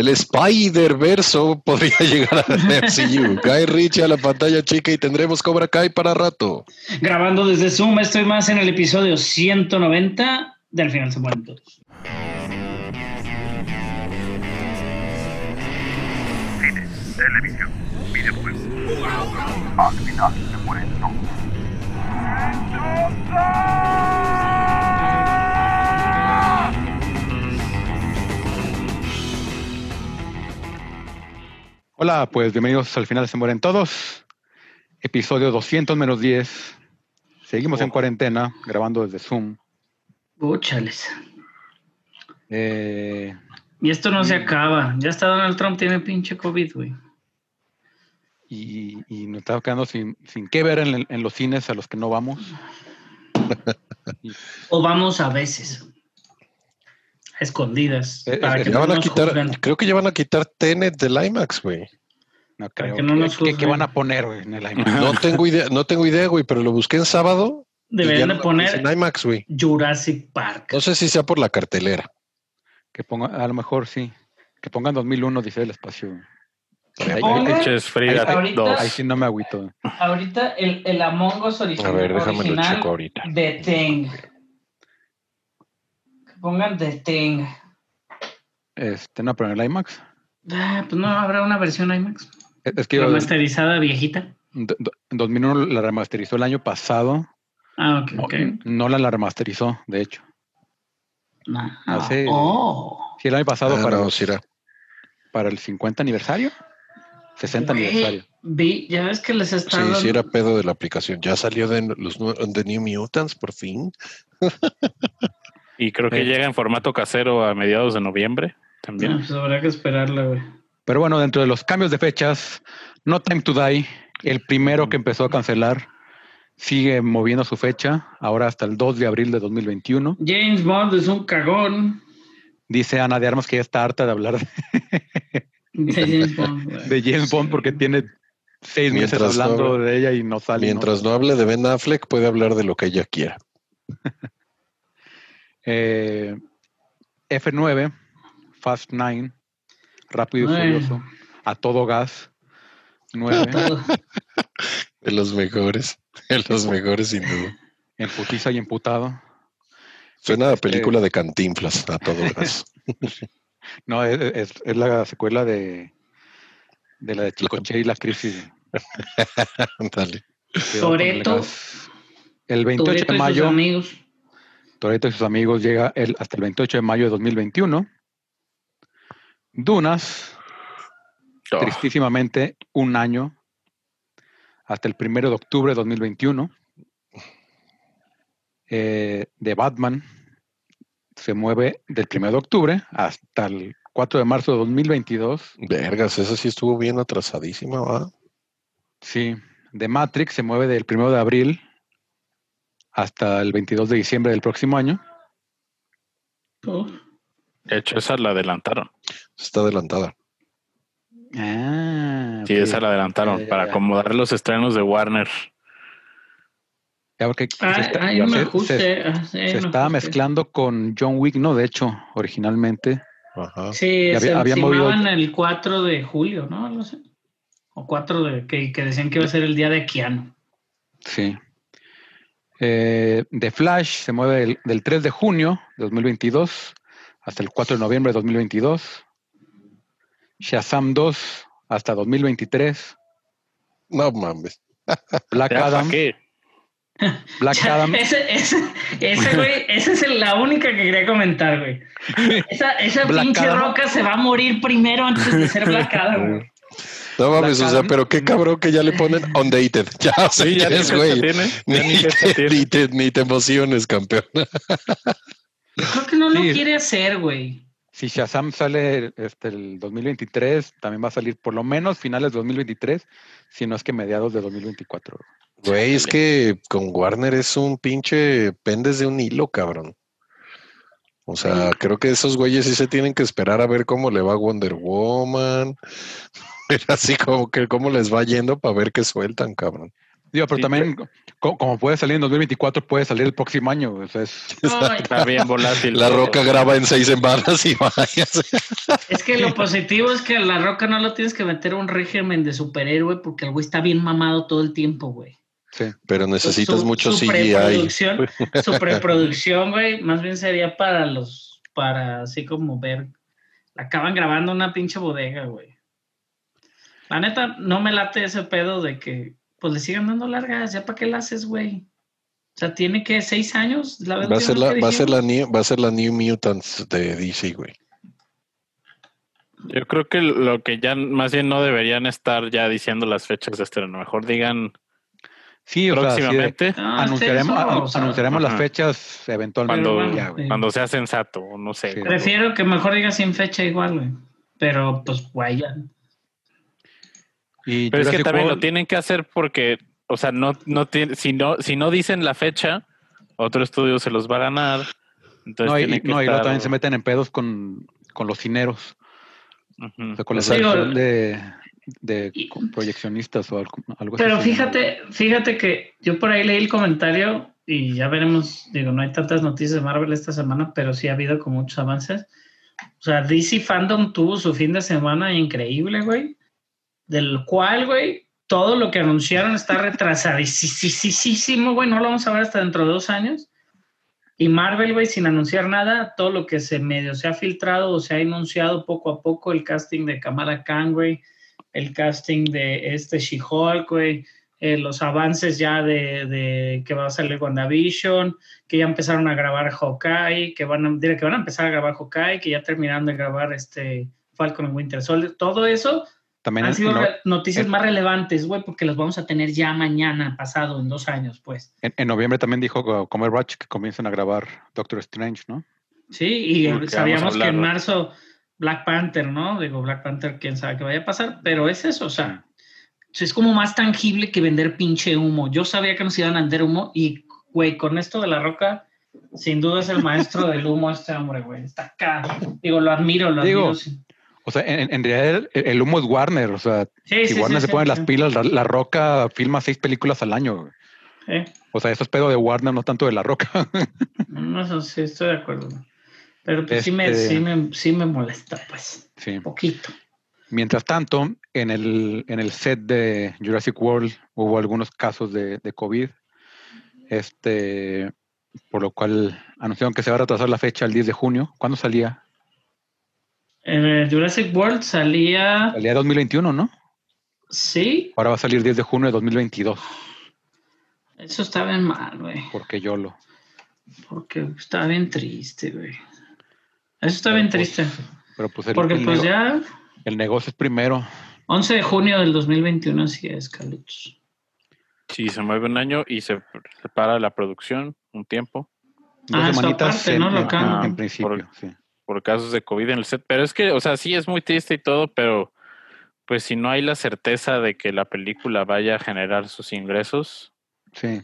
El Spider-Verso podría llegar a MCU. Guy Ritchie a la pantalla chica y tendremos Cobra Kai para rato. Grabando desde Zoom, estoy más en el episodio 190 del final se mueren todos. Cine, televisión, videojuegos. Al final se mueren todos. Hola, pues bienvenidos al final se mueren todos. Episodio 200 menos 10. Seguimos en cuarentena, grabando desde Zoom. Úchales. Eh, Y esto no se acaba. Ya está Donald Trump, tiene pinche COVID, güey. y, y nos estamos quedando sin, sin qué ver en, en los cines a los que no vamos. O vamos a veces. A escondidas. Eh, para eh, que Ya no van a nos quitar, juzguen. creo que ya van a quitar Tenet del IMAX, güey. No creo. que no ¿Qué- nos qué- qué juzguen. van a poner güey, en el IMAX? No tengo idea, no tengo idea, güey, pero lo busqué en sábado. Deberían de poner en IMAX, güey. Jurassic Park. No sé si sea por la cartelera. Que ponga, a lo mejor sí. Que pongan 2001, dice el espacio. Ahí, Ahorita- 2. ahí sí no me agüito. Ahorita el, el Among Us original, A ver, déjame lo original checo ahorita. de Thing. Pongan The Thing. Este, no, pero en el IMAX. Ah, pues no habrá una versión IMAX. Es es que yo, Remasterizada viejita. do- do- en 2001 la remasterizó el año pasado. Ah, ok, ok. Nolan la remasterizó, de hecho. No. Hace- Oh. Sí, el año pasado Ah, para, no, sí para el 50 aniversario. 60 Güey, aniversario. Vi, ya ves que les Sí, están sí era pedo de la aplicación. Ya salió de los de New Mutants, por fin. Y creo que Eh. llega en formato casero a mediados de noviembre también. pues habrá que esperarla, güey. Pero bueno, dentro de los cambios de fechas, No Time to Die, el primero que empezó a cancelar, sigue moviendo su fecha, ahora hasta el 2 de abril de 2021. James Bond es un cagón. Dice Ana de Armas que ya está harta de hablar de, de James Bond. de James Bond porque tiene seis meses Mientras hablando de ella y no sale. ¿no? Mientras no hable de Ben Affleck, puede hablar de lo que ella quiera. Eh, F9, Fast 9, Rápido y Ay. Furioso, a todo gas. 9, Todo. De los mejores. De los mejores, sin duda. en putiza y emputado. Suena a Este- película de cantinflas a todo gas. No, es, es- es la secuela de, de la de Chicoche y la crisis. Dale. Con el Toretto. gas. El 28 Toretto de y sus mayo, Toretto y sus amigos llega el, hasta el 28 de mayo de 2021. Dunas, Oh, tristísimamente, un año, hasta el 1 de octubre de 2021. Eh, de Batman se mueve del 1 de octubre hasta el 4 de marzo de 2022. Vergas, esa sí estuvo bien atrasadísima, ¿va? Sí, de Matrix se mueve del 1 de abril hasta el 22 de diciembre del próximo año. Uf. de hecho, esa la adelantaron. Está adelantada. Ah, Sí, esa la adelantaron Ya, ya, para ya. acomodar los estrenos de Warner. Ya, porque Ah, se está- se- ajuste. se- ah, se estaba ajuste. mezclando con John Wick, no, de hecho, originalmente. Ajá. Sí, se había- movido- el 4 de julio, ¿no? No sé. O 4 de que, que decían que iba a ser el día de Keanu. Sí. Eh, The Flash se mueve del, del 3 de junio de 2022 hasta el 4 de noviembre de 2022. Shazam 2 hasta 2023. No mames. Black Ya, ¿para Adam. qué? Black Ya, Adam. Ese, ese, ese, güey, esa es la única que quería comentar, güey. Esa, esa pinche Adam. roca se va a morir primero antes de ser Black Adam, güey. No mames, o sea, pero qué cabrón que ya le ponen undated. Ya, o sea, Sí, ya ya ni es, fecha güey. Ni, ni ni, te, ni te emociones, campeón. Creo que no lo quiere hacer, güey. Si Shazam sale este, el 2023, también va a salir por lo menos finales de 2023, si no es que mediados de 2024. Güey, es que con Warner es un pinche pendes de un hilo, cabrón. O sea, creo que esos güeyes sí se tienen que esperar a ver cómo le va Wonder Woman. Así como que cómo les va yendo para ver qué sueltan, cabrón. Digo, pero Sí, también, co- como puede salir en 2024, puede salir el próximo año. O sea, es, Ay, Está bien volátil. La roca graba en seis semanas y váyase. es que lo positivo es que a la roca no lo tienes que meter a un régimen de superhéroe porque el güey está bien mamado todo el tiempo, güey. sí. Pero necesitas Su- mucho su CGI. preproducción, su preproducción, güey, más bien sería para los, para así como ver, la acaban grabando una pinche bodega, güey. La neta, no me late ese pedo de que, pues le sigan dando largas, ya para qué la haces, güey. O sea, tiene que seis años. La Va a ser la, que va a ser la new, va a ser la New Mutants de DC, güey. Yo creo que lo que ya más bien no deberían estar ya diciendo las fechas de estreno. Mejor digan Sí, o sea, sí de- próximamente Ah, anunciaremos, sí, eso, a- o sea, anunciaremos las fechas eventualmente. cuando, bueno, ya, güey. sí. cuando sea sensato, o no sé. Sí. Prefiero que mejor diga sin fecha igual, güey. Pero, pues, güey, ya. Y Pero es que también lo tienen que hacer porque, o sea, no, no tiene, si no, si no dicen la fecha, otro estudio se los va a ganar. Entonces no, y, tienen que no, y luego también se meten en pedos con, con los cineros, o sea, con la selección de, de y- proyeccionistas o algo, algo así. Pero fíjate, fíjate que yo por ahí leí el comentario y ya veremos, digo, no hay tantas noticias de Marvel esta semana, pero sí ha habido con muchos avances. O sea, DC Fandom tuvo su fin de semana increíble, güey, del cual, güey, todo lo que anunciaron está retrasadísimo, güey, no lo vamos a ver hasta dentro de dos años. Y Marvel, güey, sin anunciar nada, todo lo que se medio se ha filtrado o se ha anunciado poco a poco, el casting de Kamala Khan, güey, el casting de este She-Hulk, güey, eh, los avances ya de, de que va a salir WandaVision, que ya empezaron a grabar Hawkeye, que van a, que van a empezar a grabar Hawkeye, que ya terminaron de grabar este Falcon and Winter Soldier, todo eso También han sido noticias en- más relevantes, güey, porque las vamos a tener ya mañana, pasado, en dos años, pues. en- en noviembre también dijo Comer Ratch que comienzan a grabar Doctor Strange, ¿no? Sí, y Porque sabíamos que en marzo Black Panther, ¿no? Digo, Black Panther, quién sabe qué vaya a pasar, pero es eso, o sea, es como más tangible que vender pinche humo. Yo sabía que nos iban a vender humo y, güey, con esto de la roca, sin duda es el maestro del humo este hombre, güey. Está acá. Digo, lo admiro, lo Digo, admiro. O sea, en, en realidad el, el humo es Warner, o sea, sí, si sí, Warner sí, se pone las pilas, la, La Roca filma seis películas al año. O sea, eso es pedo de Warner, no tanto de La Roca. No, eso sí, estoy de acuerdo. Pero pues sí, me, Este- sí, me, sí me molesta, pues, sí. un poquito. Mientras tanto, en el, en el set de Jurassic World hubo algunos casos de, de COVID, este, por lo cual anunciaron que se va a retrasar la fecha al 10 de junio. ¿Cuándo salía? Eh, Jurassic World salía, Salía 2021, ¿no? sí, Ahora va a salir 10 de junio de 2022, eso está bien mal, güey. porque yo lo... Porque está bien triste, güey. Eso está bien pues, triste. Pero pues el, Porque el pues ya, el negocio es primero. 11 de junio del 2021, así es, Carlitos. Sí, se mueve un año y se separa la producción un tiempo Dos Ah, semanitas aparte, en, ¿no? Lo en- en principio, Por- sí. Por casos de COVID en el set. Pero es que, o sea, sí es muy triste y todo, pero pues si no hay la certeza de que la película vaya a generar sus ingresos, Sí.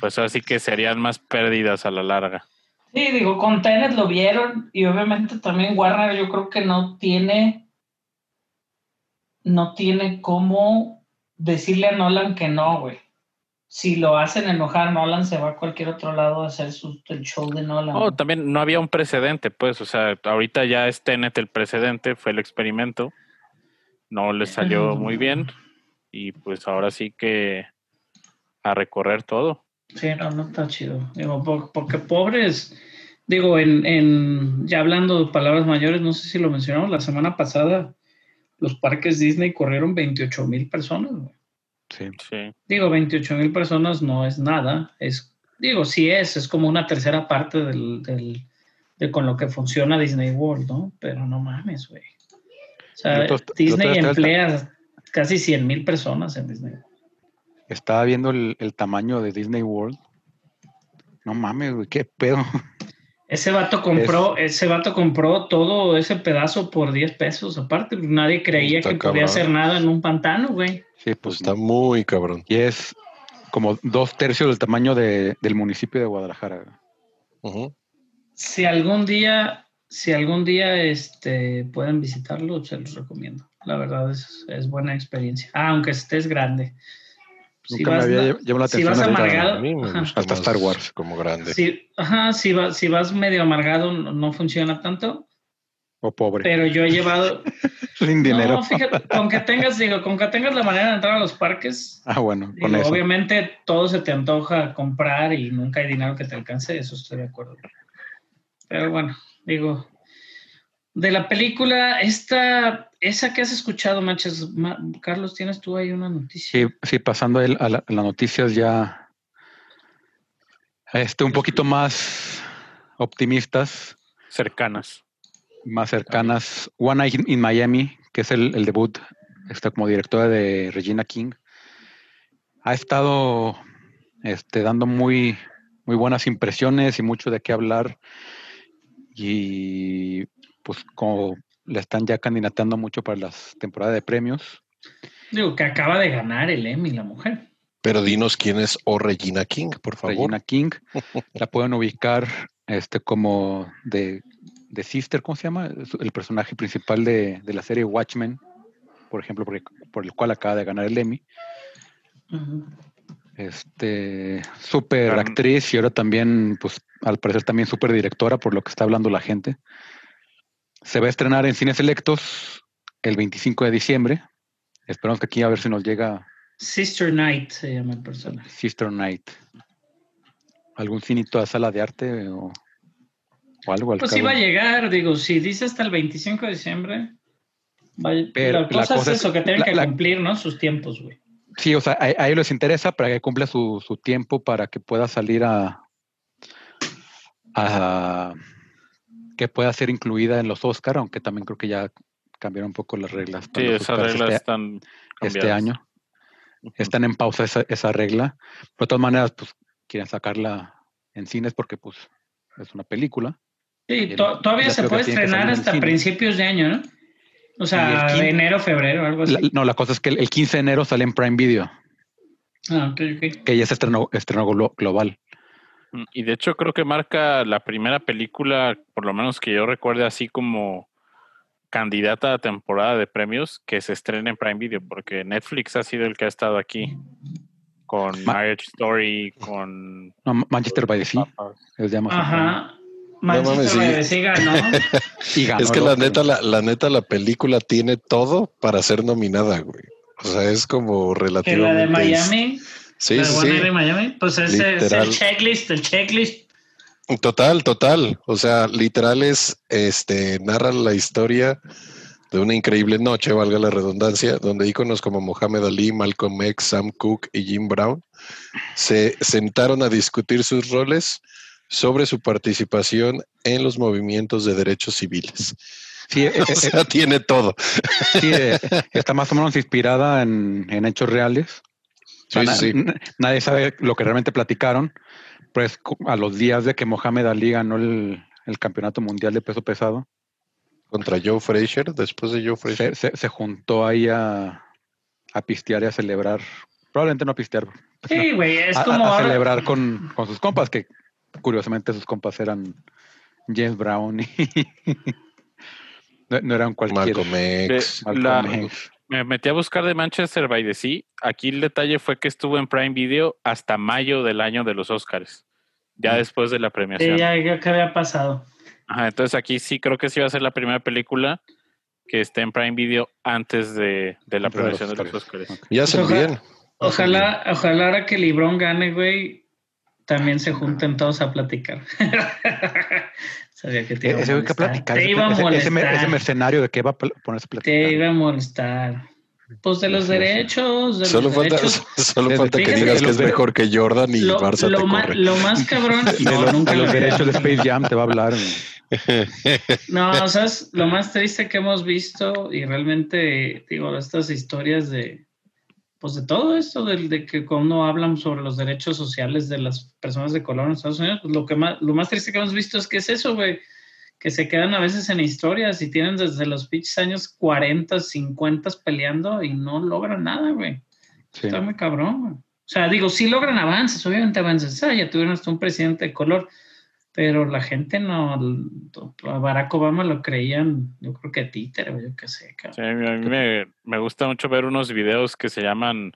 pues así que serían más pérdidas a la larga. Sí, digo, con Tenet lo vieron y obviamente también Warner yo creo que no tiene, no tiene cómo decirle a Nolan que no, güey. Si lo hacen enojar, Nolan se va a cualquier otro lado a hacer su, el show de Nolan. Oh, también no había un precedente, pues, o sea, ahorita ya es Tenet el precedente, fue el experimento, no le salió muy bien y pues ahora sí que a recorrer todo. Sí, no, no está chido. Digo, por- porque pobres, digo, en, en, ya hablando de palabras mayores, no sé si lo mencionamos, la semana pasada los parques Disney corrieron 28 mil personas. güey. Sí. Sí. Digo, 28 mil personas no es nada, es, digo, sí es, es como una tercera parte del, del- de con lo que funciona Disney World, ¿no? Pero no mames, güey. O sea, otro- Disney emplea casi 100 mil personas en Disney. Estaba viendo el, el tamaño de Disney World. No mames, güey, qué pedo. Ese vato compró, ese vato compró todo ese pedazo por 10 pesos. Aparte, nadie creía Está que podía hacer nada en un pantano, güey. Sí, Pues está muy cabrón. Y es como dos tercios del tamaño de- del municipio de Guadalajara. Si algún día, si algún día este, pueden visitarlo, se los recomiendo. La verdad es, es buena experiencia. Ah, aunque estés grande. si Nunca me vas, había ll- llamado la si vas amargado, A mí me ajá. gusta Hasta más Star Wars. como grande. si, ajá, si, va- si vas medio amargado no, no funciona tanto, O pobre. pero yo he llevado... Sin dinero. No, fíjate, con que tengas, digo, con que tengas la manera de entrar a los parques, Ah, bueno, con digo, eso. obviamente todo se te antoja comprar y nunca hay dinero que te alcance, eso estoy de acuerdo. Pero bueno, digo, de la película, esta, esa que has escuchado, manches, Ma- Carlos, ¿tienes tú ahí una noticia? Sí, sí, pasando el- a, la- a las noticias ya este, un poquito más optimistas, Cercanas. Más cercanas. One Night in, Miami, que es el, el debut, está como directora de Regina King. Ha estado este, dando muy, muy buenas impresiones y mucho de qué hablar. Y pues como le están ya candidatando mucho para las temporadas de premios. Digo, que acaba de ganar el Emmy, la mujer. Pero dinos quién es O Regina King, por favor. Regina King. La pueden ubicar este, como de, de Sister, ¿cómo se llama? Es El personaje principal de, de la serie Watchmen, por ejemplo, porque- por el cual acaba de ganar el Emmy. Este, súper actriz y ahora también, pues al parecer también súper directora, por lo que está hablando la gente. Se va a estrenar en cines selectos el 25 de diciembre. Esperamos que aquí a ver si nos llega Sister Night se llama el personaje. Sister Night. ¿Algún cinito a sala de arte o, o algo? al Pues cabo? iba a llegar, digo, si dice hasta el 25 de diciembre, vaya- Pero la la cosa es es- eso, que tienen la- que la- cumplir, ¿no? Sus tiempos, güey. Sí, o sea, a, a ellos les interesa para que cumpla su, su tiempo para que pueda salir a, a que pueda ser incluida en los Oscar, aunque también creo que ya cambiaron un poco las reglas para Sí, esas reglas este, están este año. Están en pausa esa, esa regla. Pero de todas maneras, pues quieren sacarla en cines porque pues es una película. Sí, to- todavía se puede estrenar hasta principios de año, ¿no? O sea, enero, febrero, algo así. La- no, la cosa es que el, el 15 de enero sale en Prime Video, Ah, ok, ok. que ya es estreno, estreno glo- global. Mm, Y de hecho creo que marca la primera película, por lo menos que yo recuerde así como candidata a temporada de premios que se estrena en Prime Video, porque Netflix ha sido el que ha estado aquí con Ma- Marriage Story, con No, Manchester by the Sea, se llama. Ajá. mames, Manchester sí. ganó. Y ganó Es que la neta, la, la neta, la película tiene todo para ser nominada, güey. O sea, es como que la relativamente. de Miami, Sí, la de sí, sí. Miami, pues es Literal. el checklist, el checklist. Total, total. O sea, literal es, este, narra la historia de una increíble noche, valga la redundancia, donde íconos como Mohamed Ali, Malcolm X, Sam Cooke y Jim Brown se sentaron a discutir sus roles sobre su participación en los movimientos de derechos civiles. Sí, eh, O eh, sea, tiene todo. sí, eh, está más o menos inspirada en, en hechos reales. O sea, Sí, na- sí, Nadie sabe lo que realmente platicaron. Pues a los días de que Mohamed Ali ganó el, el campeonato mundial de peso pesado, Contra Joe Frazier, después de Joe Frazier. se, se- se juntó ahí a, a pistear y a celebrar. Probablemente no a pistear, Sí, güey, es a, a- como a celebrar con, con sus compas, que curiosamente sus compas eran James Brown y no, no eran cualquier Malcolm X. De- Malcolm la- X. Me metí a buscar de Manchester by the Sea. Aquí el detalle fue que estuvo en Prime Video hasta mayo del año de los Oscars, ya Mm. después de la Sí, premiación. ya, ya que había pasado. Ajá, entonces aquí sí creo que sí va a ser la primera película que esté en Prime Video antes de, de la premiación de los Oscars. Oscars. Y hacen Ojalá- bien. Ojalá, ojalá ahora que Librón gane, güey, también se junten todos a platicar. Sabía que te iba a Ese que molestar. platicar, Te ese, iba a ese- ese molestar. me- ese mercenario de que va a ponerse a platicar. Te iba a molestar. Pues de los Sí, derechos, de Solo los falta, derechos. solo Desde- falta que Fíjate digas que que es de- mejor que Jordan y Lo, Barça lo te ma- corre. lo más cabrón. de No, los, nunca de los lo- derechos de Space Jam te va a hablar. No, o sea, es lo más triste que hemos visto y realmente, digo, estas historias de, pues de todo esto, de, de que cuando hablan sobre los derechos sociales de las personas de color en Estados Unidos, pues lo, que más, lo más triste que hemos visto es que es eso, güey, que se quedan a veces en historias y tienen desde los pinches años 40, 50 peleando y no logran nada, güey. Sí. Está muy cabrón. güey. O sea, digo, sí logran avances, obviamente avances. Ah, ya tuvieron hasta un presidente de color, pero la gente no. A Barack Obama lo creían, yo creo que títere, o yo qué sé, Sí, cabrón. a mí a mí me, me gusta mucho ver unos videos que se llaman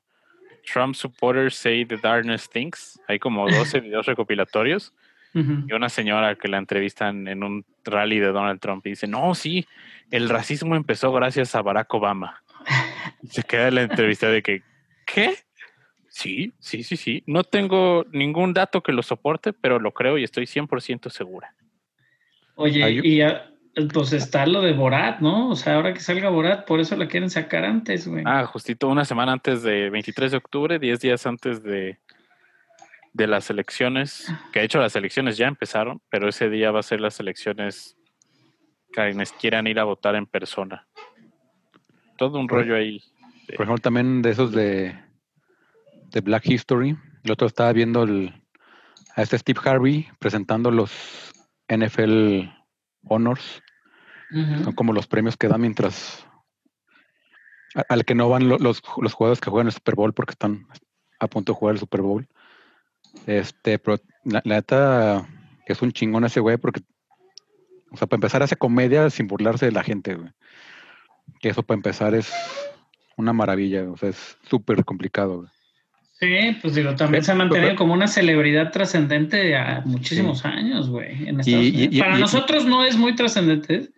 Trump supporters say the darkness thinks. Hay como 12 videos recopilatorios. Y una señora que la entrevistan en un rally de Donald Trump y dice, no, sí, el racismo empezó gracias a Barack Obama. Y se queda la entrevista de que, ¿qué? Sí, sí, sí, sí. No tengo ningún dato que lo soporte, pero lo creo y estoy 100% segura. Oye, y ya, pues está lo de Borat, ¿no? O sea, ahora que salga Borat, por eso la quieren sacar antes, güey. Ah, justito una semana antes de 23 de octubre, 10 días antes de, de las elecciones, que de hecho las elecciones ya empezaron, pero ese día va a ser las elecciones quienes quieran ir a votar en persona. Todo un Por- rollo ahí. Por ejemplo, también de esos de, de Black History. El otro estaba viendo el, a este Steve Harvey presentando los NFL Honors. Son como los premios que da mientras a- al que no van lo- los, los jugadores que juegan el Super Bowl porque están a punto de jugar el Super Bowl. Este, pero la, la neta es un chingón ese güey porque, o sea, para empezar hace comedia sin burlarse de la gente, güey. Que eso para empezar es una maravilla, o sea, es súper complicado. güey. Sí, pues digo, también se ha mantenido como una celebridad trascendente a muchísimos años, güey. en Estados Y- Unidos. y- Para y- nosotros no es muy trascendente.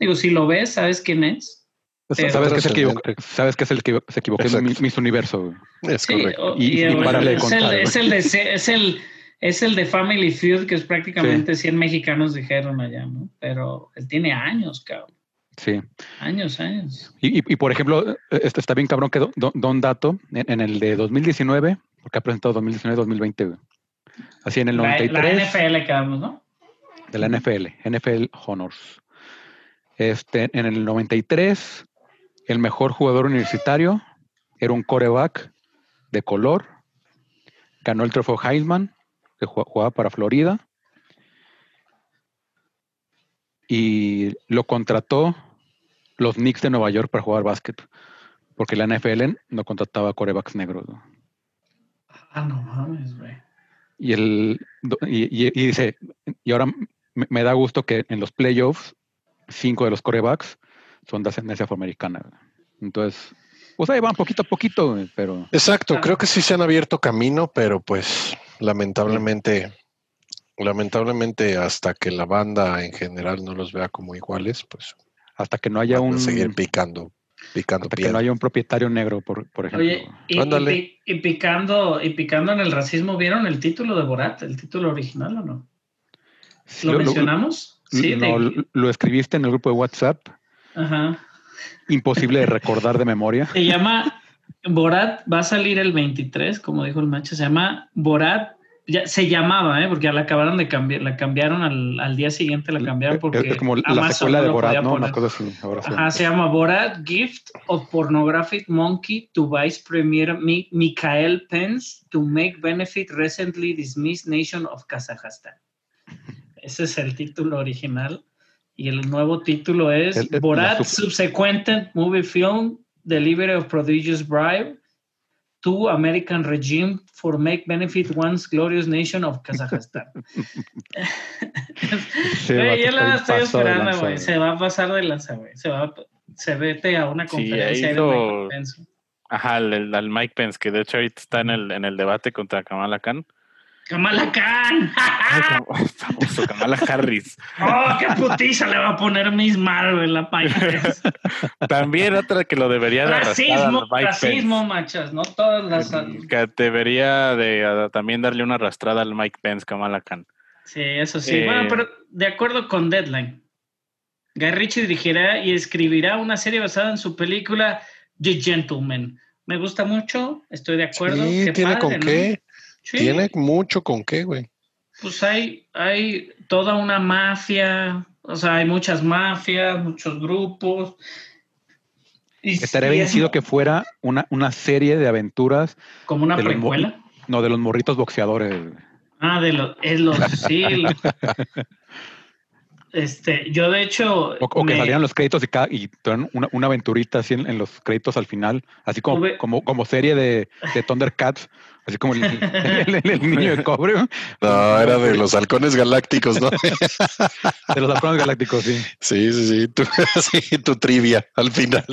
Digo, si lo ves, sabes quién es. Pero- sabes que es el que, Trascendente. sabes que es el que se equivocó en Miss Universo, güey. Es Sí, correcto. o- Y- y el- párale de es, contar, el, güey. es, el de, es, el, es el de Family Feud, que es prácticamente 100 mexicanos dijeron allá, ¿no? Pero él tiene años, cabrón. Sí. Años, años. Y, y- y, por ejemplo, eh, este está bien cabrón que Don, Don- Dato, en, en el de 2019, porque ha presentado 2019-2020, güey. Así en el La, 93 la NFL quedamos, ¿no? de la NFL, NFL Honors. Este, en el 93, el mejor jugador universitario era un coreback de color. Ganó el trofeo Heisman, que jugaba para Florida. Y lo contrató los Knicks de Nueva York para jugar básquet. Porque la NFL no contrataba corebacks negros. ¿no? Ah, no mames, güey. Y, el, y, y- y dice, y ahora me, me da gusto que en los playoffs, cinco de los corebacks son de ascendencia afroamericana. Entonces, pues ahí van poquito a poquito, pero Exacto, Ah. creo que sí se han abierto camino, pero pues lamentablemente, lamentablemente hasta que la banda en general no los vea como iguales, pues hasta que no haya van un seguir picando, picando hasta que no haya un propietario negro, por, por ejemplo. Oye, y, picando, y picando en el racismo, ¿vieron el título de Borat, el título original o no? Sí, ¿Lo, lo- lo- mencionamos? sí, no, de- lo- lo escribiste en el grupo de WhatsApp, ajá. imposible de recordar de memoria. Se llama Borat, va a salir el 23, como dijo el macho, se llama Borat, ya, se llamaba, ¿eh? porque la acabaron de cambiar, la cambiaron al, al día siguiente, la cambiaron porque es, como la Amazon secuela de Borat, ¿no? Una cosa así. Ahora sí. Ajá, se llama Borat Gift of Pornographic Monkey to Vice Premier Mi- Mikhail Pence to make benefit recently dismissed nation of Kazakhstan. Ese es el título original. Y el nuevo título es El- el- Borat sub- Subsequent Movie Film Delivery of Prodigious Bribe to American Regime for Make Benefit One's Glorious Nation of Kazakhstan. Sí, el Güey, yo la estoy esperando, güey. Se va a pasar de lanza, güey. Se va a- se vete a una Sí, conferencia ahí de Michael Pence. Ajá, al, al- al Mike Pence, que de hecho ahorita está en el, en el debate contra Kamala Khan. ¡Kamala Khan! Ay, famoso, Kamala Harris. ¡Oh, qué putiza le va a poner Miss Marvel la Pence! También otra que lo debería de arrastrar racismo, racismo, machas. No todas las... Pence. Que debería de a- también darle una arrastrada al Mike Pence, Kamala Khan. Sí, eso sí. Eh, Bueno, pero de acuerdo con Deadline, Guy Ritchie dirigirá y escribirá una serie basada en su película The Gentleman. Me gusta mucho, estoy de acuerdo. Sí, qué tiene padre, con ¿no? qué, Sí. tiene mucho con qué, güey. Pues hay, hay toda una mafia, o sea, hay muchas mafias, muchos grupos. Y, Estaría bien sido que fuera una, una serie de aventuras, como una de los mo- precuela. no de los morritos boxeadores. Ah, de los, es los, sí. lo- este, yo de hecho. O, o que me- salieran los créditos y, cada, y tuvieran una, una aventurita así en, en los créditos al final, así como, Tuve- como, como serie de, de Thundercats, así como el, el- el- el niño de cobre, ¿no? No, era de los halcones galácticos, ¿no? de los halcones galácticos, sí. Sí, sí, sí, tu, sí, tu trivia al final.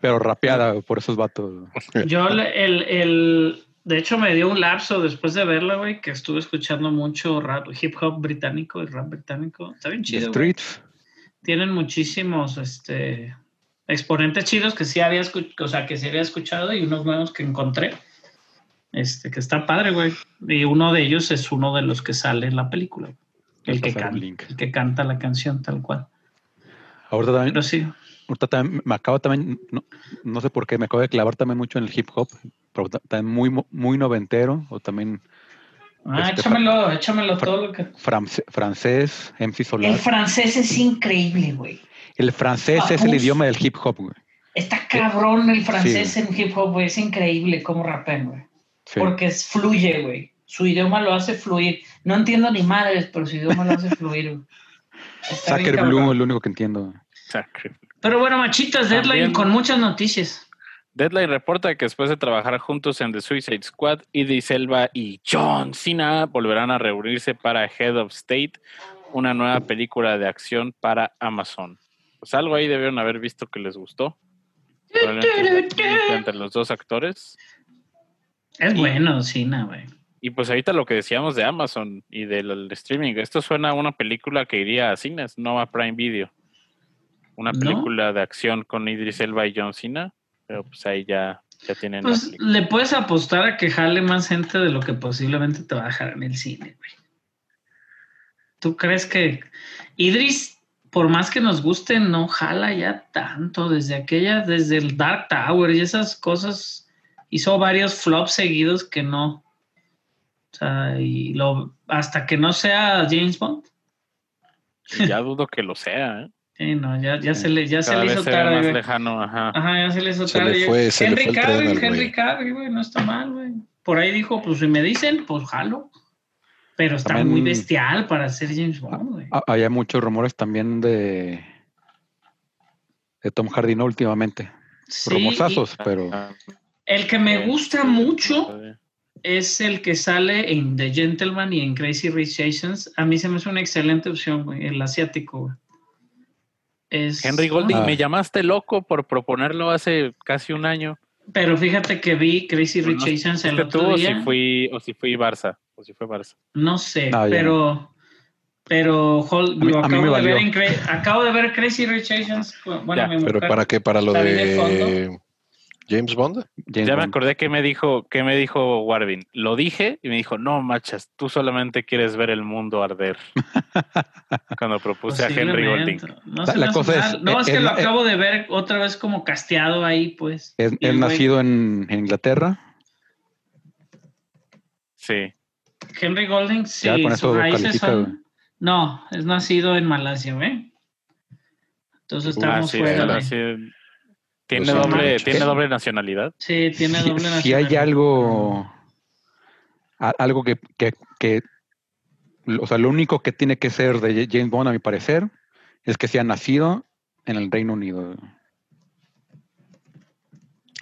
Pero rapeada por esos vatos. Yo, el, el, de hecho, me dio un lapso después de verla, güey, que estuve escuchando mucho rap, hip hop británico, el rap británico. Está bien chido. Tienen muchísimos, este, exponentes chidos que sí había, o sea, que sí había escuchado y unos nuevos que encontré. Este, que está padre, güey. Y uno de ellos es uno de los que sale en la película. El que, pasaré un can- link. el que canta la canción tal cual. Ahorita también, Pero sí, ahorita también me acabo también, no, no sé por qué, me acabo de clavar también mucho en el hip hop, pero ta- también muy, muy noventero, o también Ah, Este, échamelo, échamelo todo lo que. france- francés, MC Solar. El francés es increíble, güey. El francés es el idioma del hip hop, güey. Está cabrón el francés Sí. en hip hop, güey. Es increíble cómo rapean, güey. Sí. Porque es, fluye, güey. Su idioma lo hace fluir. No entiendo ni madres, pero su idioma lo hace fluir, güey. Sacker. Blue es lo único que entiendo. Sacre. Pero bueno, machitas, Deadline También- con muchas noticias. Deadline reporta que después de trabajar juntos en The Suicide Squad, Idris Elba y John Cena volverán a reunirse para Head of State, una nueva película de acción para Amazon. Pues algo ahí debieron haber visto que les gustó. Entre los dos actores. Es Y- bueno, Cina, güey. Y pues ahorita lo que decíamos de Amazon y del streaming, esto suena a una película que iría a cines, no a Prime Video. Una ¿No? película de acción con Idris Elba y John Cena, pero pues ahí ya, ya tienen Pues le puedes apostar a que jale más gente de lo que posiblemente te va a dejar en el cine, güey. ¿Tú crees que Idris, por más que nos guste, no jala ya tanto desde aquella, desde el Dark Tower y esas cosas? Hizo varios flops seguidos que no. O sea, y lo, hasta que no sea James Bond. Ya dudo que lo sea, ¿eh? Sí, no, ya, ya se le, ya se Cada le vez hizo se tarde. más lejano, ajá. Ajá, ya se le hizo Se le tarde. fue- se le Henry Cavill, Henry. Cavill, güey, no está mal, güey. Por ahí dijo, pues si me dicen, pues jalo. Pero está También- muy bestial para ser James Bond, güey. Ah, Había muchos rumores también de, de Tom Hardy, ¿no? Últimamente. Sí, Rumosazos, pero Ah, el que me gusta mucho es el que sale en The Gentleman y en Crazy Rich Asians. A mí se me hace una excelente opción, güey, el asiático, güey. Es, Henry Golding, Ah. me llamaste loco por proponerlo hace casi un año. Pero fíjate que vi Crazy No Rich sé Asians si el fuiste tú otro o si día. fui, o si fui Barça. O si fue Barça. No sé, Ah, pero pero Hol- A mí- lo a mí acabo, me de ver en acabo de ver Crazy Rich Asians. Bueno, Ya, mi ¿Pero mujer- para qué? ¿Para lo ¿La vi de de James Bond? James ya me acordé que me dijo, que me dijo Warvin. Lo dije y me dijo, no, machas, tú solamente quieres ver el mundo arder. Cuando propuse a Henry Golding. No, La- la cosa es. No, es que lo acabo de ver otra vez como casteado ahí, pues. Es, Y es el güey- nacido en, en Inglaterra. Sí. Henry Golding, sí, Ya con sus raíces son-. No, es nacido en Malasia, ¿ve? Entonces Ah, estamos sí, fuera de... sí. Tiene Pues, doble, manches. tiene doble nacionalidad. Sí, tiene Si, doble si hay nacionalidad. algo, algo que, que, que- o sea, lo único que tiene que ser de James Bond, a mi parecer, es que sea nacido en el Reino Unido.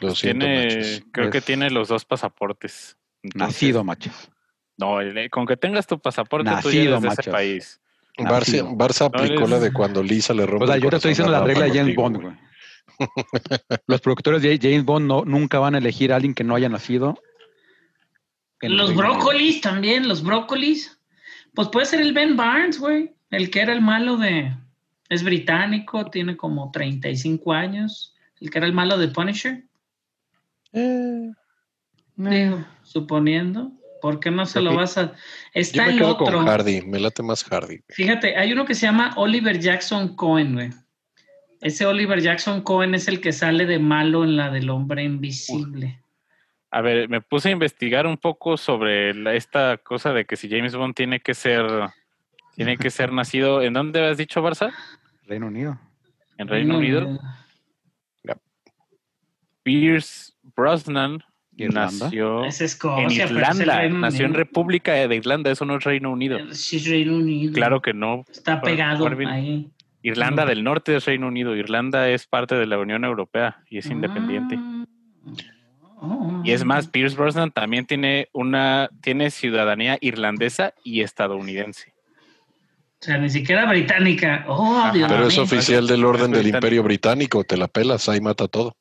Lo siento, Tiene, machos. creo que tiene los dos pasaportes. Entonces, Nacido, machos. No, el- con que tengas tu pasaporte, tú ya Nacido, eres de ese país. Barça. Barça aplicó la de cuando Lisa le rompe O sea, el yo te estoy diciendo la regla de James contigo, Bond, güey. Los productores de James Bond no, nunca van a elegir a alguien que no haya nacido. Los brócolis también, los brócolis. Pues puede ser el Ben Barnes, güey. El que era el malo de. Es británico, tiene como 35 años. El que era el malo de Punisher. Eh, Digo, suponiendo. ¿Por qué no se Yo lo me- vas a.? Yo Está me el quedo otro. con Hardy, me late más Hardy. Fíjate, hay uno que se llama Oliver Jackson Cohen, güey. Ese Oliver Jackson Cohen es el que sale de malo en la del hombre invisible. A ver, me puse a investigar un poco sobre la- esta cosa de que si James Bond tiene que ser, tiene que ser nacido, ¿en dónde has dicho Barça? Reino Unido. En Reino No, Unido. no. Pierce Brosnan Irlanda. nació Es en Escocia, pero es el Irlanda, Reino nació en. República de Irlanda, eso no es Reino Unido. Sí, es Reino Unido. Claro que no. Está pegado Marvin. ahí. Irlanda No. del Norte es Reino Unido, Irlanda es parte de la Unión Europea y es independiente. Ah. Oh. Y es más, Pierce Brosnan también tiene una tiene ciudadanía irlandesa y estadounidense. O sea, ni siquiera británica. Oh. Dios Pero es mío. oficial del orden del imperio británico, te la pelas, ahí mata todo.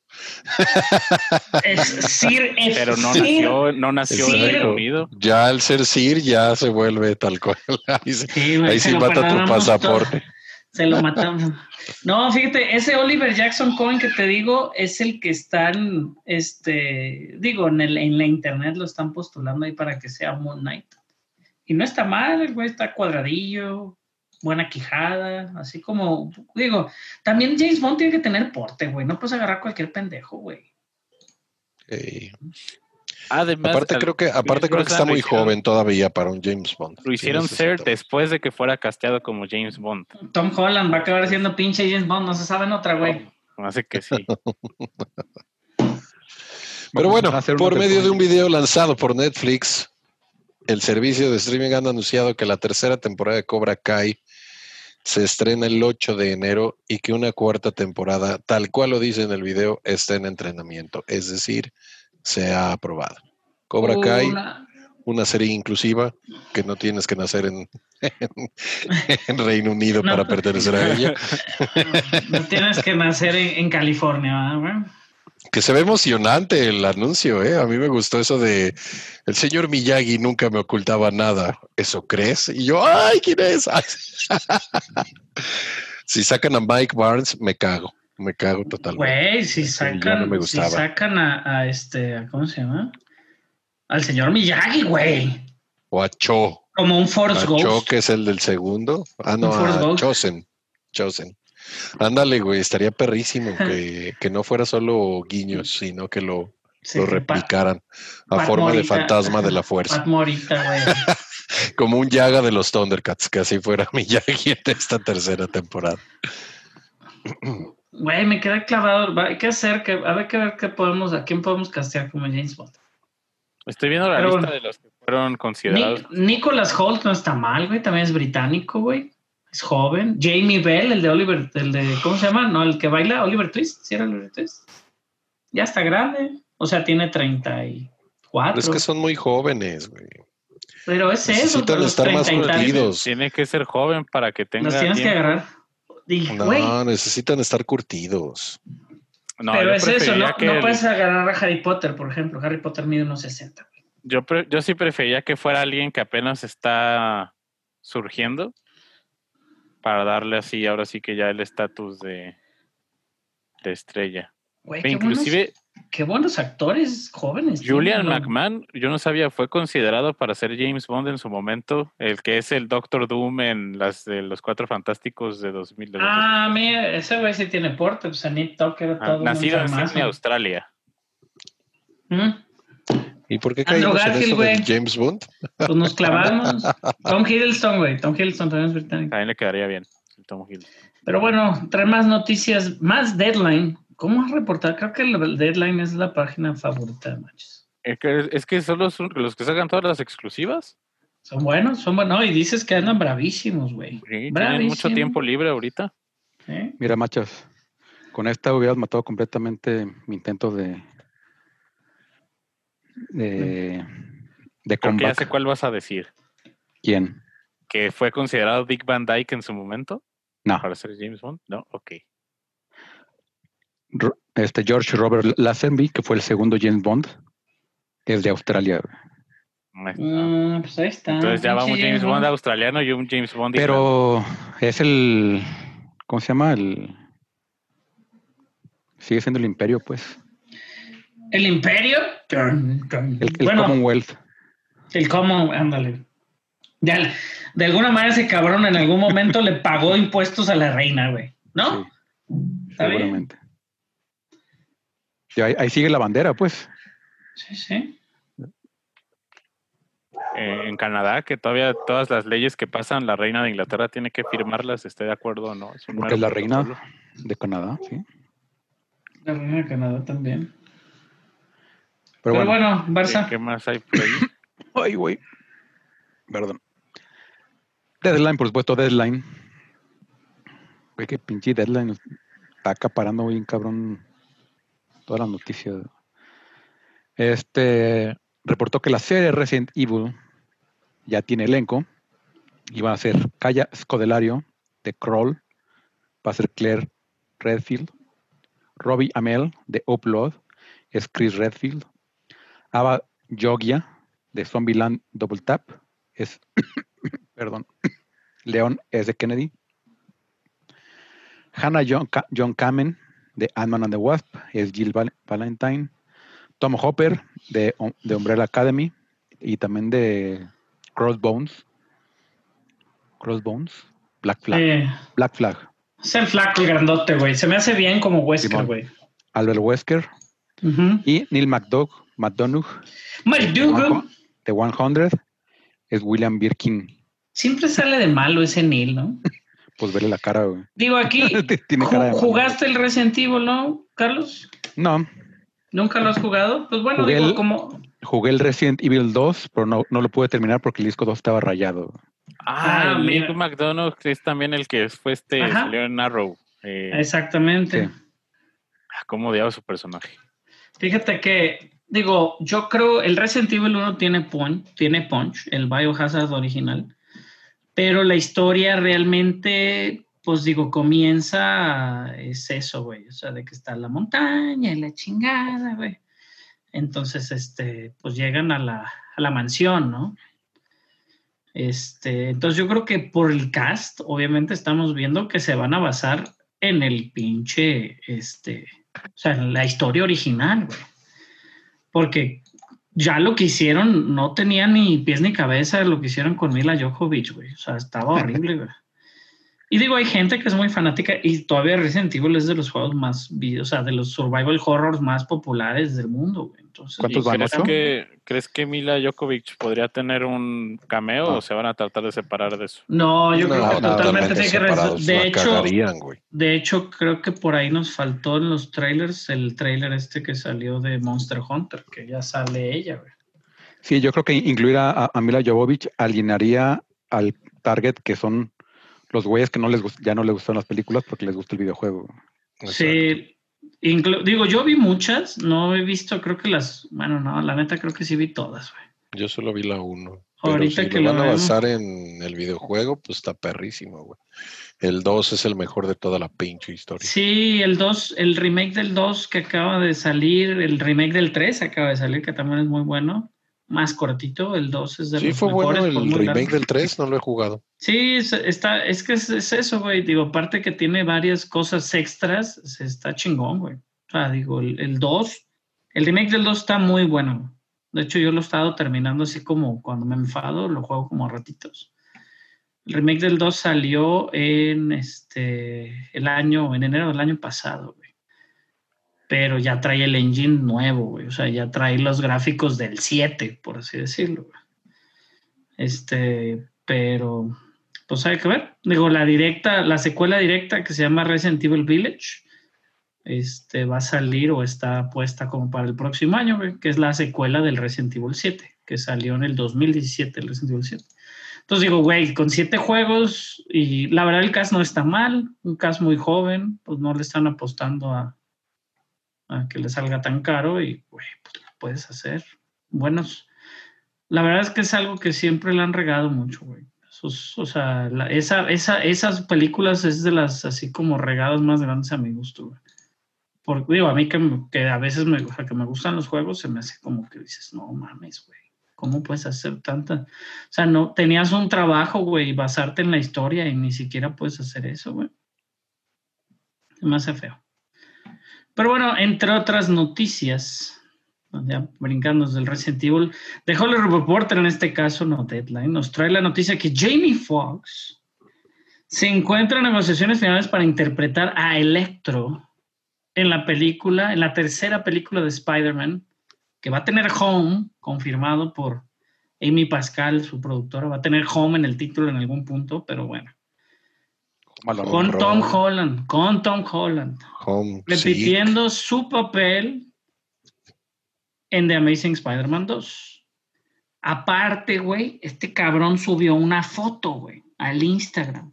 Es Sir F. Pero no Sir- nació, no nació. Reino Unido. Ya al ser Sir ya se vuelve tal cual. Ahí sí, ahí mata tu pasaporte. todo. Se lo matamos. No, fíjate, ese Oliver Jackson Cohen que te digo es el que están, este, digo, en, el, en la internet lo están postulando ahí para que sea Moon Knight. Y no está mal, el güey está cuadradillo, buena quijada, así como, digo, también James Bond tiene que tener porte, güey, no puedes agarrar cualquier pendejo, güey. Eh, Además, aparte al- creo que, aparte creo que está muy hicieron- joven todavía para un James Bond. Lo hicieron ser después de que fuera casteado como James Bond. Tom Holland va a acabar siendo pinche James Bond, no se sabe en otra, güey. Hace que sí. Pero bueno, por medio de un video lanzado por Netflix, el servicio de streaming han anunciado que la tercera temporada de Cobra Kai se estrena el 8 de enero y que una cuarta temporada, tal cual lo dice en el video, está en entrenamiento, es decir, se ha aprobado. Cobra Kai, Una- serie inclusiva que no tienes que nacer en, en, en Reino Unido No. para pertenecer a ella. No tienes que nacer en, en California, ¿verdad? Que se ve emocionante el anuncio, ¿eh? A mí me gustó eso de el señor Miyagi nunca me ocultaba nada. ¿Eso crees? Y yo, ¡ay, quién es! Si sacan a Mike Barnes, me cago. Me cago totalmente. Güey, si sacan, no me si sacan a, a este, a- ¿cómo se llama? Al señor Miyagi, güey. O a Cho. Como un Force A Cho, Ghost. que es el del segundo. Ah, no, Un Force a Ghost. Chosen. Chosen. Ándale, güey, estaría perrísimo que, que no fuera solo guiños, sino que lo, Sí, lo replicaran a Pat forma de fantasma de la fuerza. Pat Morita, güey. Como un Yaga de los Thundercats, que así fuera Miyagi en esta tercera temporada. Güey, me queda clavado. Va, Hay que hacer que, a ver, que ver qué podemos, a quién podemos castear como James Bond. Estoy viendo la Pero lista bueno. de los que fueron considerados. Nick- Nicholas Holt no está mal, güey. También es británico, güey. Es joven. Jamie Bell, el de Oliver, el de, ¿cómo se llama? No, el que baila Oliver Twist. ¿Sí era Oliver Twist? Ya está grande. O sea, tiene 34. Pero es que son muy jóvenes, güey. Pero es eso. necesitan los estar más 30 y tantos. curtidos. Tiene que ser joven para que tenga. Los tienes que agarrar. Y, güey, No, necesitan estar curtidos. No, pero es eso, no, que no el- puedes agarrar a Harry Potter, por ejemplo. Harry Potter mide unos 60. güey. yo, pre- yo sí prefería que fuera alguien que apenas está surgiendo para darle así, ahora sí que ya el estatus de, de estrella. Güey, E inclusive buenos, qué buenos actores jóvenes. Julian. McMahon, yo no sabía, fue considerado para ser James Bond en su momento, el que es el Doctor Doom en las de los Cuatro Fantásticos de 2000. de los Ah, mira, ese güey sí tiene porte. Pues Anit Tucker era Ah, todo nacido en. Sydney, Australia. ¿Mm? ¿Y por qué Andrew caímos en Garfield, eso de güey. James Bond? Pues nos clavamos. Tom Hiddleston, güey. Tom Hiddleston también es británico. También le quedaría bien. el Tom Hill. Pero bueno, trae más noticias, más Deadline. ¿Cómo has reportado? Creo que el Deadline es la página favorita de Manches. Es que, es que son los, los que sacan todas las exclusivas. Son buenos, son buenos. No, y dices que andan bravísimos, güey. Sí, tienen mucho tiempo libre ahorita. ¿Eh? Mira, machas, con esta hubieras matado completamente mi intento de. De. de Creo que ya comeback. sé cuál vas a decir. ¿Quién? Que fue considerado Dick Van Dyke en su momento No. para ser James Bond. No, ok. Este George Robert Lazenby, que fue el segundo James Bond, es de Australia. Mm, pues ahí está. Entonces ya va un James Bond australiano y un James Bond. Pero es el. ¿Cómo se llama? El. Sigue siendo el imperio, pues. El Imperio. El, el bueno, Commonwealth. el Common, ándale. Ya, de alguna manera ese cabrón en algún momento le pagó impuestos a la reina, güey. ¿No? Sí, seguramente. Y ahí, ahí sigue la bandera, pues. Sí, sí. eh, en Canadá, que todavía todas las leyes que pasan, la reina de Inglaterra tiene que firmarlas, esté de acuerdo o no. Es un Porque es la reina de Canadá, sí. La reina de Canadá también. Pero, Pero, bueno. bueno, Barça. ¿Qué, más hay por ahí? Ay, güey. Perdón. Deadline, por supuesto, Deadline. Güey, qué pinche Deadline. Está acaparando bien cabrón todas las noticias. Este reportó que la serie Resident Evil ya tiene elenco Iban a ser Kaya Scodelario de Kroll, va a ser Claire Redfield. Robbie Amell de Upload es Chris Redfield. Ava Yogia de Zombieland Double Tap es, perdón, Leon S. Kennedy. Hannah John, John Kamen de Ant-Man and the Wasp es Jill Val- Valentine. Tom Hopper de, de Umbrella Academy y también de Crossbones. Crossbones. Black Flag. Eh, Black Flag. es el flaco, el grandote, güey. Se me hace bien como Wesker, güey. Albert Wesker Y Neil McDough, McDonough Maldugo. de 100 es William Birkin. Siempre sale de malo ese Neil, ¿no? Pues vele la cara, güey. Digo, aquí Tiene cara de ju- malo. jugaste el Resident Evil, ¿no, Carlos? No, ¿Nunca lo has jugado? Pues bueno, Jugué digo, el- como... jugué el Resident Evil 2, pero no, no lo pude terminar porque el disco 2 estaba rayado. Ah, Ah. Nick McDonough es también el que fue este, Ajá. salió en Arrow. Eh, Exactamente. Sí. ah, ¿Cómo odiaba su personaje? Fíjate que, digo, yo creo el Resident Evil 1 tiene punch, tiene punch, el Biohazard original, pero la historia realmente, pues digo, comienza, es eso, güey, o sea, de que está la montaña y la chingada, güey. Entonces, este, pues llegan a la, a la mansión, ¿no? Este, entonces yo creo que por el cast, obviamente estamos viendo que se van a basar en el pinche, este, o sea, la historia original, güey. Porque ya lo que hicieron no tenía ni pies ni cabeza lo que hicieron con Mila Jokovic, güey. O sea, estaba horrible, güey. Y digo, hay gente que es muy fanática y todavía Resident Evil es de los juegos más, o sea, de los survival horrors más populares del mundo, güey. Entonces, ¿Cuántos ¿Y van? crees que, ¿Crees que Mila Jokovic podría tener un cameo No. o se van a tratar de separar de eso? No, yo creo que No, totalmente tiene que De hecho, cagarían, de hecho, creo que por ahí nos faltó en los trailers el trailer este que salió de Monster Hunter, que ya sale ella, güey. Sí, yo creo que incluir a, a- a Mila Jovovich alienaría al target que son los güeyes que no les ya no les gustan las películas porque les gusta el videojuego. Sí, inclu- digo, yo vi muchas, no he visto, creo que las, bueno, no, la neta creo que sí vi todas, güey. Yo solo vi la 1. Pero Ahorita si que lo lo van a basar en el videojuego, pues está perrísimo, güey. El 2 es el mejor de toda la pinche historia. Sí, el 2, el remake del 2 que acaba de salir, el remake del 3 acaba de salir, que también es muy bueno, más cortito, el 2 es de Sí, los fue bueno el remake largo. del 3, no lo he jugado. Sí, es, está, es que es, es eso, güey. Digo, aparte que tiene varias cosas extras, se está chingón, güey. O sea, digo, el, el 2, el remake del 2 está muy bueno. De hecho, yo lo he estado terminando así como cuando me enfado, lo juego como a ratitos. El remake del 2 salió en este el año, en enero del año pasado, güey. Pero ya trae el engine nuevo, güey. O sea, ya trae los gráficos del 7, por así decirlo. Este, pero pues hay que ver. Digo, la directa, la secuela directa que se llama Resident Evil Village, este, va a salir o está puesta como para el próximo año, güey, que es la secuela del Resident Evil 7, que salió en el 2017, el Resident Evil 7. Entonces digo, güey, con siete juegos y la verdad el cast no está mal, un cast muy joven, pues no le están apostando a, que le salga tan caro y, güey, pues lo puedes hacer. Buenos. La verdad es que es algo que siempre le han regado mucho, güey. O sea, esa, esa, esas películas es de las así como regadas más grandes a mi gusto, güey. Porque digo, a mí que, que a veces me, o que me gustan los juegos, se me hace como que dices, no mames, güey. ¿Cómo puedes hacer tanta? O sea, no tenías un trabajo, güey, basarte en la historia y ni siquiera puedes hacer eso, güey. Se me hace feo. Pero bueno, entre otras noticias, ya brincando del Resident Evil, The Hollywood Reporter en este caso, no Deadline, nos trae la noticia que Jamie Foxx se encuentra en negociaciones finales para interpretar a Electro en la película, en la tercera película de Spider-Man, que va a tener Home, confirmado por Amy Pascal, su productora, va a tener Home en el título en algún punto, pero bueno. Con Bro. Tom Holland, con Tom Holland, Home, repitiendo su papel en The Amazing Spider-Man 2. Aparte, güey, este cabrón subió una foto, güey, al Instagram.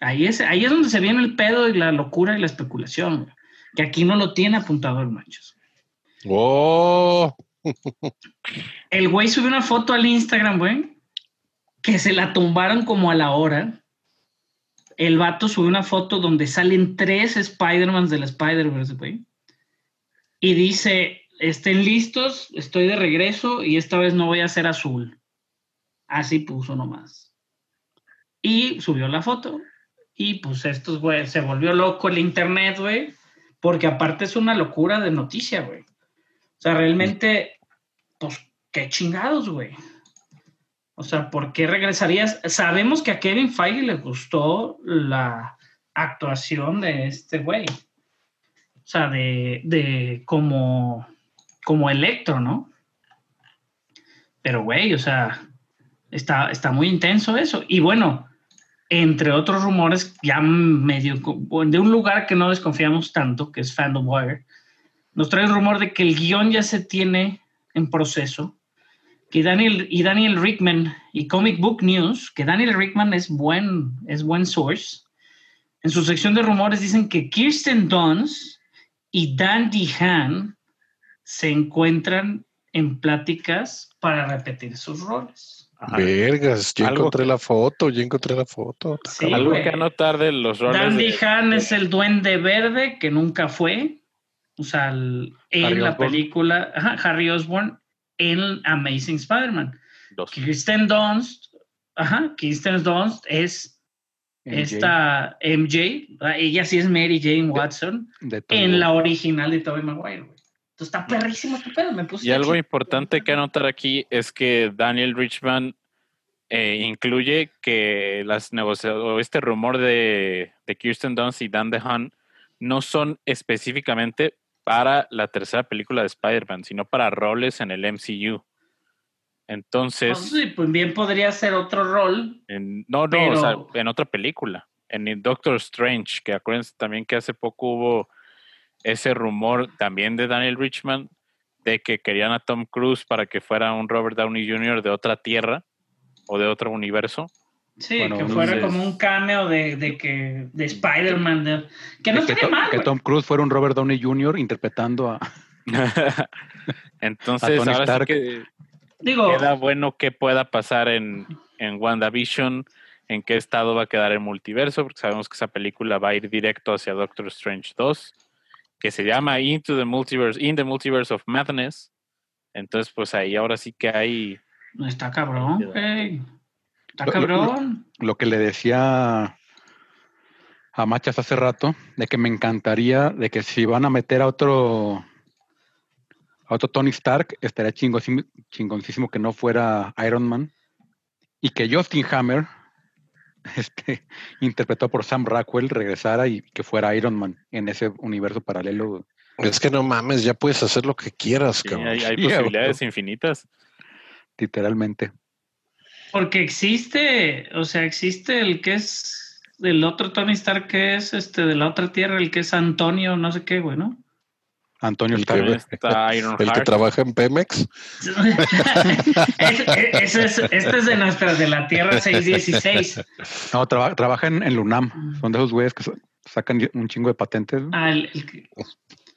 Ahí es, ahí es donde se viene el pedo y la locura y la especulación, güey. Que aquí no lo tiene apuntado el manchas. ¡Oh! El güey subió una foto al Instagram, güey, que se la tumbaron como a la hora. El vato subió una foto donde salen tres Spider-Mans del Spider-Verse, güey. Y dice, estén listos, estoy de regreso y esta vez no voy a ser azul. Así puso nomás. Y subió la foto. Y pues estos, güey, se volvió loco el internet, güey. Porque aparte es una locura de noticia, güey. O sea, realmente, pues, qué chingados, güey. O sea, ¿por qué regresarías? Sabemos que a Kevin Feige le gustó la actuación de este güey. O sea, de, de como, como Electro, ¿no? Pero, güey, o sea, está, está muy intenso eso. Y bueno, entre otros rumores, ya medio de un lugar que no desconfiamos tanto, que es Fandom Wire, nos trae el rumor de que el guion ya se tiene en proceso, que Daniel y Daniel Rickman y Comic Book News, que Daniel Rickman es buen, es buen source, en su sección de rumores dicen que Kirsten Dunst y Dan DeHaan se encuentran en pláticas para repetir sus roles. Ajá. Vergas, ya Algo encontré la foto, ya encontré la foto. Sí, Algo güey. que anotar de los roles. Dan de- DeHaan es el duende verde que nunca fue. O sea, el- en Harry la Osborn. película ajá, Harry Osborn en Amazing Spider-Man. dos. Kirsten Dunst, ajá, Kirsten Dunst es MJ, esta MJ, ella sí es Mary Jane Watson de en la original de Tobey Maguire, güey. Entonces está perrísimo este pedo, me puse Y algo importante que anotar aquí es que Daniel Richman eh, incluye que las negociaciones, o este rumor de, de Kirsten Dunst y Dan DeHaan no son específicamente para la tercera película de Spider-Man, sino para roles en el MCU. Entonces, No, sí, pues bien podría ser otro rol. en- no, no, Pero- o sea, en otra película, en Doctor Strange, que acuérdense también que hace poco hubo ese rumor también de Daniel Richman de que querían a Tom Cruise para que fuera un Robert Downey Jr. de otra tierra o de otro universo. Sí, Bueno, que fuera entonces- como un cameo de, de que de Spider-Man. de- que no To- mal, que. Tom Cruise fuera un Robert Downey Jr. interpretando a. Entonces, Tony ahora Stark. sí que Digo, queda bueno que pueda pasar en, en WandaVision, en qué estado va a quedar el multiverso, porque sabemos que esa película va a ir directo hacia Doctor Strange 2, que se llama Into the Multiverse, In the Multiverse of Madness. Entonces, pues ahí ahora sí que hay. no está cabrón, güey. Está Lo- lo- cabrón. Lo que le decía a Machas hace rato, de que me encantaría, de que si van a meter a otro. A otro Tony Stark, estaría chingoncísimo que no fuera Iron Man. Y que Justin Hammer, este, interpretado por Sam Rockwell, regresara y que fuera Iron Man en ese universo paralelo. Es que no mames, ya puedes hacer lo que quieras, sí, cabrón. hay, hay Sí, a posibilidades infinitas. Literalmente. Porque existe, o sea, existe el que es del otro Tony Stark que es este de la otra tierra, el que es Antonio, no sé qué, güey, ¿no? Antonio El que Stark. ve- Está Iron El que trabaja en Pemex. Es- es- ese es- este es de nuestra, de la Tierra 616. No, traba- trabaja en, en Lunam. Son de esos güeyes que sa- sacan un chingo de patentes. Ah, el- el que-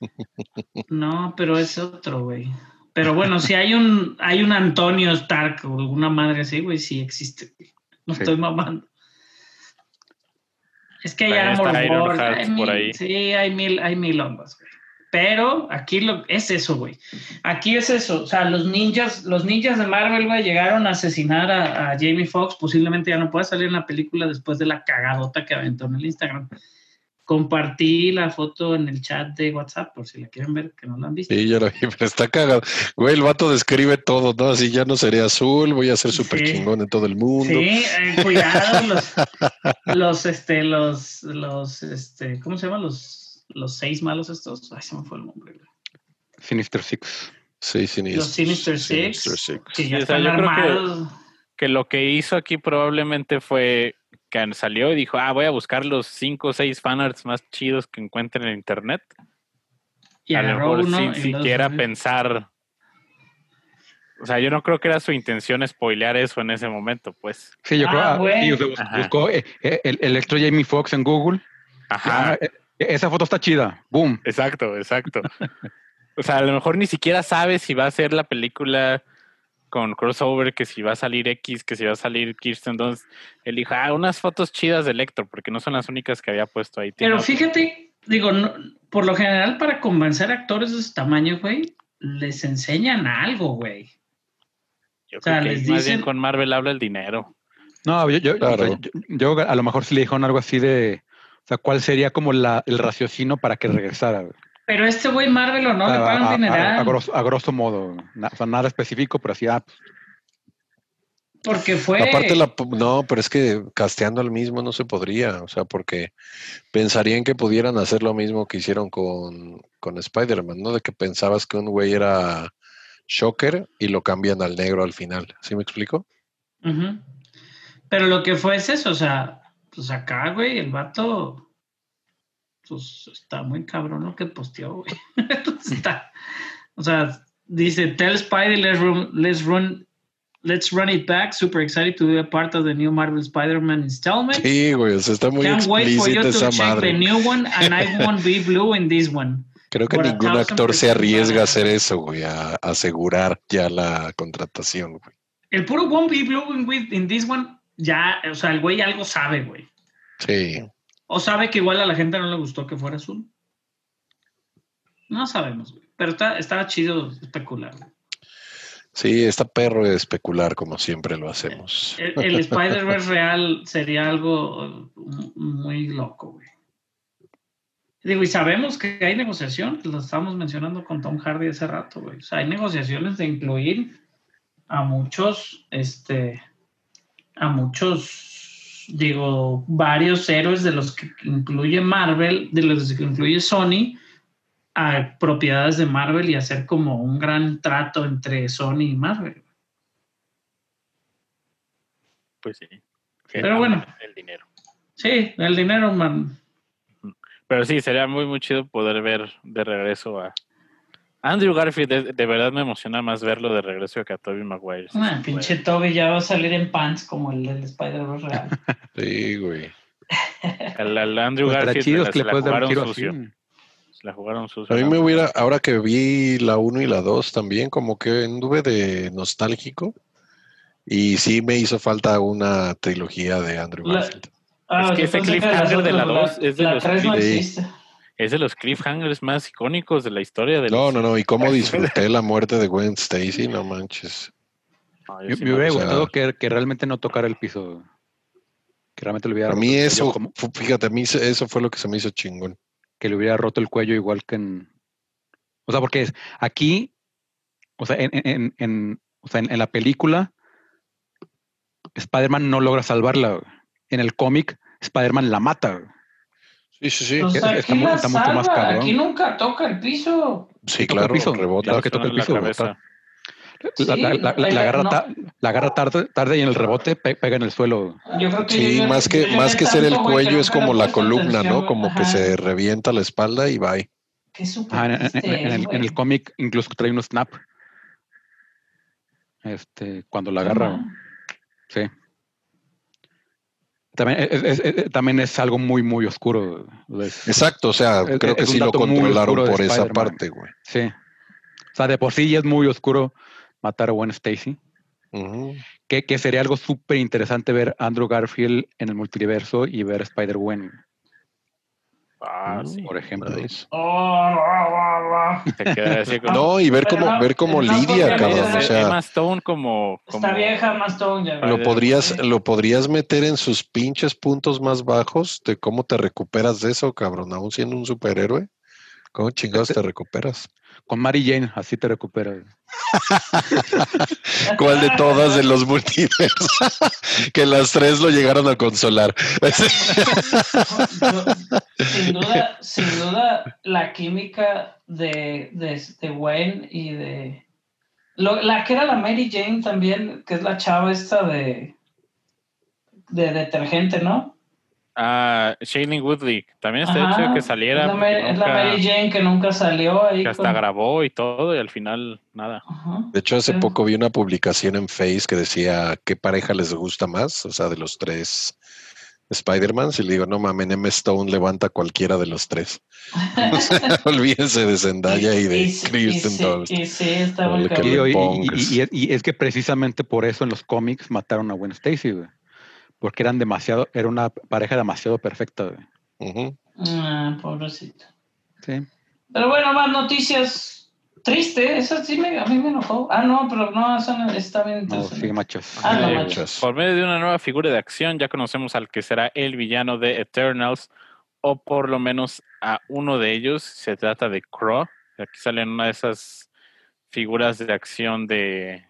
No, pero es otro, güey. Pero bueno, si hay un, hay un Antonio Stark o alguna madre así, güey, sí existe. No Sí. estoy mamando. Es que hay Armor hay por mil- ahí. Sí, hay mil, hay mil ondas, güey. Pero aquí lo, es eso, güey. Aquí es eso. O sea, los ninjas, los ninjas de Marvel, güey, llegaron a asesinar a, a Jamie Foxx. Posiblemente ya no pueda salir en la película después de la cagadota que aventó en el Instagram. Compartí la foto en el chat de WhatsApp, por si la quieren ver, que no la han visto. Sí, ya lo vi, pero está cagado. Güey, el vato describe todo, ¿no? Así ya no seré azul, voy a ser súper Sí. chingón en todo el mundo. Sí, eh, cuidado, los, los, este, los, los, este, ¿cómo se llama? Los, los seis malos estos. Ay, se me fue el nombre. güey. Sinister Six. Sí, siniestro. Los Sinister Six, Sinister Six. que ya Sí, o sea, están yo creo que- armados. que lo que hizo aquí probablemente fue que salió y dijo, ah, voy a buscar los cinco o seis fanarts más chidos que encuentren en internet. Y a lo mejor uno. sin siquiera pensar. O sea, yo no creo que era su intención spoilear eso en ese momento, pues. Sí, yo Ah, creo. ah, bus- Ajá. buscó eh, eh, el electro Jamie Foxx en Google. Ajá, Ah, eh, esa foto está chida. Boom. exacto, exacto. O sea, a lo mejor ni siquiera sabe si va a ser la película con crossover, que si va a salir X, que si va a salir Kirsten Dunst. Él dijo, ah, unas fotos chidas de Electro, porque no son las únicas que había puesto ahí. Pero fíjate, digo, no- por lo general para convencer a actores de ese tamaño, güey, les enseñan algo, güey. Yo o sea, creo que les más bien dicen- con Marvel habla el dinero. No, yo, yo, Claro. yo- yo a lo mejor sí le dijeron algo así de, o sea, ¿cuál sería como la, el raciocinio para que regresara? güey? Pero este güey Marvel o no le a, pagan a- a- dineral. a grosso, a grosso modo, na- o sea, nada específico, pero así, ah, pues, porque fue. Aparte, la, no, pero es que casteando al mismo no se podría, o sea, porque pensarían que pudieran hacer lo mismo que hicieron con, con Spider-Man, ¿no? De que pensabas que un güey era Shocker y lo cambian al negro al final. ¿Sí me explico? Ujú. Pero lo que fue es eso, o sea, pues acá, güey, el vato. Pues está muy cabrón lo que posteó, güey. está. O sea, dice: Tell Spidey, let's run, let's run, let's run it back. Super excited to be a part of the new Marvel Spider-Man installment. Sí, güey, o sea, está muy Can't wait for you to esa check madre. the new one, and I won't be blue in this one. Creo que ningún actor se arriesga a hacer eso, güey, a asegurar ya la contratación, güey. El puro won't be blue in, with- in this one, ya, o sea, el güey algo sabe, güey. Sí. O sabe que igual a la gente no le gustó que fuera azul. No sabemos, güey. Pero está, estaba chido especular. güey. Sí, está perro de especular como siempre lo hacemos. El, el Spider-Verse real sería algo uh, muy loco, güey. Digo, y sabemos que hay negociaciones, lo estábamos mencionando con Tom Hardy hace rato, güey. O sea, hay negociaciones de incluir a muchos, este, a muchos, digo, varios héroes de los que incluye Marvel, de los que incluye Sony, a propiedades de Marvel y hacer como un gran trato entre Sony y Marvel. Pues sí. Pero bueno. El dinero. Sí, el dinero, man. Pero sí, sería muy, muy chido poder ver de regreso a Andrew Garfield. De, de verdad me emociona más verlo de regreso que a Tobey Maguire. si Ah, se pinche puede. Toby ya va a salir en pants como el del Spider-Verse real. Sí, güey. Al, al Andrew pues, Garfield chido se que le se la dar jugaron sucio. así. Se la jugaron sucio. A mí me hubiera, ahora que vi la 1 y la 2 también, como que anduve de nostálgico. Y sí me hizo falta una trilogía de Andrew La- Garfield. Ah, Es que ese que cliffhanger de la otras- dos es de la los tres no clips. existe. Es de los cliffhangers más icónicos de la historia de No, los- no, no. Y cómo disfruté la muerte de Gwen Stacy, no manches. No, yo Me, sí me me hubiera o sea- gustado que, que realmente no tocara el piso. Que realmente le hubiera A roto mí el cuello eso, como- fíjate, a mí eso fue lo que se me hizo chingón. que le hubiera roto el cuello igual que en. O sea, porque es- aquí, o sea, en, en, en- o sea, en, en la película, Spider-Man no logra salvarla. En el cómic, Spider-Man la mata. Sí, sí, sí. Pues está aquí mu- la está mucho más cabrón. Aquí nunca toca el piso. Sí, toca el claro, piso, rebota. claro que toca el piso. La, Sí, la- la- la- la agarra, no. ta- la agarra tarde, tarde y en el rebote pe- pega en el suelo. Yo creo que Sí, yo- más yo que, más que ser el cuello es como la columna, atención, ¿no? Como que se revienta la espalda y súper Ajá, en, en- en- el, en güey. el cómic incluso trae un snap. Este, cuando la agarra. Sí. También es, es- también es algo muy, muy oscuro. Es- Exacto, o sea, creo que sí lo controlaron por esa parte, güey. sí. O sea, de por sí ya es muy oscuro matar a Gwen Stacy. Que, que sería algo súper interesante ver Andrew Garfield en el multiverso y ver a Spider-Gwen, Ah, sí. por ejemplo. Oh, así como. No, y ver cómo, no, ver cómo lidia, cabrón. O sea, Emma Stone como. como Está vieja, más todo ya. lo podrías, lo podrías meter en sus pinches puntos más bajos de cómo te recuperas de eso, cabrón. Aún siendo un superhéroe, ¿cómo chingados te recuperas? Con Mary Jane, así te recuperas. ¿Cuál de todas de los multiversos? que las tres lo llegaron a consolar. Sin duda, sin duda, la química de, de, de Wayne y de. lo- la que era la Mary Jane también, que es la chava esta de. de detergente, ¿no? Ah, Shailene Woodley. También está Ajá, hecho que saliera. Es la, Mary, es la nunca- Mary Jane que nunca salió ahí. que hasta con- grabó y todo, y al final nada. Ajá. De hecho, hace Pero- poco vi una publicación en Face que decía qué pareja les gusta más, o sea, de los tres Spider-Man, si le digo, no mames, Emma Stone levanta cualquiera de los tres. O sea, olvídense de Zendaya y de y, sí- y Kristen sí- Dunst. y. Y, y- y- y- y es que precisamente por eso en los cómics mataron a Gwen Stacy, güey. Porque eran demasiado, era una pareja demasiado perfecta. Ah, pobrecito. Sí. Pero bueno, más noticias. Triste, esa sí me, a mí me enojó. Ah, no, pero no, no- está bien No, sí, machos. Ah, no, por medio de una nueva figura de acción, ya conocemos al que será el villano de Eternals, o por lo menos a uno de ellos. Se trata de Crow. Aquí sale en una de esas figuras de acción de.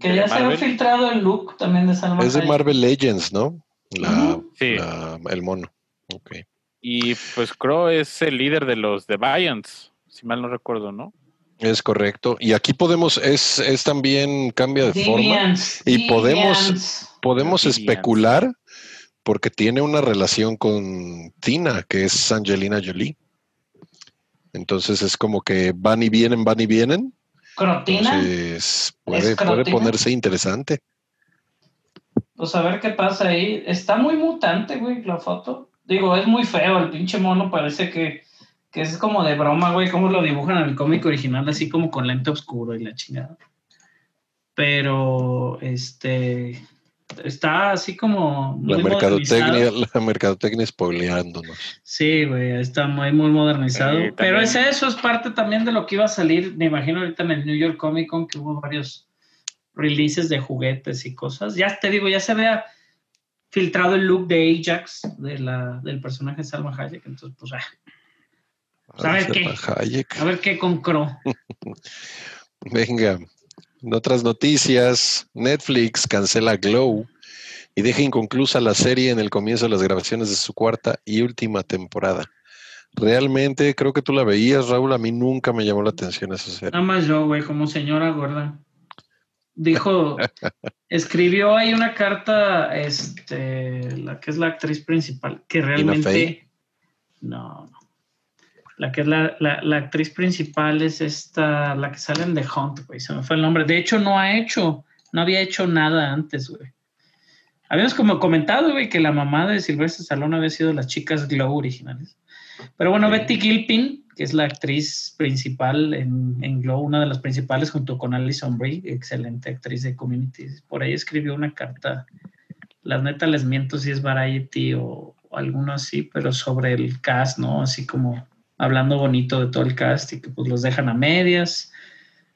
Que ya se ha filtrado el look también de Salma Es de. Marvel Legends, ¿no? La. Sí. la- el mono. Ok. Y pues Crow es el líder de los Deviants, si mal no recuerdo, ¿no? Es correcto. Y aquí podemos, es, es también cambia de forma. Deviants, Y podemos-. Podemos Deviants. especular porque tiene una relación con Tina, que es Angelina Jolie. Entonces es como que van y vienen, van y vienen. Crotina. Entonces puede, ¿Es puede ponerse interesante. Pues a ver qué pasa ahí. Está muy mutante, güey, la foto. Digo, es muy feo. El pinche mono parece que, que es como de broma, güey. Como lo dibujan en el cómic original, así como con lente oscuro y la chingada. Pero, este. Está así como. La mercadotecnia, modernizado. la mercadotecnia spoileándonos. Sí, güey, está muy, muy modernizado. Sí, Pero es eso, es parte también de lo que iba a salir, me imagino ahorita en el New York Comic Con, que hubo varios releases de juguetes y cosas. Ya te digo, ya se había filtrado el look de Ajax, de la, del personaje de Salma Hayek, entonces pues ah, ¿Sabes Ay, qué? Salma Hayek. a ver qué con Crow. Venga, en otras noticias, Netflix cancela Glow y deja inconclusa la serie en el comienzo de las grabaciones de su cuarta y última temporada. Realmente, creo que tú la veías, Raúl, a mí nunca me llamó la atención esa serie. Nada más yo, güey, como señora gorda. Dijo, escribió ahí una carta, este, la que es la actriz principal, que realmente. No, no. La que es la, la- la actriz principal es esta, la que sale en The Hunt, güey. Se me fue el nombre. De hecho, no ha hecho, no había hecho nada antes, güey. Habíamos como comentado, güey, que la mamá de Silvestre Stallone había sido las chicas Glow originales. Pero bueno, Sí. Betty Gilpin, que es la actriz principal en, en Glow, una de las principales junto con Alison Brie, excelente actriz de Community. Por ahí escribió una carta, la neta les miento si es Variety o, o alguno así, pero sobre el cast, ¿no? Así como hablando bonito de todo el cast y que pues los dejan a medias.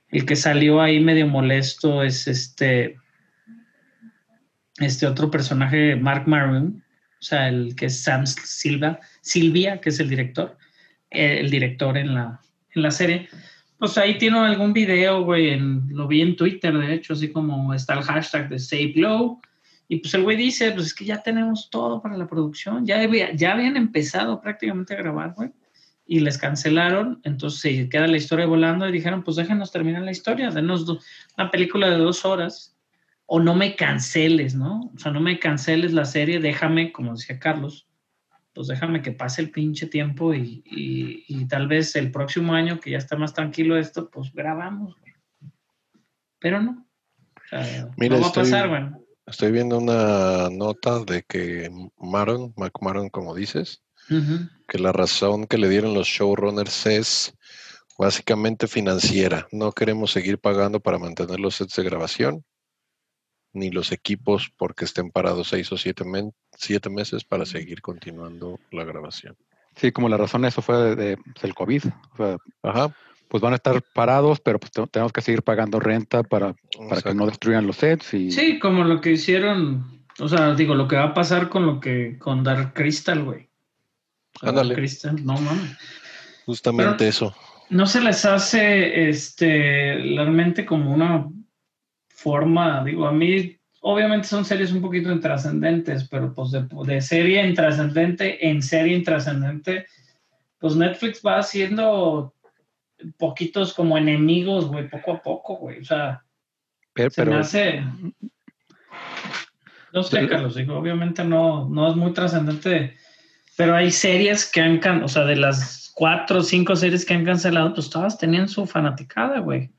El que salió ahí medio molesto es este, este otro personaje, Mark Maroon, o sea, el que es Sam Silva, Silvia, que es el director, eh, el director en la, en la serie. Pues ahí tiene algún video, güey, lo vi en Twitter, de hecho, así como está el hashtag de Save Glow. Y pues el güey dice, pues es que ya tenemos todo para la producción, ya, ya habían empezado prácticamente a grabar, güey, y les cancelaron, entonces se queda la historia volando y dijeron, pues déjenos terminar la historia, denos una película de dos horas, o no me canceles, ¿no? O sea, no me canceles la serie, déjame, como decía Carlos, pues déjame que pase el pinche tiempo y, y- y tal vez el próximo año, que ya está más tranquilo esto, pues grabamos. Pero no. O sea, Mira, no va a estoy- pasar. Estoy viendo una nota de que Maron, Mac Maron, como dices, Que la razón que le dieron los showrunners es básicamente financiera. No queremos seguir pagando para mantener los sets de grabación, ni los equipos porque estén parados seis o siete, men- siete meses para seguir continuando la grabación. Sí, como la razón de eso fue de, de- pues, el COVID. O sea, Ajá. pues van a estar parados, pero pues te- tenemos que seguir pagando renta para, para que no destruyan los sets. Y, Sí, como lo que hicieron, o sea, digo, lo que va a pasar con lo que, con Dark Crystal, güey. Sea, Ándale. Crystal, no mames. Justamente Pero- eso. ¿No se les hace este realmente como una forma, digo, a mí obviamente son series un poquito intrascendentes, pero pues de, de serie intrascendente en serie intrascendente, pues Netflix va haciendo poquitos como enemigos, güey, poco a poco, güey. O sea, pero, se me hace... No sé, Pero- Carlos, digo, obviamente no, no es muy trascendente, pero hay series que han, can- o sea, de las cuatro o cinco series que han cancelado, pues todas tenían su fanaticada, güey.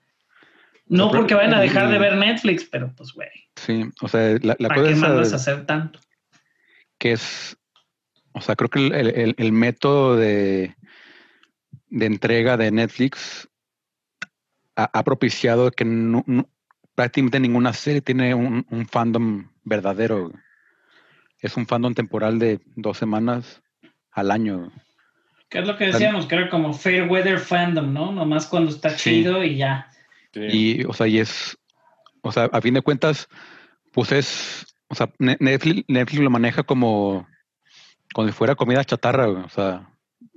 No porque vayan a dejar de ver Netflix, pero pues, güey, sí, o sea, la, la ¿para cosa qué es mandas a hacer tanto? que es, o sea, creo que el, el- el método de, de entrega de Netflix ha, ha propiciado que no- no- prácticamente ninguna serie tiene un, un fandom verdadero. Es un fandom temporal de dos semanas al año. ¿Qué es lo que decíamos? Que era como fair weather fandom, ¿no? Nomás cuando está Sí. chido y ya. Sí. Y, o sea, y es, o sea, a fin de cuentas, pues es, o sea, Ne- Netflix, Netflix lo maneja como, como si fuera comida chatarra, o sea,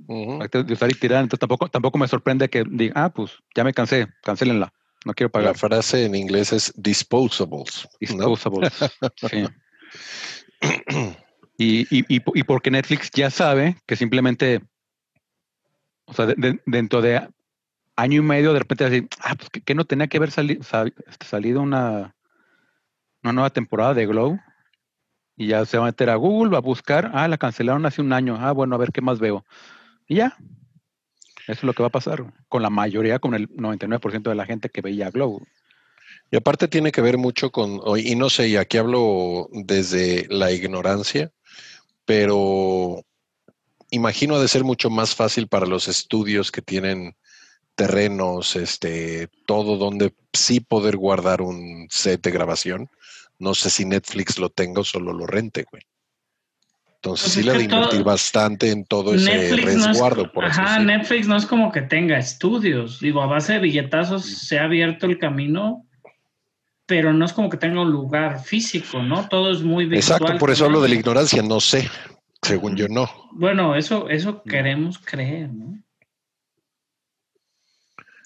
Ujú. de usar y tirar, entonces tampoco, tampoco me sorprende que diga, ah, pues ya me cansé, cancélenla, no quiero La pagar. frase en inglés es disposables. ¿no? Disposables. sí. Y, y, y, y porque Netflix ya sabe que simplemente, o sea, de- de- dentro de año y medio, de repente decir, ah, pues que, no tenía que haber sali- sa- este, salido una, una nueva temporada de Glow. Y ya se va a meter a Google, va a buscar, ah, la cancelaron hace un año, ah, bueno, a ver qué más veo. Y ya. Eso es lo que va a pasar con la mayoría, con el 99% de la gente que veía Glow. Y aparte tiene que ver mucho con, y no sé, y aquí hablo desde la ignorancia, pero imagino ha de ser mucho más fácil para los estudios que tienen terrenos, este, todo donde sí poder guardar un set de grabación. No sé si Netflix lo tenga o solo lo rente, güey. Entonces Pues sí le todo- bastante en todo ese Netflix no es, resguardo, por ajá. Netflix no es como que tenga estudios. Digo, a base de billetazos se ha abierto el camino, pero no es como que tenga un lugar físico, ¿no? Todo es muy virtual. Exacto, por eso hablo de la ignorancia, no sé. Según yo, no. Bueno, eso, eso Mm. queremos creer, ¿no?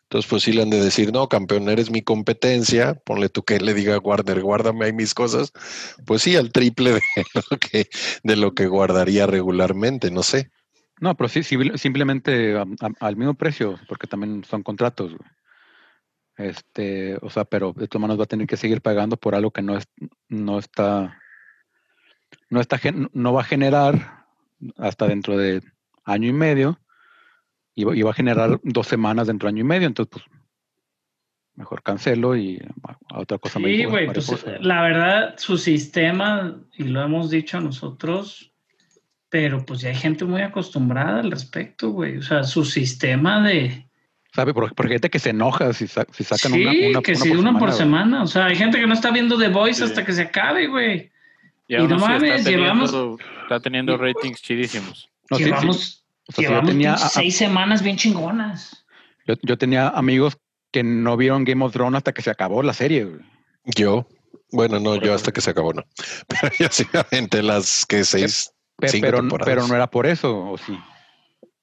Entonces, pues sí le han de decir, no, campeón, eres mi competencia, ponle tú que le diga Warner, guárdame ahí mis cosas. Pues sí, al triple de lo que, de lo que guardaría regularmente, no sé. No, pero sí, sí, simplemente a- a- al mismo precio, porque también son contratos. güey. Este, o sea, pero de todas maneras va a tener que seguir pagando por algo que no es, no está, no está, no va a generar hasta dentro de año y medio, y va, y va a generar dos semanas dentro de año y medio, entonces pues mejor cancelo y a, otra cosa me Sí, güey, pues mariposa. la verdad, su sistema, y lo hemos dicho nosotros, pero pues ya hay gente muy acostumbrada al respecto, güey. O sea, su sistema de... ¿Sabe? Porque, porque hay gente que se enoja si, sa- si sacan sí, una, una, que una si una por güey. semana. O sea, hay gente que no está viendo The Voice Sí. hasta que se acabe, güey. Y Y no mames, está teniendo, llevamos- está teniendo ratings chidísimos. No, sí, sí. llevamos O sea, si yo llevamos tenía pinches a- seis semanas bien chingonas. Yo, yo tenía amigos que no vieron Game of Thrones hasta que se acabó la serie. güey. Yo, bueno, no, Por yo hasta que se acabó, no. Pero yo sí aventé las que seis, pero, temporadas. pero no era por eso, ¿o sí?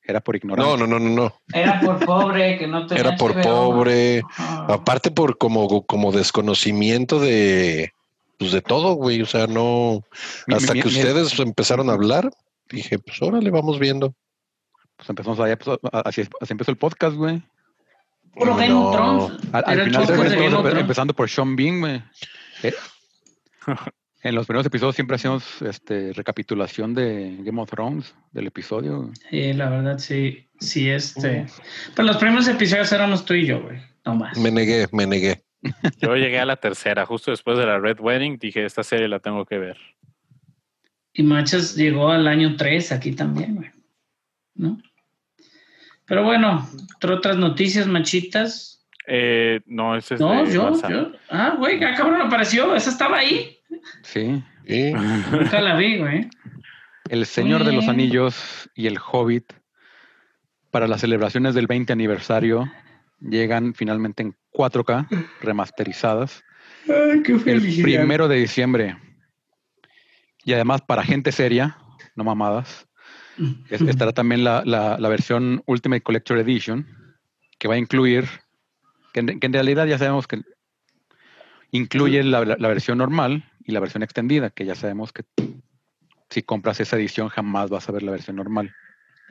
Era por ignorancia. No, no, no, no, no. Era por pobre, que no tenía Era por HBO. pobre, aparte por como, como desconocimiento de, pues de todo, güey. O sea, no, Mi- hasta mi- que mi- ustedes empezaron a hablar, dije, pues órale, vamos viendo. Pues empezamos allá, pues, a- así, así empezó el podcast, güey. Puro Game No. of Thrones. Al, al final de empezando por Sean Bean, güey. Eh, en los primeros episodios siempre hacíamos este, recapitulación de Game of Thrones, del episodio. Sí, la verdad, sí. Sí, este. Pero los primeros episodios éramos tú y yo, güey. No más. Me negué, me negué. Yo llegué a la tercera, justo después de la Red Wedding, dije, esta serie la tengo que ver. Y Machas llegó al año 3 aquí también, güey. ¿No? Pero bueno, entre otras noticias, machitas. Eh, no, ese es No, de yo, WhatsApp. yo. Ah, güey, ah, cabrón, apareció. Esa estaba ahí. Sí. Y Nunca la vi, güey. El Señor de los. Anillos y el Hobbit para las celebraciones del 20 aniversario llegan finalmente en 4K remasterizadas Ay, qué el primero de diciembre. Y además para gente seria, no mamadas, es- estará también la, la- la versión Ultimate Collector Edition que va a incluir, que en, que en realidad ya sabemos que incluye la, la- la versión normal y la versión extendida, que ya sabemos que si compras esa edición jamás vas a ver la versión normal.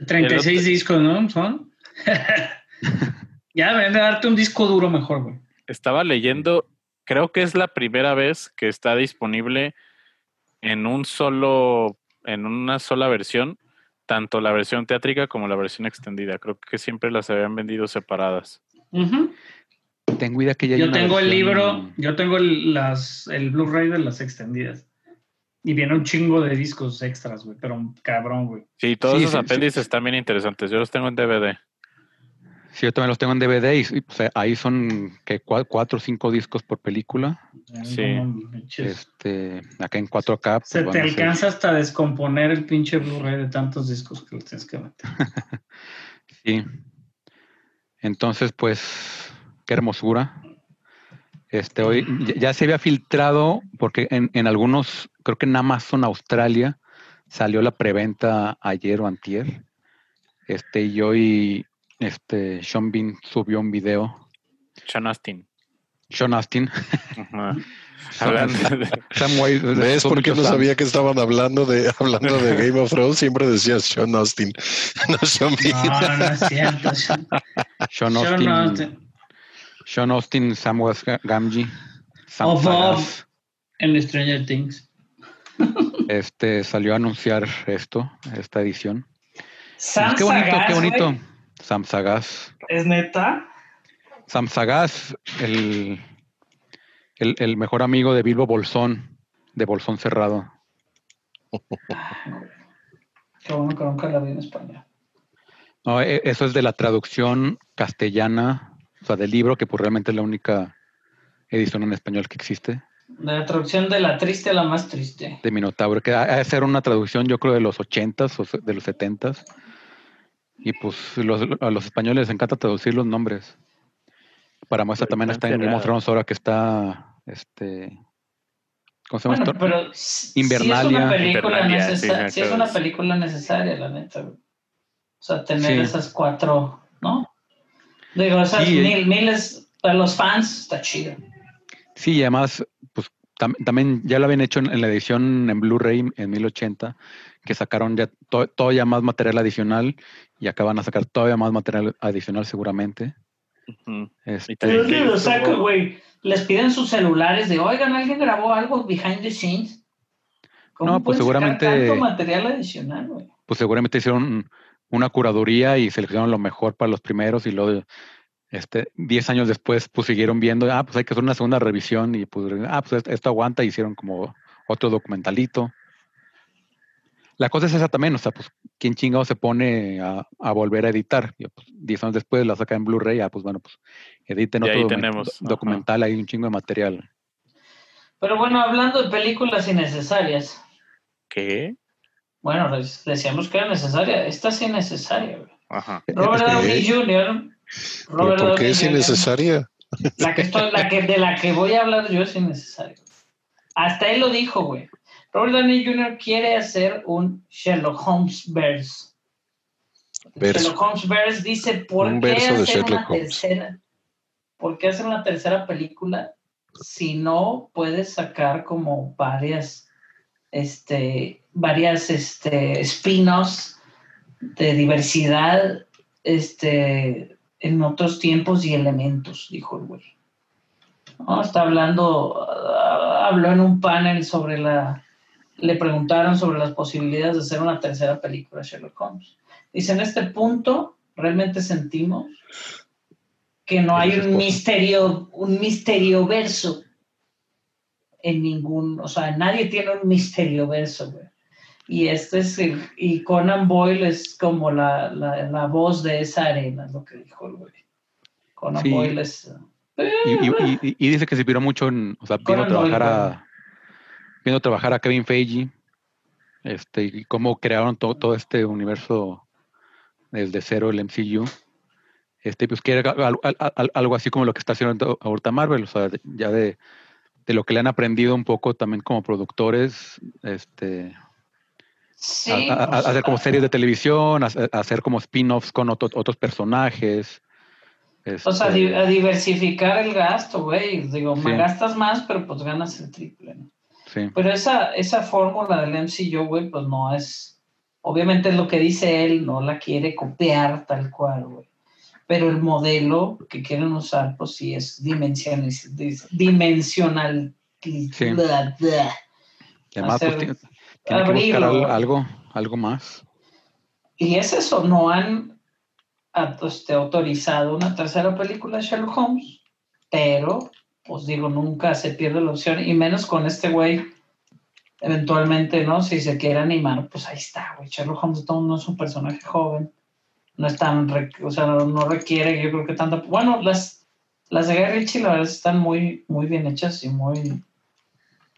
36 discos, ¿no? Son. ya deben de darte un disco duro mejor, güey. Estaba leyendo, creo que es la primera vez que está disponible en un solo, en una sola versión, tanto la versión teátrica como la versión extendida. Creo que siempre las habían vendido separadas. Tengo idea que ya Yo tengo el libro, yo tengo el, las, el Blu-ray de las extendidas. Y viene un chingo de discos extras, güey, pero un cabrón, güey. Sí, todos Sí, esos sí, apéndices sí. están bien interesantes. Yo los tengo en DVD. Sí, yo también los tengo en DVD y y, o sea, ahí son que cua- cuatro o cinco discos por película. Sí. Este, acá en 4K. pues, Se te ser- alcanza hasta descomponer el pinche Blu-ray de tantos discos que lo tienes que meter. Sí. Entonces, pues, qué hermosura. Este, hoy ya, ya se había filtrado, porque en, en algunos, creo que en Amazon Australia salió la preventa ayer o antier. Este, y hoy, este, Sean Bean subió un video. Sean Astin. Sean Astin. Ajá. Hablando de- Samway, ¿Ves por qué no Sam. sabía que estaban hablando de hablando de Game of Thrones? Siempre decías Sean Austin, no Sean Bean. No, no es cierto. Sean- Sean Sean Austin. Sean Austin, Samuel Gamgee. Sam Of. Sagaz, En Stranger Things. este, salió a anunciar esto, esta edición. Sam qué bonito, Sagaz, qué bonito. güey. Sam Sagaz. ¿Es neta? Sam Sagaz, el, el, el mejor amigo de Bilbo Bolsón, de Bolsón Cerrado. Qué bueno que nunca la vi en español. No, e- eso es de la traducción castellana, o sea, del libro, que pues realmente es la única edición en español que existe, De la traducción de la triste a la más triste. de Minotauro, que ha de ser una traducción, yo creo, de los ochentas o se- de los setentas. Y pues los- a los españoles les encanta traducir los nombres. Para muestra Pero también está en Game of enterrado. Thrones ahora que está, este, ¿cómo se llama Bueno, esto? pero Invernalia. Sí es una película, Invernalia, sí, sí es una película necesaria, la neta. O sea, tener Sí. esas cuatro, ¿no? Digo, esas Sí, eh. mil, miles, para los fans está chido. Sí, y además, pues tam- también ya lo habían hecho en, en la edición en Blu-ray en 1080, que sacaron ya to- todavía más material adicional y acá van a sacar todavía más material adicional seguramente. Este, Pero que lo saca, güey. Les piden sus celulares de, oigan, ¿alguien grabó algo behind the scenes? ¿Cómo No, pues seguramente- tanto material adicional, güey? pues seguramente hicieron una curaduría y seleccionaron lo mejor para los primeros y luego este 10 años después pues siguieron viendo, ah, pues hay que hacer una segunda revisión y pues ah, pues esto- aguanta y hicieron como otro documentalito. La cosa es esa también, o sea, pues quién chingado se pone a, a volver a editar. Y, pues, 10 años después la saca en Blu-ray, ah, pues bueno, pues editen otro ahí document- tenemos, ajá. documental, hay un chingo de material. Pero bueno, hablando de películas innecesarias. ¿Qué? Bueno, decíamos que era necesaria. Esta es necesaria, güey. Ajá. Robert Ok. Downey Jr. ¿Pero Robert por qué Downey es Jr. innecesaria? La que estoy, la que, de la que voy a hablar yo es innecesaria. Hasta él lo dijo, güey. Robert Downey Jr. quiere hacer un Sherlock Holmes verse. Verso. Sherlock Holmes verse dice, ¿por Un qué hacer una Holmes. tercera? ¿Por qué hacer una tercera película si no puedes sacar como varias, este, varias, este, spin-offs de diversidad, este, en otros tiempos y elementos, dijo el güey. No, está hablando, ah, habló en un panel sobre la, le preguntaron sobre las posibilidades de hacer una tercera película de Sherlock Holmes. Dice, en este punto realmente sentimos que no hay un misterio, un misterio verso en ningún, o sea, nadie tiene un misterio verso, güey. Y este es, el- y Conan Boyle es como la, la, la voz de esa arena, es lo que dijo el güey. Conan Sí. Boyle es... Y, y- y- y dice que se inspiró mucho en, o sea, viendo Conan Doyle, trabajar a, viendo trabajar a Kevin Feige, este, y cómo crearon to- todo este universo desde cero, el MCU. Este, pues quiere al- al- al- algo así como lo que está haciendo ahorita Marvel, o sea, ya de, de lo que le han aprendido un poco también como productores, este, Sí, a, a- a- hacer como series de televisión, hacer como spin-offs con otro- otros personajes. O sea, este, di- a diversificar el gasto, güey. Digo, Sí. me gastas más, pero pues ganas el triple, ¿no? sí. Pero esa, esa fórmula del MCU, güey, pues no es. Obviamente es lo que dice él, no la quiere copiar tal cual, güey. Pero el modelo que quieren usar, pues sí es dimensional. Dimensional. bla, bla. Y además, pues, hacer- tiene, tiene que buscar abrirlo. al- algo, algo más. Y es eso, no han este, autorizado una tercera película de Sherlock Holmes, pero, pues digo, nunca se pierde la opción, y menos con este güey eventualmente, ¿no? Si se quiere animar, pues ahí está, güey. Sherlock Holmes no es un personaje joven. No es tan, o sea, no, no requiere, yo creo que tanta. Bueno, las, las de Guy Ritchie, la verdad, están muy, muy bien hechas y muy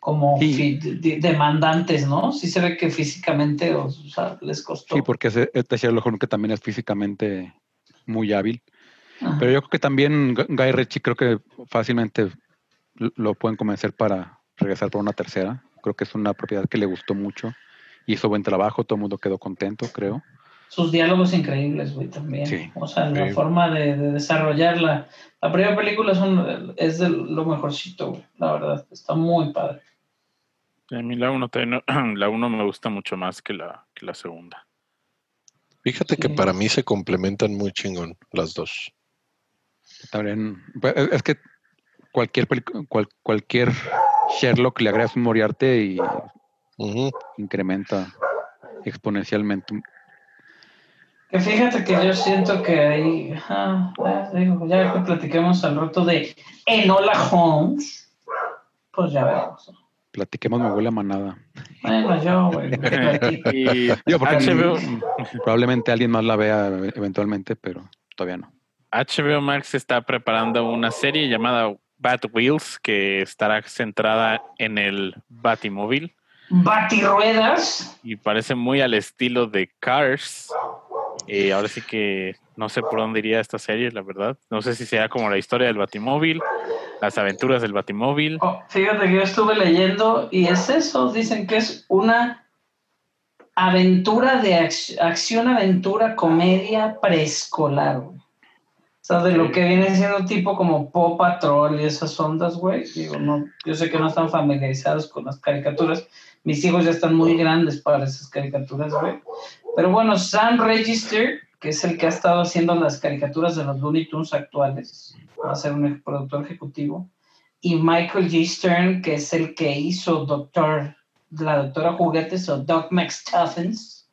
como Sí. demandantes, ¿no? Sí se ve que físicamente, o sea, les costó. Sí, porque ese- este Sherlock Holmes que también es físicamente muy hábil. Ajá. Pero yo creo que también Gu- Guy Ritchie creo que fácilmente lo pueden convencer para regresar por una tercera. Creo que es una propiedad que le gustó mucho. Hizo buen trabajo, todo el mundo quedó contento, creo. Sus diálogos increíbles, güey, también. Sí. O sea, la forma de, de desarrollarla. La primera película es, un- es de lo mejorcito, güey, la verdad. Está muy padre. A mí la 1 la uno me gusta mucho más que la, que la segunda. Fíjate que para mí se complementan muy chingón las dos. También, pues, es que cualquier, cual- cualquier Sherlock le agregas un Moriarty y incrementa exponencialmente. Que fíjate que yo siento que ahí, ajá, ya digo, ya que platiquemos al rato de Enola Holmes, pues ya veremos. Platiquemos, me huele a manada. Bueno, yo, güey, platico. Y Digo, porque HBO, probablemente alguien más la vea eventualmente, pero todavía no. HBO Max está preparando una serie llamada Bat Wheels que estará centrada en el Batimóvil Batirruedas. y parece muy al estilo de Cars. Eh, ahora sí que no sé por dónde iría esta serie, la verdad. No sé si sea como la historia del Batimóvil, las aventuras del Batimóvil. Oh, fíjate que yo estuve leyendo y es eso, dicen que es una aventura de ac- acción, aventura, comedia preescolar, güey. O sea, de lo que viene siendo tipo como Paw Patrol y esas ondas, güey. Digo, no, yo sé que no están familiarizados con las caricaturas. Mis hijos ya están muy grandes para esas caricaturas, güey. Pero bueno, Sam Register, que es el que ha estado haciendo las caricaturas de los Looney Tunes actuales, va a ser un productor ejecutivo y Michael G. Stern, que es el que hizo Doctor, la Doctora Juguetes o Doc McStuffins.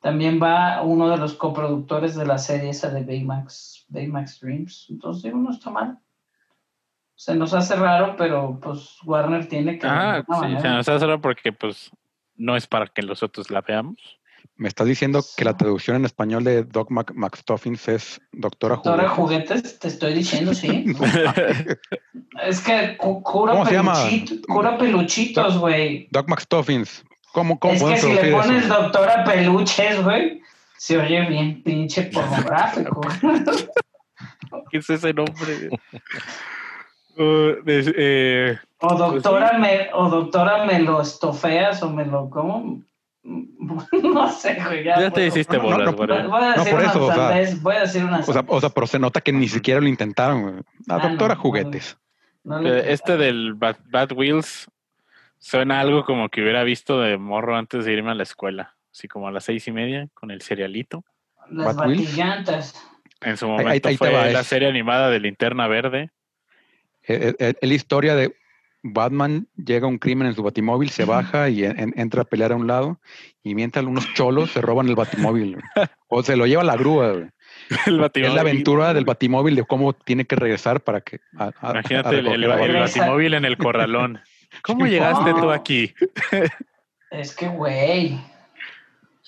También va uno de los coproductores de la serie esa de Baymax, Baymax Dreams. Entonces, digo, no está mal. Se nos hace raro, pero pues Warner tiene que... Ah, sí, manera- se nos hace raro porque pues no es para que nosotros la veamos. Me estás diciendo que la traducción en español de Doc Mac McStuffins es Doctora Doctora Juguete. Juguetes, te estoy diciendo, sí. es que cu- cura, ¿Cómo se llama? peluchito- cura peluchitos, güey. Doc McStuffins. ¿Cómo, cómo Es que si le pones eso? doctora peluches, güey, se oye bien pinche pornográfico. ¿Qué es ese nombre? Uh, des- eh, o doctora me, o doctora me lo estofeas o me lo como. No sé, güey. Ya, ya te hiciste no, bolas, no, Voy güey. voy a No, decir por eso, o sea, voy a decir una O sea, o sea, pero se nota que ni siquiera lo intentaron. güey. La Ah, doctora Juguetes. Eh, Este del Bad, Bad Wheels suena algo como que hubiera visto de morro antes de irme a la escuela. Así como a las seis y media con el cerealito. Las Bad batillantas. En su ahí- momento ahí fue la serie animada de Linterna Verde. Es, es- es la historia de Batman llega a un crimen en su batimóvil, se baja y en- en- entra a pelear a un lado y mientras unos cholos se roban el batimóvil. güey. O se lo lleva a la grúa. güey. El Es Batimóvil. la aventura del batimóvil de cómo tiene que regresar para que... a- a- a Imagínate el, Batimóvil en el corralón. ¿Cómo llegaste tú aquí? Es que, güey,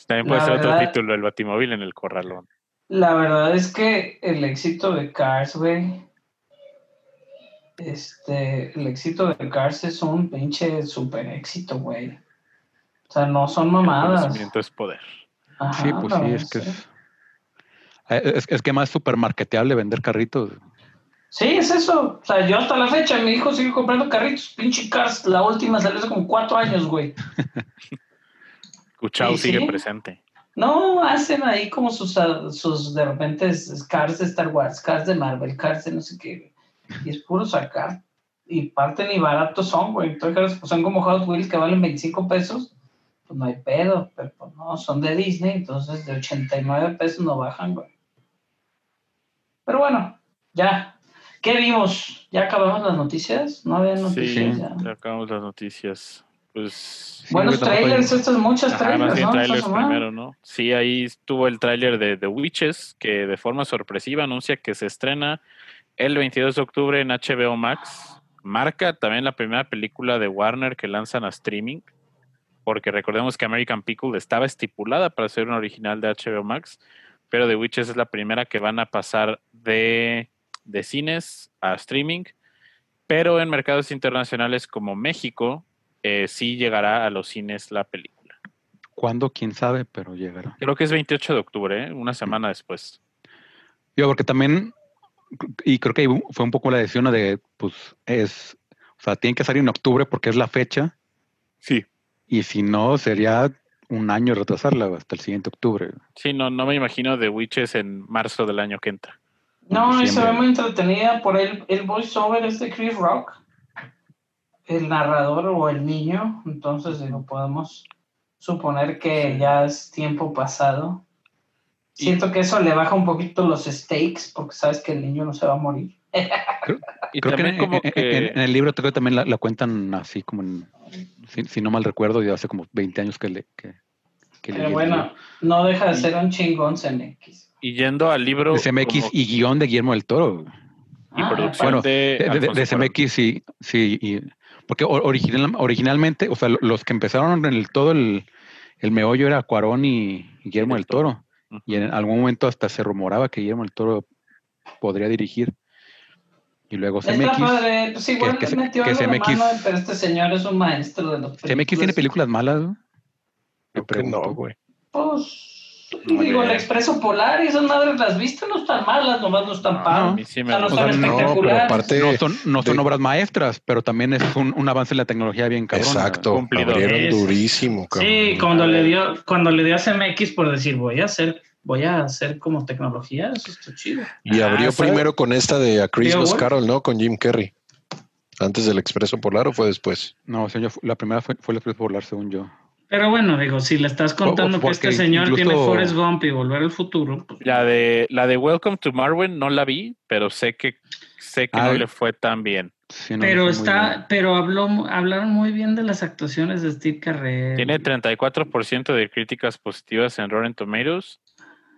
También puede La ser otro título, el Batimóvil en el corralón. la verdad es que el éxito de Cars, güey, este, el éxito de Cars es un pinche super éxito, güey. O sea, no son El mamadas. conocimiento es poder. Ajá, Sí, pues sí, es que es, eh, es, es que más súper marketeable vender carritos. Sí, es eso. O sea, yo hasta la fecha, mi hijo sigue comprando carritos. Pinche Cars, la última salió hace como cuatro años, güey. Cuchao sigue sí. presente. No, hacen ahí como sus, ah, sus de repente, Cars de Star Wars, Cars de Marvel, Cars de no sé qué. Y es puro sacar. Y parten y baratos son, güey. Entonces, pues, son como Hot Wheels que valen 25 pesos. Pues no hay pedo, pero pues no, son de Disney, entonces de 89 pesos no bajan, güey. Pero bueno, ya. ¿Qué vimos? ¿Ya acabamos las noticias? No había noticias Sí, ya. ya acabamos las noticias. Pues Buenos hay- trailers, estos muchos Ajá, trailers, ¿no? trailers primero, ¿no? Sí, ahí estuvo el tráiler de The Witches, que de forma sorpresiva anuncia que se estrena el 22 de octubre en HBO Max. marca también la primera película de Warner que lanzan a streaming, porque recordemos que American Pickle estaba estipulada para ser una original de HBO Max, pero The Witches es la primera que van a pasar de, de cines a streaming, pero en mercados internacionales como México eh, sí llegará a los cines la película. ¿Cuándo? ¿Quién sabe? Pero llegará. Creo que es 28 de octubre, ¿eh? una semana después. Yo, porque también, y creo que fue un poco la decisión de, pues, es, o sea, tiene que salir en octubre porque es la fecha, Sí. y si no, sería un año retrasarla hasta el siguiente octubre. Sí, no, no me imagino The Witches en marzo del año que entra. No, y se ve muy entretenida por el, el voiceover es de Chris Rock, el narrador o el niño, entonces digo, podemos suponer que ya es tiempo pasado. Y- Siento que eso le baja un poquito los stakes porque sabes que el niño no se va a morir. Y Creo que en, como en- que... en- en el libro creo que también la, la cuentan así como en, si, si no mal recuerdo, ya hace como 20 años que le que, Pero bueno, no deja de ser un chingón CMX. Y yendo al libro... De CMX como- y guion de Guillermo del Toro. y Ah, producción bueno, de... De, de- de. CMX sí, sí, y- porque original, originalmente, o sea, lo- los que empezaron en el todo el, el meollo era Cuarón y Guillermo del Toro. Ujú. Y en algún momento hasta se rumoraba que Guillermo del Toro podría dirigir. Y luego CMX. pues igual que le se- metió que algo de CMX mano, pero este señor es un maestro de los CMX tiene películas malas, que no, güey. Pues, Muy digo, el. Expreso Polar y esas madres las viste, no están malas, nomás no están No, a padres. mí sí me O sea, no están O sea, no, pero espectaculares. aparte- No son, no son de- obras maestras, pero también es un, un avance en la tecnología bien cabrón. Exacto. Abrieron Es- durísimo, cabrón. Sí, cuando le dio, cuando le dio a CMX por decir voy a hacer, voy a hacer como tecnología, eso está chido. Y Ah, abrió ¿sabes? primero con esta de A Christmas. Carol, ¿no? Con Jim Carrey. Antes del Expreso Polar o fue después. No, fu- la primera fue, fue el Expreso Polar, según yo. Pero bueno, digo, si le estás contando que este señor tiene Forrest Gump y Volver al Futuro, pues, La de, la de Welcome to Marwen no la vi, pero sé que sé que no le fue tan bien. Sí, no, pero está, bien. pero habló, hablaron muy bien de las actuaciones de Steve Carell. Tiene 34% de críticas positivas en Rotten Tomatoes.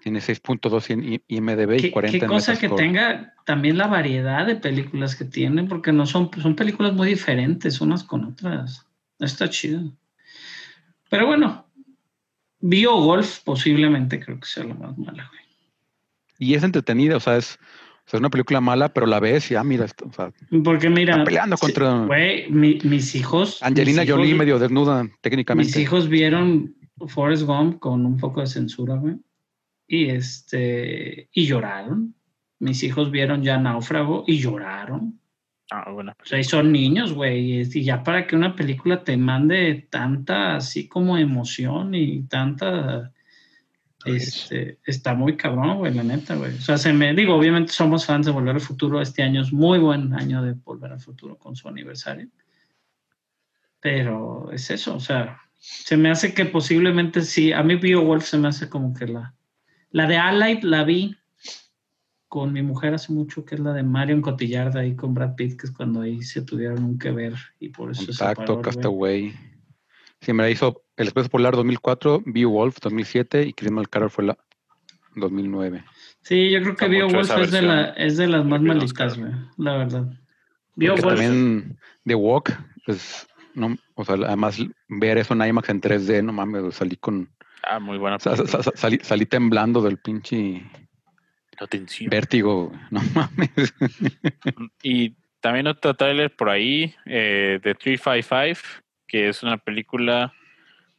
Tiene 6.2 en IMDB y ¿Qué, 40 qué en cosa que tenga también la variedad de películas que tiene, porque no son, son películas muy diferentes unas con otras. Está chido. Pero bueno, Bio Golf posiblemente creo que sea la más mala, güey. Y es entretenida, o sea, es, o sea, es una película mala, pero la ves y, ah, mira, esto, o sea, Porque mira, peleando contra- güey, mi- mis hijos. Angelina mis hijos- Jolie medio desnuda técnicamente. Mis hijos vieron Forrest Gump con un poco de censura, güey. Y este, y lloraron. Mis hijos vieron ya Náufrago y lloraron. Ah, bueno. O sea, y son niños, güey. Y ya para que una película te mande tanta así como emoción y tanta. Este, está muy cabrón, güey, la neta, güey. O sea, se me digo, obviamente somos fans de Volver al Futuro. Este año es muy buen año de Volver al Futuro con su aniversario. Pero es eso, o sea, se me hace que posiblemente sí. A mí Beowulf se me hace como que la. La de Allied la vi con mi mujer hace mucho, que es la de Marion Cotillard ahí con Brad Pitt, que es cuando ahí se tuvieron un que ver y por eso se Contacto. Castaway. Sí, me la hizo El Expreso Polar 2004, Beowulf 2007 y Criminal Carol fue la 2009. Sí, yo creo que Beowulf es de, la, es de las más malitas, la verdad. Beowulf, también The Walk, pues, no, o sea, además ver eso en IMAX en 3D, no mames, salí con, Ah, muy buena. sa- sa- sa- salí, salí temblando del pinche Atención. vértigo, güey, no mames. Y también otro tráiler por ahí eh, de 355, que es una película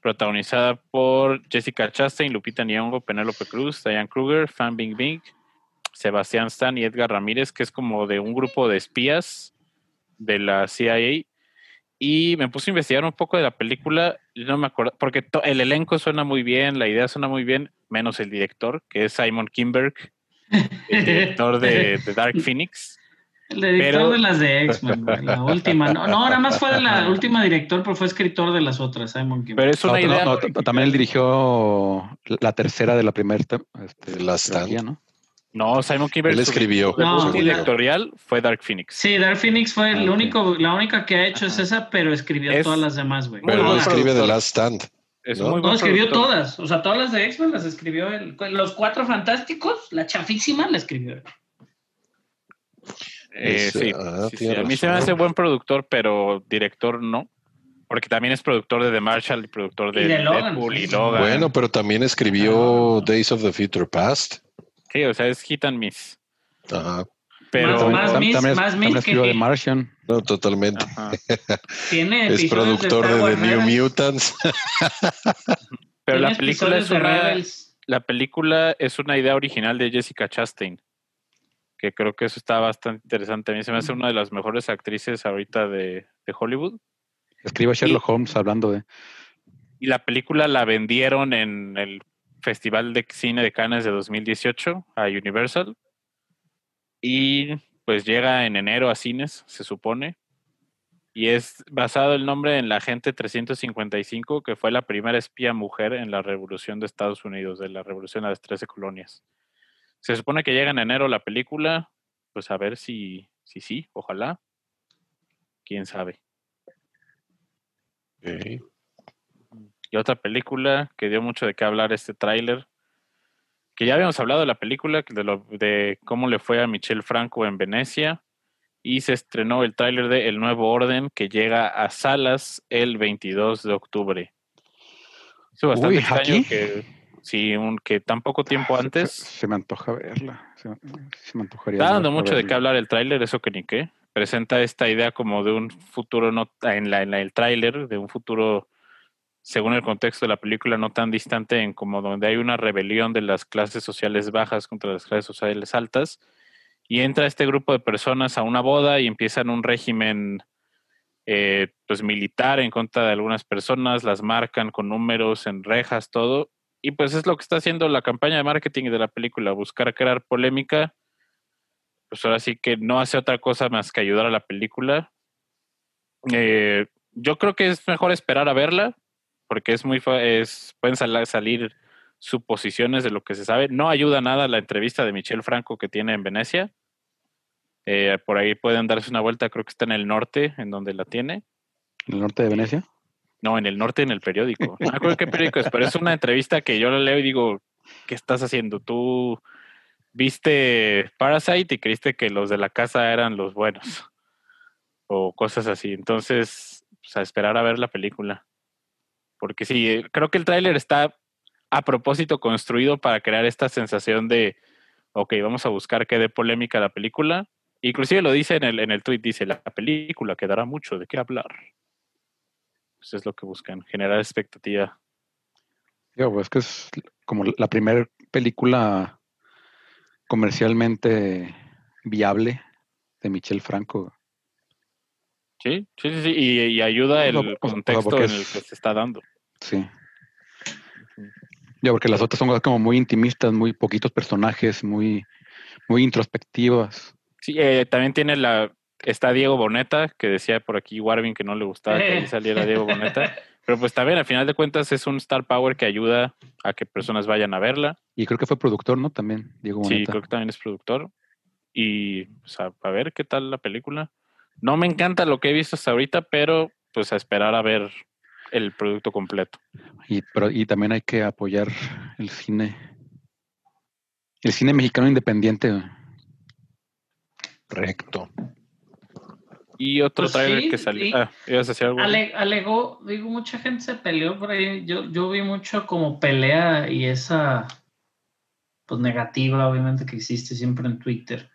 protagonizada por Jessica Chastain, Lupita Nyong'o, Penélope Cruz, Diane Kruger, Fan Bingbing, Sebastián Stan y Edgar Ramírez, que es como de un grupo de espías de la CIA. Y me puse a investigar un poco de la película, no me acuerdo, porque el elenco suena muy bien, la idea suena muy bien, menos el director, que es Simon Kinberg, el director de, de Dark Phoenix. el director pero- de las de X-Men, güey, la última. No, no, nada más fue de la última director, pero fue escritor de las otras, Simon Kim. Pero es una No, idea. también él dirigió la tercera de la primera este, Stand. trilogía, ¿no? No, Simon Kinberg. Él escribió. su directorial fue Dark Phoenix. Sí, Dark Phoenix fue el Ah, único, la única que ha hecho es esa, pero escribió Es- todas las demás, güey. Pero no escribe The. Last Stand. Es ¿no? muy No, escribió productor. todas. O sea, todas las de X-Men las escribió él. Los cuatro fantásticos, la chafísima la escribió él. Eh, Es- sí, ah, sí, sí. tiene A mí se me hace buen productor, pero director no. Porque también es productor de The Marshall y productor de, Y de Logan, Deadpool y sí. Logan. Bueno, pero también escribió Days of the Future Past. Sí, o sea, es hit and miss. Ajá. Pero Más- También, más también, más que The hit. Martian. No, totalmente. Ajá. Tiene Es productor de, The New. Mutants. Pero la película es de una, la película es una idea original de Jessica Chastain, que creo que eso está bastante interesante. A mí se me hace una de las mejores actrices ahorita de, de Hollywood. Escribe Sherlock Holmes hablando de. Y la película la vendieron en el Festival de Cine de Cannes de 2018 a Universal. Y pues llega en enero a cines, se supone. Y es basado el nombre en la agente 355, que fue la primera espía mujer en la revolución de Estados Unidos, de la revolución de las 13 colonias. Se supone que llega en enero la película, pues a ver si, si sí, ojalá. Quién sabe. Y otra película que dio mucho de qué hablar este tráiler, que ya habíamos hablado de la película, de, lo, de cómo le fue a Michel Franco en Venecia, y se estrenó el tráiler de El Nuevo Orden, que llega a salas el 22 de octubre. Es bastante Uy, extraño ¿aquí? que, sí, un, que tan poco tiempo Se, antes... se me antoja verla. Se, se me antojaría. Está dando verla, mucho de qué hablar el tráiler, eso que ni qué. Presenta esta idea como de un futuro, no en, la, en la- el tráiler, de un futuro, según el contexto de la película, no tan distante en como donde hay una rebelión de las clases sociales bajas contra las clases sociales altas. Y entra este grupo de personas a una boda y empiezan un régimen eh, pues militar en contra de algunas personas, las marcan con números en rejas, todo. Y pues es lo que está haciendo la campaña de marketing de la película, buscar crear polémica pues ahora sí que no hace otra cosa más que ayudar a la película. Eh, yo creo que es mejor esperar a verla, porque es muy es, pueden sal- salir suposiciones de lo que se sabe. No ayuda nada la entrevista de Michel Franco que tiene en Venecia. Eh, por ahí pueden darse una vuelta, creo que está en el norte, en donde la tiene. ¿En el norte de Venecia? No, en el norte, en el periódico. No me acuerdo qué periódico es, pero es una entrevista que yo la leo y digo, ¿qué estás haciendo? Tú viste Parasite y creíste que los de la casa eran los buenos. O cosas así. Entonces, pues, a esperar a ver la película. Porque sí, eh, creo que el tráiler está a propósito construido para crear esta sensación de, ok, vamos a buscar que dé polémica la película. Inclusive lo dice en el, en el tweet, dice, la película que dará mucho de qué hablar. Pues es lo que buscan, generar expectativa. Digo, pues que es como la primera película comercialmente viable de Michel Franco. Sí, sí, sí, sí, Y, y ayuda el sea, contexto en el que se está dando. Sí. Ya, porque las otras son como muy intimistas, muy poquitos personajes, muy, muy introspectivas. Sí, eh, también tiene la. Está Diego Boneta, que decía por aquí Warvin que no le gustaba que ahí saliera Diego Boneta. Pero pues también, al final de cuentas, es un Star Power que ayuda a que personas vayan a verla. Y creo que fue productor, ¿no? También, Diego Sí, Boneta. creo que también es productor. Y pues, a, a ver qué tal la película. No me encanta lo que he visto hasta ahorita, pero pues a esperar a ver el producto completo. Y, pero, y también hay que apoyar el cine. El cine mexicano independiente. Correcto. Y otro Pues trailer sí, que salió. Ah, ibas a decir algo. Ale- alegó, digo, mucha gente se peleó por ahí. Yo, yo vi mucho como pelea y esa pues negativa, obviamente, que existe siempre en Twitter,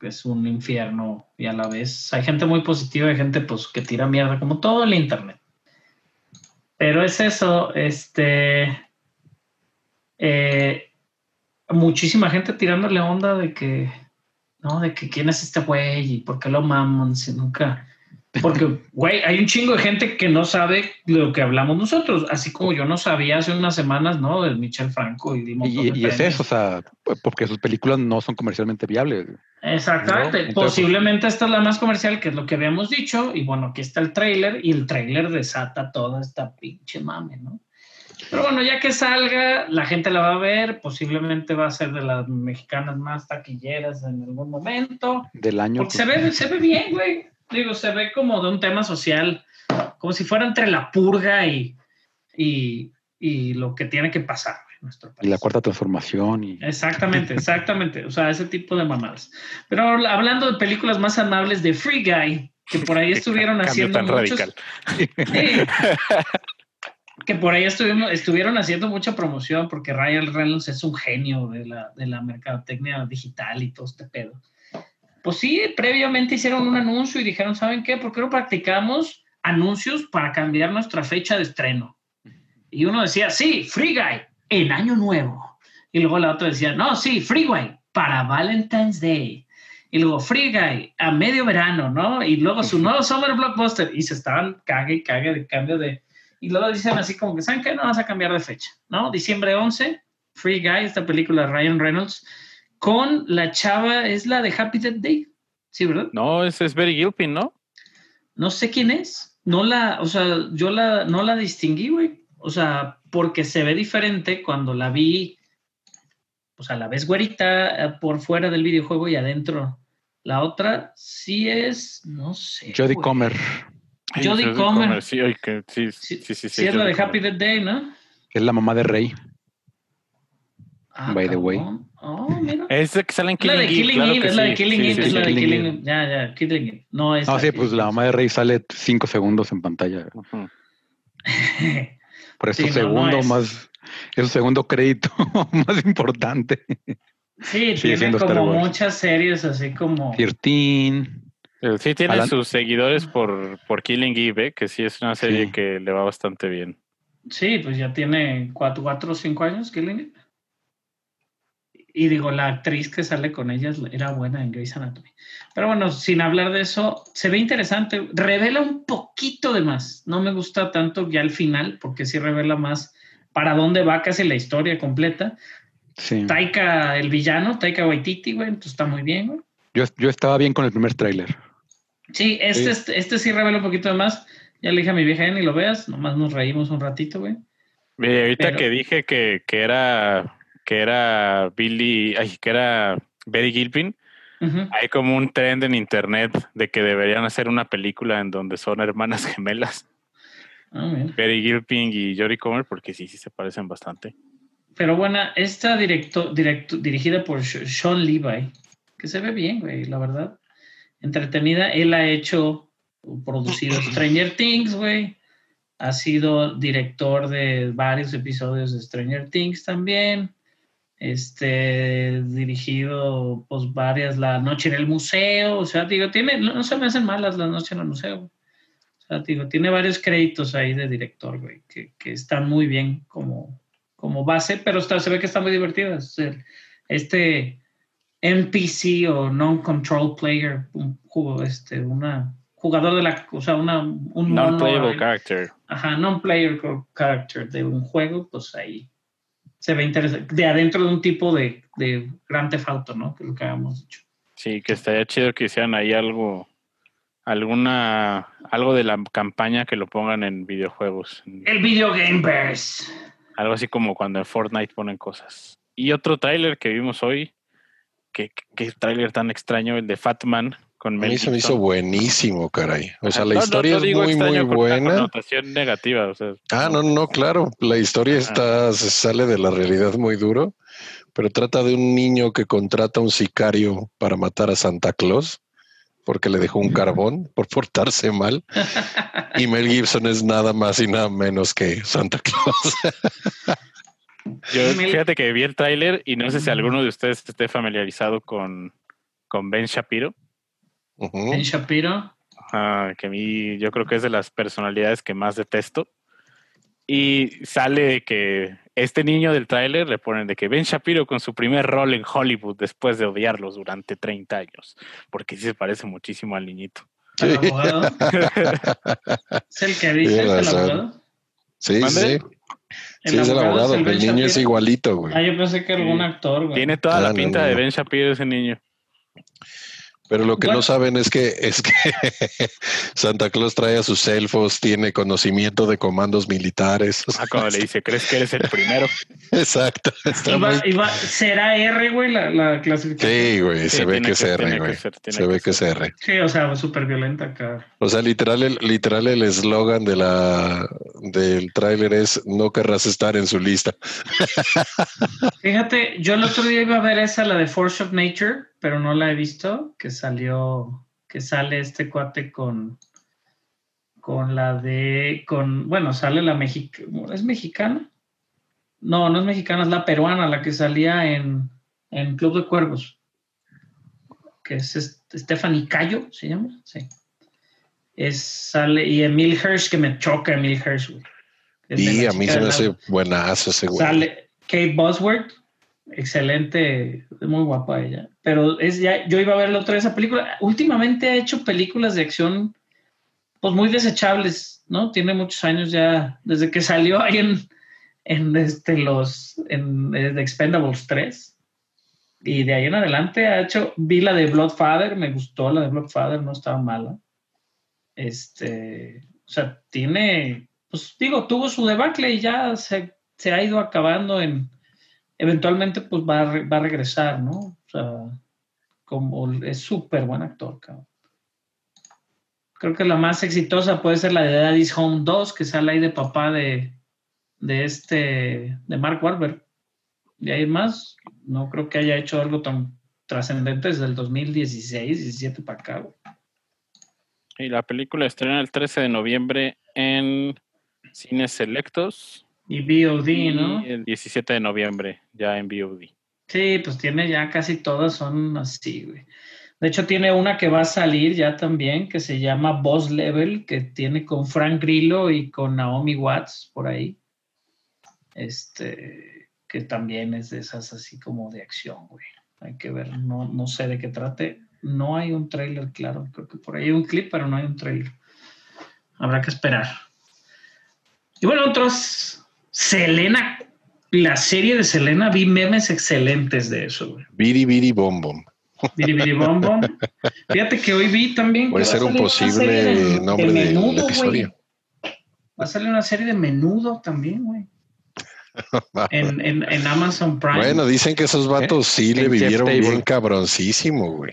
es un infierno y a la vez hay gente muy positiva y gente pues que tira mierda, como todo el internet. Pero es eso, este eh, muchísima gente tirándole onda de que no, de que quién es este güey y por qué lo maman si nunca. Porque, güey, hay un chingo de gente que no sabe lo que hablamos nosotros, así como yo no sabía hace unas semanas, ¿no? Del Michel Franco y, de Y, de y es eso, o sea, porque sus películas no son comercialmente viables. Exactamente. ¿no? Entonces, Posiblemente esta es la más comercial, que es lo que habíamos dicho. Y bueno, aquí está el tráiler y el tráiler desata toda esta pinche mame, ¿no? Pero bueno, ya que salga, la gente la va a ver. Posiblemente va a ser de las mexicanas más taquilleras en algún momento. Del año. Porque se pues, ve, se ve bien, güey. Digo, se ve como de un tema social, como si fuera entre la purga y, y, y lo que tiene que pasar, en nuestro país. Y la cuarta transformación. Y... Exactamente, exactamente. O sea, ese tipo de mamadas. Pero hablando de películas más amables de Free Guy, que por ahí estuvieron haciendo tan muchos- radical. Que por ahí estuvimos, estuvieron haciendo mucha promoción porque Ryan Reynolds es un genio de la, de la mercadotecnia digital y todo este pedo. Pues sí, previamente hicieron un anuncio y dijeron, ¿saben qué? ¿Por qué no practicamos anuncios para cambiar nuestra fecha de estreno? Y uno decía, sí, Free Guy, en Año Nuevo. Y luego la otra decía, no, sí, Free Guy, para Valentine's Day. Y luego Free Guy, a medio verano, ¿no? Y luego su nuevo Summer Blockbuster. Y se estaban cague y cague de cambio de... Y luego dicen así como que, ¿saben qué? No vas a cambiar de fecha, ¿no? Diciembre 11, Free Guy, esta película de Ryan Reynolds, con la chava, es la de Happy Death Day. Sí, ¿verdad? No, ese es Very Gilpin, ¿no? No sé quién es. No la, o sea, yo la, no la distinguí, güey. O sea, porque se ve diferente cuando la vi, o sea, la ves güerita eh, por fuera del videojuego y adentro. La otra sí es, no sé. Jodie. Comer, Jodie Comer. Sí, sí, Sí, sí, sí, sí. sí es la de Happy Comer. Death Day, ¿no? que es la mamá de Rey. Ah, By the way. Oh, mira. Es que Es la de Killing Eve, claro es la de sí. Killing Eve, sí, es sí. la de Killing Eve. Ya, ya, Killing Eve. No es. No, sí, pues la mamá de Rey sale cinco segundos en pantalla. Por eso Sí, no, no segundo es. más, es su segundo crédito más importante. Sí, tiene como muchas series así como. 13. Pero sí tiene Alan- sus seguidores por, por Killing Eve, ¿eh? que sí es una serie Sí. que le va bastante bien. Sí, pues ya tiene cuatro, cuatro o cinco años, Killing Eve. Y digo, la actriz que sale con ella es- era buena en Grey's Anatomy. Pero bueno, sin hablar de eso, se ve interesante. Revela un poquito de más. No me gusta tanto ya al final, porque sí revela más para dónde va casi la historia completa. Sí. Taika, el villano, Taika Waititi, güey, entonces está muy bien, güey. Yo, yo estaba bien con el primer tráiler. Sí, este, este, este sí revela un poquito de más. Ya le dije a mi vieja, "Ya ni lo veas, nomás nos reímos un ratito, güey. Ahorita Pero- que dije que, que era que era Billy, ay, que era Betty Gilpin, hay como un trend en internet de que deberían hacer una película en donde son hermanas gemelas, mira. Betty Gilpin y Jodie Comer, porque sí, sí se parecen bastante. Pero bueno, esta directo, directo, dirigida por Sean Levi, que se ve bien, güey, la verdad. Entretenida. Él ha hecho, producido Stranger Things, güey. Ha sido director de varios episodios de Stranger Things también. Este, dirigido, pues, varias, La Noche en el Museo. O sea, digo, tiene, no, no se me hacen malas La Noche en el Museo. O sea, digo, tiene varios créditos ahí de director, güey, que, que están muy bien como, como base, pero está, se ve que está muy divertida. Es el- Este NPC o Non-Control Player, un jugo, este, una jugador de la, o sea, una, un Non-playable ahí. character. Ajá, non-player character de un juego, pues ahí se ve interesante. De adentro de un tipo de, de Grand Theft Auto, ¿no? Que es lo que habíamos dicho. Sí, que estaría chido que hicieran ahí algo, alguna, algo de la campaña que lo pongan en videojuegos. El Video Game. Algo así como cuando en Fortnite ponen cosas. Y otro tráiler que vimos hoy, que, que tráiler tan extraño, el de Fatman con A Mel se me Gibson. hizo buenísimo, caray. O sea, Ajá, la no, no, historia no es digo muy, muy buena. connotación negativa, o sea, Ah, no, no, claro. La historia está, se sale de la realidad muy duro, pero trata de un niño que contrata a un sicario para matar a Santa Claus porque le dejó un carbón por portarse mal. Y Mel Gibson es nada más y nada menos que Santa Claus. Yo, fíjate que vi el tráiler y no sé si alguno de ustedes esté familiarizado con, con Ben Shapiro. Ujú. En Shapiro. Ah, que a mí yo creo que es de las personalidades que más detesto. Y sale que este niño del tráiler le ponen de que Ben Shapiro con su primer rol en Hollywood después de odiarlos durante 30 años, porque sí se parece muchísimo al niñito. ¿El Sí. abogado? ¿Es el que dice? Tiene ¿Es el abogado? Sí, sí. ¿Mande? Sí, es el abogado. el El, Ben niño es igualito, güey. Ah, yo pensé que algún actor, güey. Tiene toda Ah, la no, pinta no, de. Ben Shapiro ese niño. Pero lo que Bueno. no saben es que es que Santa Claus trae a sus elfos, tiene conocimiento de comandos militares. O sea, Ah, como le dice, ¿crees que eres el primero? Exacto. Iba, muy- iba- ¿Será R, güey, la, la clasificación? Sí, güey, Sí, se ve que es R, güey. Se que ve que es. R. Sí, o sea, súper violenta acá. O sea, literal, el, literal el eslogan de la del tráiler es no querrás estar en su lista. Fíjate, yo el otro día iba a ver esa, la de Force of Nature, pero no la he visto, que salió, que sale este cuate con, con la de, con, bueno, sale la mexicana, ¿es mexicana? No, no es mexicana, es la peruana, la que salía en, en Club de Cuervos, que es Stephanie Cayo, ¿se llama? Sí. Es, sale, y Emil Hirsch, que me choca Emil Hirsch, güey. Y a mí se me hace buenazo ese güey. Sale Kate Bosworth, excelente, muy guapa ella. Pero es ya, yo iba a ver la otra vez esa película. Últimamente ha hecho películas de acción, pues muy desechables, ¿no? Tiene muchos años ya, desde que salió ahí en, en este, los, en, eh, The Expendables 3. Y de ahí en adelante ha hecho, vi la de Bloodfather, me gustó la de Bloodfather, no estaba mala. Este, o sea, tiene, pues digo, tuvo su debacle y ya se, se ha ido acabando en, eventualmente pues va a, va a regresar, ¿no? Sea, como es súper buen actor, cabrón. Creo que la más exitosa puede ser la de Daddy's Home 2, que sale ahí de papá de, de este, de Mark Wahlberg. Y ahí más, no creo que haya hecho algo tan trascendente desde el 2016, 17 para acá. güey. Y la película estrena el 13 de noviembre en cines selectos. Y VOD, ¿no? Y el 17 de noviembre ya en VOD. Sí, pues tiene ya casi todas son así, güey. De hecho, tiene una que va a salir ya también, que se llama Boss Level, que tiene con Frank Grillo y con Naomi Watts por ahí. Este, que también es de esas así como de acción, güey. Hay que ver, no, no sé de qué trate. No hay un tráiler claro. Creo que por ahí hay un clip, pero no hay un tráiler. Habrá que esperar. Y bueno, otros. Selena, la serie de Selena, vi memes excelentes de eso, güey. Biri Biri Bom Bom. Biri Biri Bom Bom. Fíjate que hoy vi también. Puede va a ser un salir una posible serie de- nombre de del episodio. güey. Va a salir una serie de menudo también, güey. En, en, en Amazon Prime. Bueno, dicen que esos vatos sí le vivieron Table. bien cabroncísimo, güey.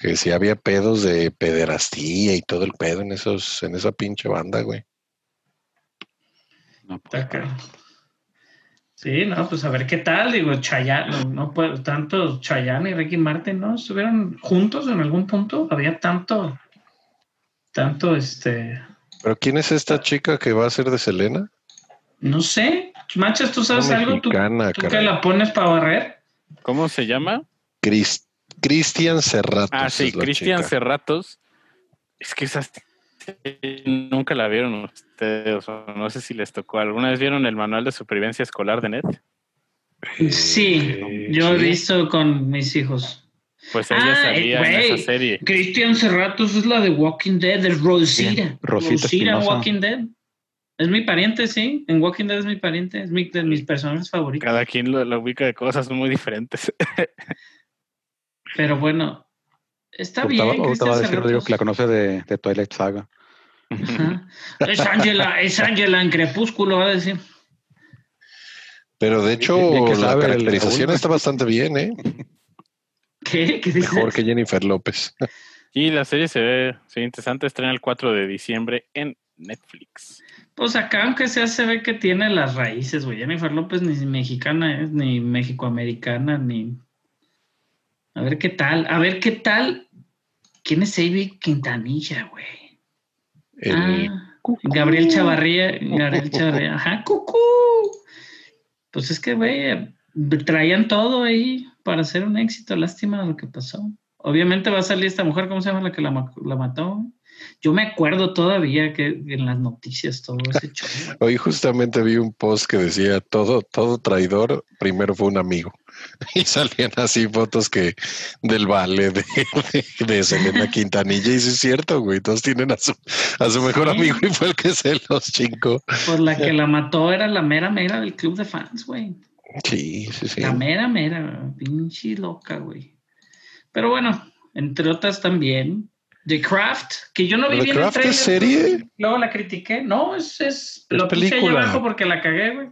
Que sí había pedos de pederastía y todo el pedo en esos, en esa pinche banda, güey. No, pues. Sí, no, pues a ver qué tal. Digo, Chayanne, no, no puedo, tanto Chayanne y Ricky Martin, ¿no? ¿Estuvieron juntos en algún punto? Había tanto, tanto, este, Pero ¿quién es esta chica que va a ser de Selena? no sé. Manchas, ¿tú sabes Una algo? ¿Tú, mexicana, tú que la pones para barrer? ¿Cómo se llama? Cris- Cristian Serratos. Ah, sí, Cristian. Cerratos. Es que nunca la vieron ustedes, o no sé si les tocó. ¿Alguna vez vieron el manual de supervivencia escolar de Net? Sí, Eh, yo he sí. visto con mis hijos. Pues ella Ah, salía en güey. esa serie. Cristian Serratos es la de Walking Dead, es Rosita. Rosita en. Walking Dead. Es mi pariente, sí. En Walking Dead es mi pariente, es mi, de mis personajes favoritos. Cada quien lo, lo ubica de cosas muy diferentes. Pero bueno, está bien. ahorita va a Cristian decir Rodrigo Serratos. que la conoce de, de Twilight Saga. Ajá. Es Ángela, es Ángela en Crepúsculo, va a decir. Pero de hecho, que la caracterización está bastante bien, ¿eh? ¿Qué? ¿Qué dices? Mejor que Jennifer López. y la serie se ve, se ve interesante. Estrena el 4 de diciembre en Netflix. Pues acá, aunque sea, se ve que tiene las raíces, güey. Jennifer López ni mexicana es, ni mexicoamericana, ni. A ver qué tal. A ver qué tal. ¿Quién es Avi Quintanilla, güey? El- Ah, Gabriel Chavarría. Gabriel Chavarría. Ajá, cucú. Pues es que, güey, traían todo ahí para hacer un éxito. Lástima lo que pasó. Obviamente va a salir esta mujer, ¿cómo se llama la que la, ma- la mató? Yo me acuerdo todavía que en las noticias todo ese show. Hoy justamente vi un post que decía todo, todo traidor primero fue un amigo. Y salían así fotos que del vale de, de, de Selena Quintanilla. Y sí es cierto, güey. Todos tienen a su, a su mejor Sí. amigo y fue el que se los chingó. Pues la que la mató era la mera mera del club de fans, güey. Sí, sí, sí. La mera mera, pinche loca, güey. Pero bueno, entre otras también. The Craft, que yo no vi ¿The bien el Craft es trailer, serie? Luego la critiqué. No, es, es, Es lo puse ahí película. abajo porque la cagué, güey.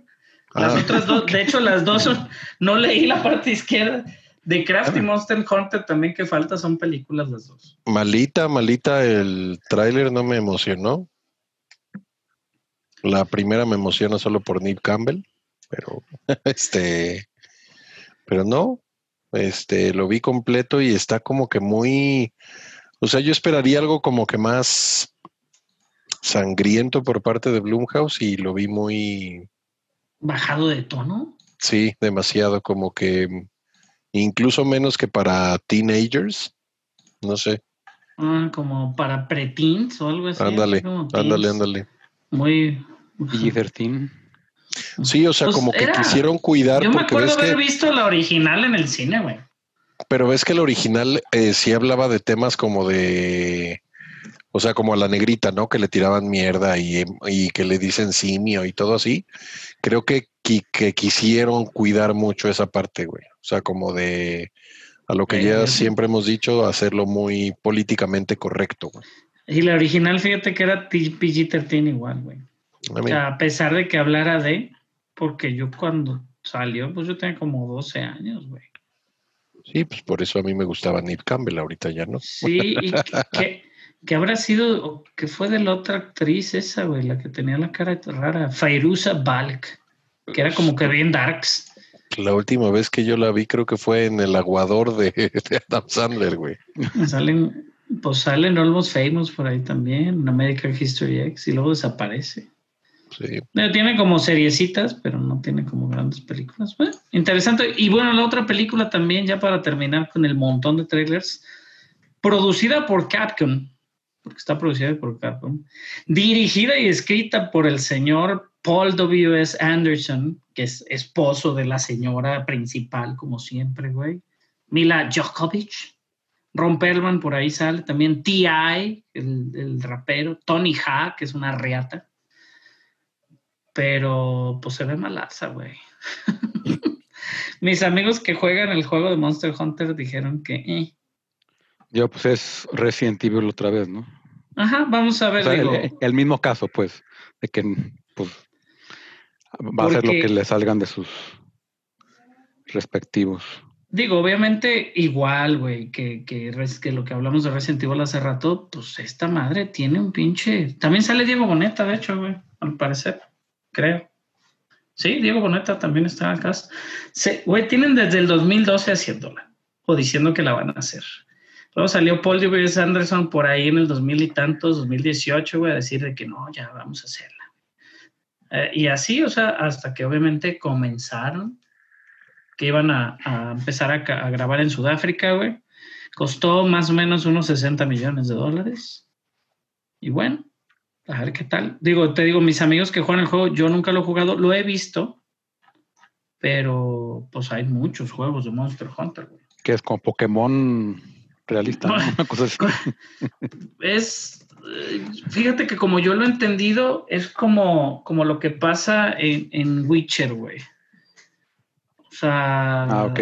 Las Ah. otras dos, de hecho, las dos son, no leí la parte izquierda. The Craft y Ah. Monster Hunter también que falta son películas las dos. Malita, malita, el tráiler no me emocionó. La primera me emociona solo por Nick Campbell, pero este, pero no, este, lo vi completo y está como que muy, o sea, yo esperaría algo como que más sangriento por parte de Blumhouse y lo vi muy, Bajado de tono. sí, demasiado, como que incluso menos que para teenagers, no sé, Ah, como para preteens o algo así. ándale, ándale, ándale. Muy. PG-13. Sí, o sea, Pues como que era- quisieron cuidar Yo me porque acuerdo ves haber que, visto la original en el cine, güey. Pero ves que el original eh, sí hablaba de temas como de, o sea, como a la negrita, ¿no? Que le tiraban mierda y, y que le dicen simio y todo así. Creo que, que quisieron cuidar mucho esa parte, güey. O sea, como de, a lo que Eh, ya sí. siempre hemos dicho, hacerlo muy políticamente correcto, güey. Y la original, fíjate que era T- PG-13 igual, güey. O sea, a pesar de que hablara de, porque yo cuando salió, pues yo tenía como 12 años, güey. Sí, pues por eso a mí me gustaba Nip Campbell, ahorita ya no. Sí, y que, que- que habrá sido, que fue de la otra actriz esa, güey, la que tenía la cara rara, Fairuza Balk, que era como que bien darks. La última vez que yo la vi creo que fue en El Aguador de, de Adam Sandler, güey. Salen, pues salen Almost Famous por ahí también, en American History X, y luego desaparece. Sí. Eh, Tiene como seriecitas, pero no tiene como grandes películas. Bueno, interesante. Y bueno, la otra película también, ya para terminar con el montón de trailers, producida por Capcom, porque está producida por Capcom, dirigida y escrita por el señor Paul W.S. Anderson, que es esposo de la señora principal, como siempre, güey. Mila Djokovic. Ron Perlman por ahí sale, también T.I., el, el rapero, Tony Ha, que es una reata pero pues se ve malaza, güey. Mis amigos que juegan el juego de Monster Hunter dijeron que, eh. Yo, pues es Resident Evil otra vez, ¿no? ajá, vamos a ver, O sea, digo, el, el mismo caso, pues, de que pues va a ser lo que le salgan de sus respectivos. digo, obviamente igual, güey, que, que, que lo que hablamos de Resident Evil hace rato, pues esta madre tiene un pinche, también sale Diego Boneta, de hecho, güey, al parecer, creo. Sí, Diego Boneta también está acá. Güey, tienen desde el 2012 haciéndola, o diciendo que la van a hacer. Luego salió Paul W.S. Anderson por ahí en el 2000 y tantos, 2018, güey, a decir de que no, ya vamos a hacerla. Eh, y así, o sea, hasta que obviamente comenzaron, que iban a, a empezar a, a grabar en Sudáfrica, güey. Costó más o menos unos 60 millones de dólares. Y bueno, a ver qué tal. Digo, te digo, mis amigos que juegan el juego, yo nunca lo he jugado, lo he visto, pero pues hay muchos juegos de Monster Hunter, güey. Que es como Pokémon realista, ¿no? Una cosa así. es, eh, fíjate que como yo lo he entendido, es como, como lo que pasa en, en Witcher, güey. O sea, Ah, ok.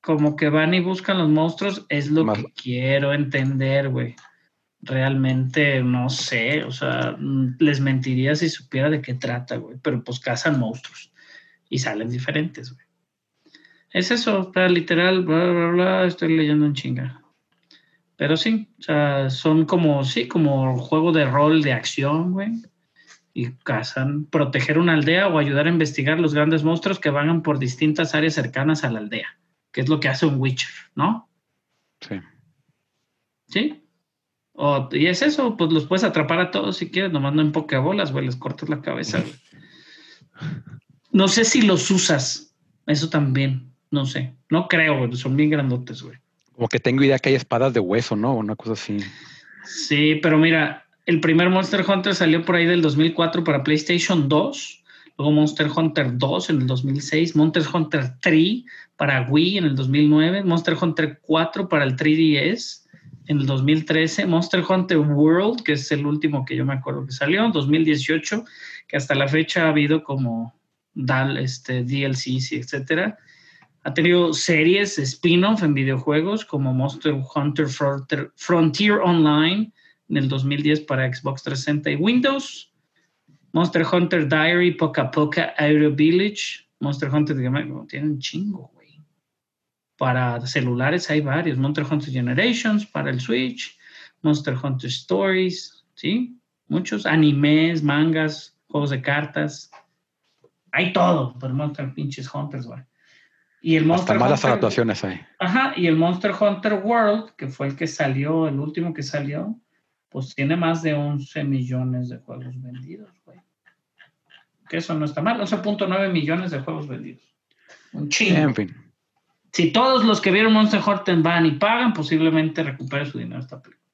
como que van y buscan los monstruos, es lo Más- que quiero entender, güey. Realmente no sé, o sea, mm, les mentiría si supiera de qué trata, güey, pero pues cazan monstruos y salen diferentes, güey. Es eso, literal, bla, bla, bla, estoy leyendo en chinga. Pero sí, o sea, son como, sí, como juego de rol de acción, güey. Y cazan, proteger una aldea o ayudar a investigar los grandes monstruos que vagan por distintas áreas cercanas a la aldea, que es lo que hace un Witcher, ¿no? Sí. ¿Sí? O, y es eso, pues los puedes atrapar a todos si quieres, nomás no en pokebolas, güey, les cortas la cabeza, güey. No sé si los usas, eso también, no sé. No creo, güey, son bien grandotes, güey. Como que tengo idea que hay espadas de hueso, ¿no? Una cosa así. Sí, pero mira, el primer Monster Hunter salió por ahí del 2004 para PlayStation 2, luego Monster Hunter 2 en el 2006, Monster Hunter 3 para Wii en el 2009, Monster Hunter 4 para el 3DS en el 2013, Monster Hunter World, que es el último que yo me acuerdo que salió, en 2018, que hasta la fecha ha habido como DAL, este, DLCs etcétera. Ha tenido series spin-off en videojuegos como Monster Hunter Frontier, Frontier Online en el 2010 para Xbox 360 y Windows. Monster Hunter Diary, Poca Poca Aero Village. Monster Hunter, digamos, tiene un chingo, güey. Para celulares hay varios. Monster Hunter Generations para el Switch. Monster Hunter Stories, ¿sí? Muchos animes, mangas, juegos de cartas. Hay todo, pero Monster pinches Hunters, güey. Y el Monster Hasta malas Hunter- adaptaciones hay. Ajá, y el Monster Hunter World, que fue el que salió, el último que salió, pues tiene más de 11 millones de juegos vendidos, güey. Que eso no está mal, 11.9 millones de juegos vendidos. Un chingo. En fin. Si todos los que vieron Monster Hunter van y pagan, posiblemente recupere su dinero esta película.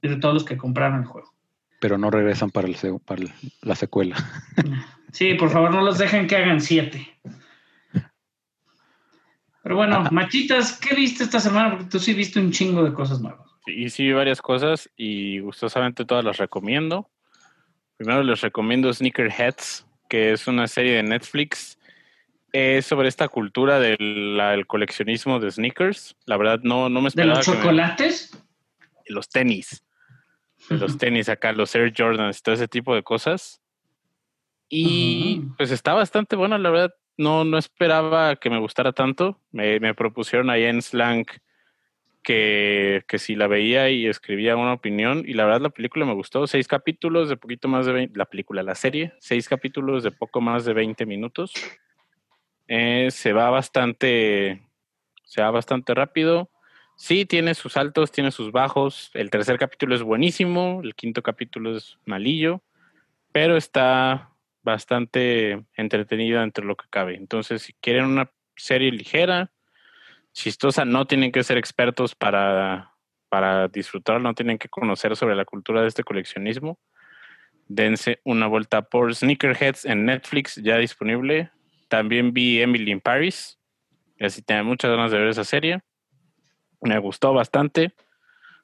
Y de todos los que compraron el juego. Pero no regresan para, el, para el- la secuela. Sí, por favor, no los dejen que hagan siete. Pero bueno, machitas, ¿qué viste esta semana? Porque tú sí viste un chingo de cosas nuevas. Y sí, vi varias cosas y gustosamente todas las recomiendo. Primero les recomiendo Sneakerheads, que es una serie de Netflix. Es sobre esta cultura del la- el coleccionismo de sneakers. La verdad, no, no me ¿De esperaba. los que me- chocolates? los tenis. De los tenis acá, los Air Jordans, todo ese tipo de cosas. Y Ujú. pues está bastante bueno, la verdad. No, no esperaba que me gustara tanto. Me, me propusieron ahí en Slang que, que si la veía y escribía una opinión. Y la verdad la película me gustó. Seis capítulos de poquito más de 20, la película, la serie. Seis capítulos de poco más de 20 minutos. Eh, se va bastante, se va bastante rápido. Sí, tiene sus altos, tiene sus bajos. El tercer capítulo es buenísimo, el quinto capítulo es malillo, pero está bastante entretenida entre lo que cabe. Entonces, si quieren una serie ligera, chistosa, no tienen que ser expertos para, para disfrutar, no tienen que conocer sobre la cultura de este coleccionismo. Dense una vuelta por Sneakerheads en Netflix, ya disponible. También vi Emily in Paris, así tenía muchas ganas de ver esa serie me gustó bastante.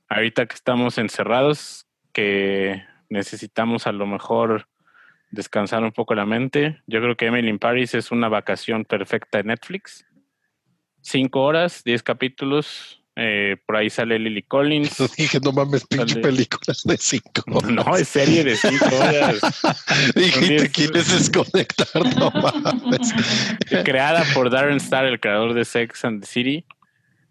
Ahorita que estamos encerrados, que necesitamos a lo mejor descansar un poco la mente. Yo creo que Emily in Paris es una vacación perfecta en Netflix. Cinco horas, diez capítulos. Eh, por ahí sale Lily Collins. Dije, no mames, pinche Dale. películas de cinco horas. No, es serie de cinco horas. Dijiste, diez. ¿quieres desconectar? No mames. creada por Darren Star, el creador de Sex and the City.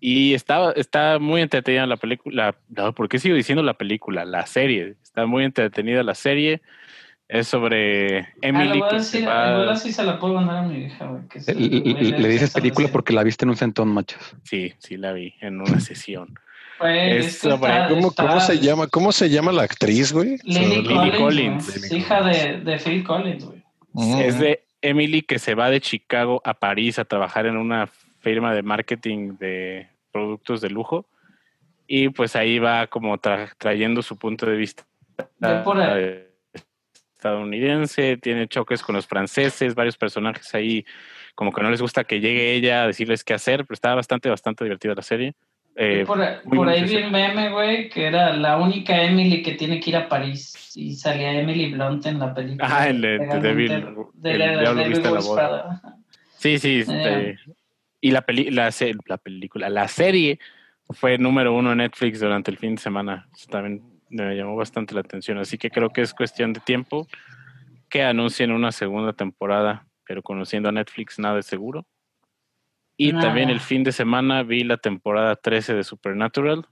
Y está, está muy entretenida la película. No, ¿Por qué sigo diciendo la película? La serie. Está muy entretenida la serie. Es sobre Ah, Emily. le voy a que decir, se va- así se la puedo mandar a mi hija, güey. que se- Le, dices película porque la viste en un centón, machos. Sí, sí la vi en una sesión. Güey, es es que sobre- está- ¿Cómo, está- cómo se llama? ¿Cómo se llama la actriz, güey? Lily Solo- Collins, Collins. hija de, de Phil Collins, güey. Mm. Es de Emily que se va de Chicago a París a trabajar en una firma de marketing de productos de lujo. Y pues ahí va como tra- trayendo su punto de vista por ahí. Estadounidense, tiene choques con los franceses, varios personajes ahí como que no les gusta que llegue ella a decirles qué hacer, pero está bastante, bastante divertida la serie. Eh, por por ahí vi un meme, güey, que era la única Emily que tiene que ir a París. Y salía Emily Blunt en la película. Ah, el de- Devil- de el la-. Sí, sí. Eh. este, y la, peli la, la película, la serie fue número uno en Netflix durante el fin de semana. También me llamó bastante la atención. Así que creo que es cuestión de tiempo que anuncien una segunda temporada, pero conociendo a Netflix nada es seguro. Y Nada. también el fin de semana vi la temporada 13 de Supernatural.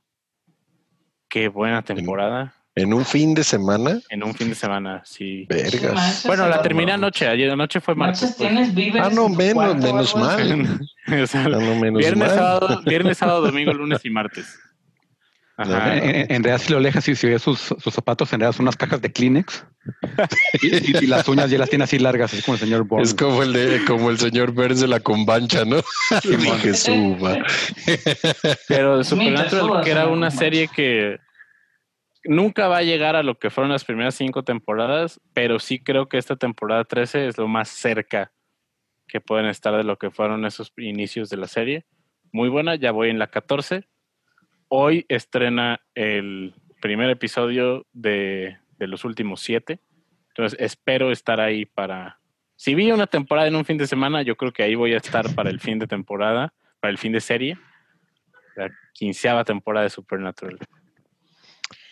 Qué buena temporada. En un fin de semana, En un fin de semana, sí. vergas. Bueno, la terminé no. anoche. Ayer anoche fue martes. Pues. Ah, no, menos, menos mal. O sea, Ah, no, menos viernes, mal. sábado, viernes, sábado, domingo, lunes y martes. Ajá. En, realidad, si lo alejas y si ves sus, sus zapatos, en realidad son unas cajas de Kleenex. y, y- y las uñas ya las tiene así largas, así como el señor Bourne. Es como el de, como el señor Burns de la combancha, ¿no? Dije, suba. Pero Supernatural, que era una serie que nunca va a llegar a lo que fueron las primeras cinco temporadas, pero sí creo que esta temporada 13 es lo más cerca que pueden estar de lo que fueron esos inicios de la serie. Muy buena, ya voy en la 14. Hoy estrena el primer episodio de, de los últimos siete. Entonces espero estar ahí para, Si vi una temporada en un fin de semana, yo creo que ahí voy a estar para el fin de temporada, para el fin de serie. La quinceava temporada de Supernatural.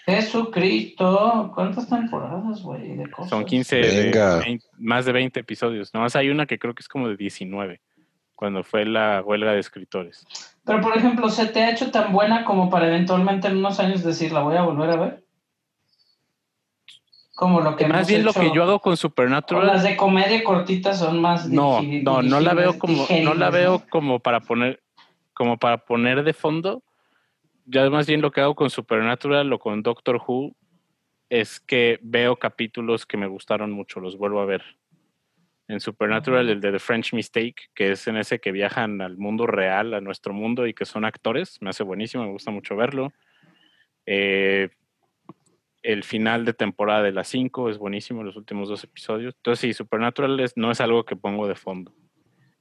Jesucristo, ¿cuántas temporadas, güey? de cosas? Son 15, de Venga. 20 más de 20 episodios. Nomás hay una que creo que es como de 19, cuando fue la huelga de escritores. Pero, por ejemplo, ¿se te ha hecho tan buena como para eventualmente en unos años decir, la voy a volver a ver? Como lo que Más bien lo que yo hago con o Supernatural. las de comedia cortitas son más No, no, no la veo como, no la veo ¿no? como para poner, como para poner de fondo. Ya más bien lo que hago con Supernatural o con Doctor Who es que veo capítulos que me gustaron mucho, los vuelvo a ver. En Supernatural, el de The French Mistake, que es en ese que viajan al mundo real, a nuestro mundo y que son actores, me hace buenísimo, me gusta mucho verlo. Eh, el final de temporada de las 5 es buenísimo, los últimos dos episodios. Entonces, sí, Supernatural es- no es algo que pongo de fondo.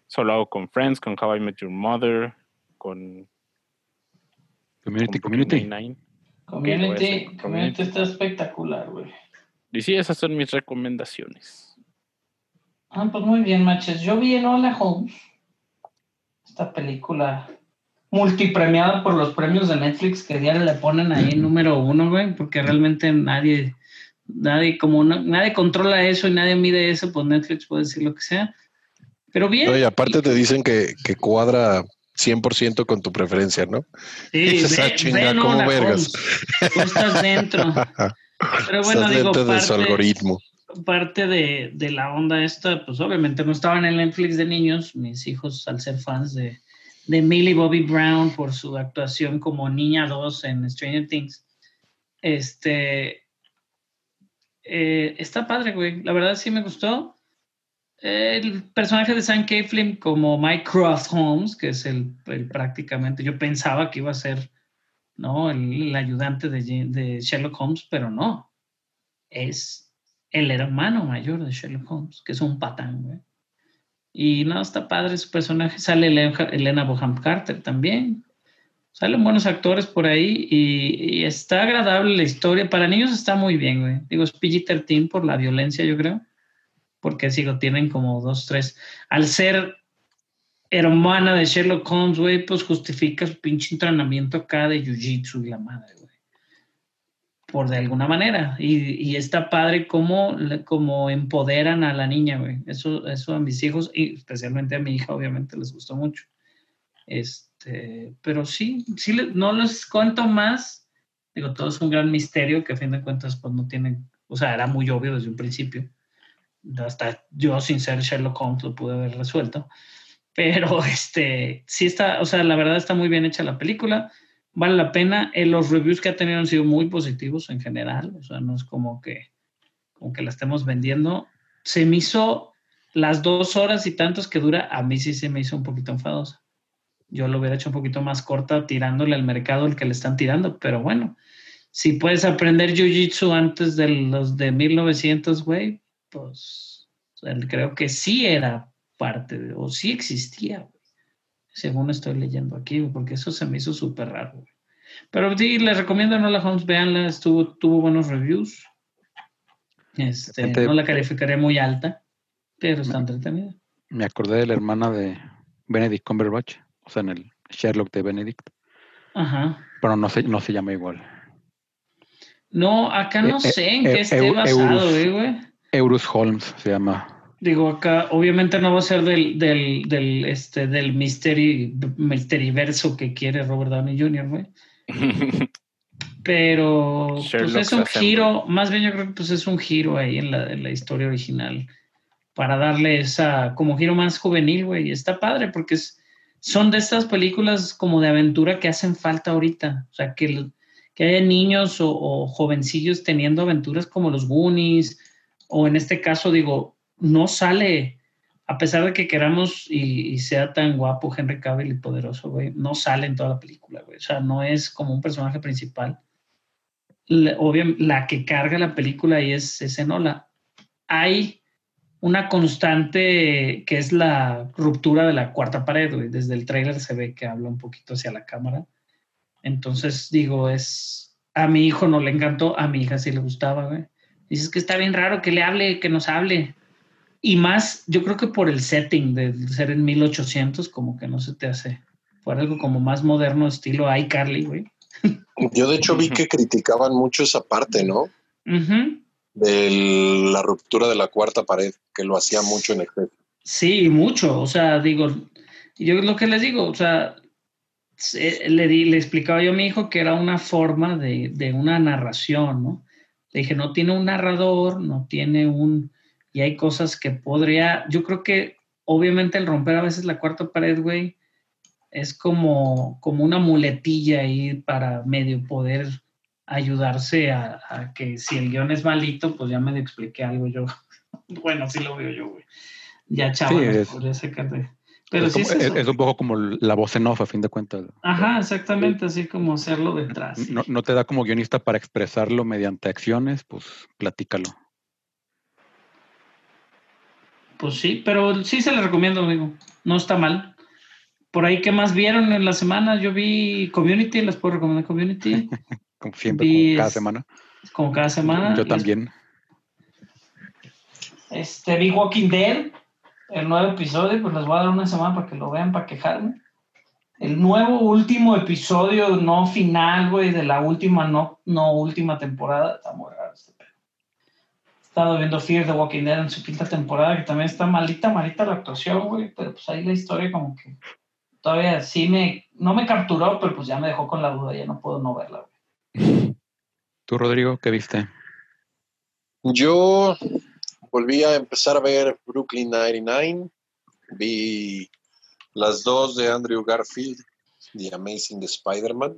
Solo hago con Friends, con How I Met Your Mother, con, Community, con community. Community Community. está espectacular, güey. Y sí, esas son mis recomendaciones. Ah, pues muy bien, maches. Yo vi en Hola Holmes esta película multipremiada por los premios de Netflix que diario le ponen ahí número uno, güey, porque realmente nadie, nadie, como no- nadie controla eso y nadie mide eso, pues Netflix puede decir lo que sea. Pero bien. Y aparte te dicen que, que cuadra 100% con tu preferencia, ¿no? Sí, Esa ve- chinga, ve ¿cómo Enola vergas? Holmes. Tú estás dentro. Pero bueno, Estás digo, dentro de su algoritmo. Parte de, de la onda esta, pues obviamente no estaban en el Netflix de niños, mis hijos al ser fans de, de Millie Bobby Brown por su actuación como niña 2 en Stranger Things. Este eh, está padre, güey. La verdad sí me gustó. El personaje de Sam Claflin como Mike Croft Holmes, que es el, prácticamente, yo pensaba que iba a ser ¿no? el, ayudante de Sherlock Holmes, pero no. Es el hermano mayor de Sherlock Holmes, que es un patán, güey. Y no, está padre su personaje. Sale Elena, Bonham Carter también. Salen buenos actores por ahí y, y está agradable la historia. Para niños está muy bien, güey. Digo, es PG-13 por la violencia, yo creo. Porque si lo tienen como dos, tres. Al ser hermana de Sherlock Holmes, güey, pues justifica su pinche entrenamiento acá de jiu-jitsu y la madre, güey. Por de alguna manera. Y, y está padre cómo, cómo empoderan a la niña, güey. Eso, eso a mis hijos, y especialmente a mi hija, obviamente, les gustó mucho. Este, pero sí, sí no les cuento más. Digo, todo es un gran misterio que a fin de cuentas, pues no tienen, o sea, era muy obvio desde un principio. Hasta yo, sin ser Sherlock Holmes, lo pude haber resuelto. Pero este, sí está, o sea, la verdad está muy bien hecha la película. Vale la pena. Eh, los reviews que ha tenido han sido muy positivos en general. O sea, no es como que, como que la estemos vendiendo. Se me hizo las dos horas y tantos que dura, a mí sí se me hizo un poquito enfadosa. Yo lo hubiera hecho un poquito más corta tirándole al mercado el que le están tirando, pero bueno, si puedes aprender Jiu-Jitsu antes de los de 1900, güey, pues creo que sí era parte de, o sí existía, güey. Según estoy leyendo aquí, porque eso se me hizo súper raro, güey. Pero sí, les recomiendo no la Holmes, véanla, estuvo, tuvo buenos reviews. Este, Gente- no la calificaré muy alta, pero está entretenida. Me acordé de la hermana de Benedict Cumberbatch, o sea, en el Sherlock de Benedict, Ajá. pero no se, no se llama igual. No, acá no Eh, eh, sé en eh, qué esté Eu- basado, Eurus. eh, güey. Eurus Holmes se llama. Digo, acá obviamente no va a ser del, del, del, este, del mystery, misteriverso que quiere Robert Downey Jr., güey. Pero pues es un giro, más bien yo creo que pues es un giro ahí en la, en la historia original para darle esa, como giro más juvenil, güey. Y está padre porque es, son de estas películas como de aventura que hacen falta ahorita. O sea, que, que haya niños o, o jovencillos teniendo aventuras como los Goonies, o en este caso, digo, no sale, a pesar de que queramos y, y sea tan guapo Henry Cavill y poderoso, güey, no sale en toda la película, güey. O sea, no es como un personaje principal. La, obvia- la que carga la película ahí es, es Enola. Hay una constante que es la ruptura de la cuarta pared, güey. Desde el tráiler se ve que habla un poquito hacia la cámara. Entonces, digo, es... A mi hijo no le encantó, a mi hija sí le gustaba, güey. Dices que está bien raro que le hable, que nos hable. Y más, yo creo que por el setting de ser en 1800, como que no se te hace. Fuera algo como más moderno, estilo iCarly, güey. Yo de hecho vi que criticaban mucho esa parte, ¿no? De la ruptura de la cuarta pared, que lo hacía mucho en exceso. Sí, mucho. O sea, digo, yo lo que les digo, o sea, se- le, di- le explicaba yo a mi hijo que era una forma de, de una narración, ¿no? Le dije, no tiene un narrador, no tiene un... Y hay cosas que podría... Yo creo que obviamente el romper a veces la cuarta pared, güey, es como, como una muletilla ahí para medio poder ayudarse a, a que si el guion es malito, pues ya medio expliqué algo yo. bueno, sí lo veo yo, güey. Ya chaval, es- podría sacar de... Pero es, sí como- es es- es un poco como la voz en off, a fin de cuentas. Ajá, exactamente, así como hacerlo detrás. sí. No, no te da como guionista para expresarlo mediante acciones, pues platícalo. Pues sí, pero sí se le recomiendo, amigo. No está mal. Por ahí, ¿qué más vieron en la semana? Yo vi Community, les puedo recomendar Community, Como siempre, Vi como cada semana. como cada semana. Yo Les- también. Este, vi Walking Dead, el nuevo episodio, pues les voy a dar una semana para que lo vean, para quejarme. El nuevo último episodio, no final, güey, de la última, no, no última temporada. Está muy raro estado viendo Fear the Walking Dead en su quinta temporada, que también está malita, malita la actuación, güey, pero pues ahí la historia como que todavía sí me, no me capturó, pero pues ya me dejó con la duda, ya no puedo no verla, güey. ¿Tú, Rodrigo, qué viste? Yo volví a empezar a ver Brooklyn 99. Vi las dos de Andrew Garfield, The Amazing Spider-Man,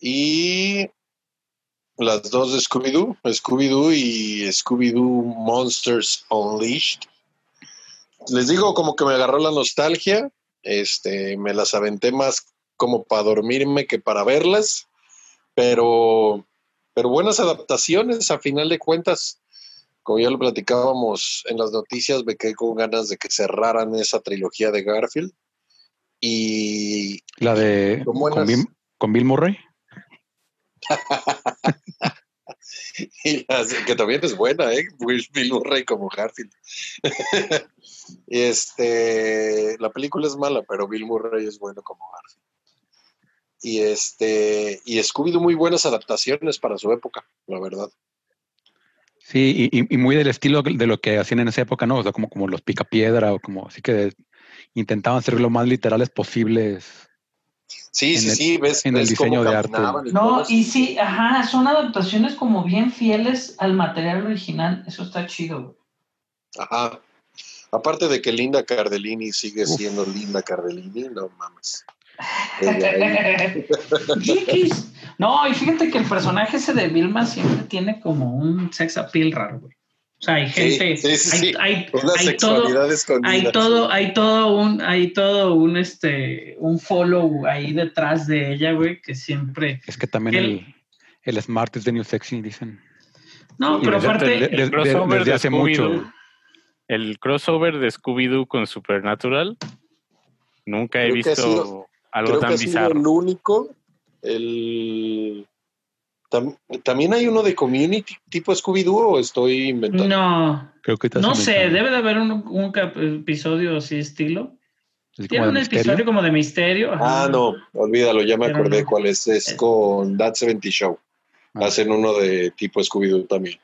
y las dos de Scooby-Doo, Scooby-Doo y Scooby-Doo Monsters Unleashed. Les digo, como que me agarró la nostalgia, este, me las aventé más como para dormirme que para verlas, pero, pero buenas adaptaciones a final de cuentas. Como ya lo platicábamos en las noticias, me quedé con ganas de que cerraran esa trilogía de Garfield. Y La de con. Bill, con Bill Murray. Y que también es buena, ¿eh? Bill Murray como Garfield. este, la película es mala, pero Bill Murray es bueno como Garfield. Y este, y Scooby-Doo muy buenas adaptaciones para su época, la verdad. Sí, y muy del estilo de lo que hacían en esa época, ¿no? O sea, como, como los picapiedra o como así que intentaban ser lo más literales posibles. Sí, sí, el- sí, ves, en el ves cómo diseño de arte. y No, y sí, ajá, son adaptaciones como bien fieles al material original. Eso está chido, güey. Ajá. Aparte de que Linda Cardellini sigue Uf. siendo Linda Cardellini, no mames. No, y fíjate que el personaje ese de Vilma siempre tiene como un sex appeal raro, güey. O sea, hay gente, sí, sí, hay, sí. hay- Una hay todo, hay todo, hay todo un, hay todo un este, un follow ahí detrás de ella, güey, que siempre. Es que también El- el, el Smart es de New Sexy, dicen. No, Y pero desde- aparte, de- de- el crossover desde de hace mucho. Scooby-Doo, el crossover de Scooby-Doo con Supernatural, nunca he Creo visto sido- algo Creo que tan ha sido bizarro. el único. El... tam- ¿También hay uno de Community tipo Scooby-Doo o estoy inventando? no, Creo que no sé, debe de haber un, episodio así estilo. Tiene un episodio como de misterio. ajá. Ah, no, olvídalo, ya me Pero acordé no. cuál es. Es con That 70 Show. Ah. Hacen uno de tipo Scooby-Doo también.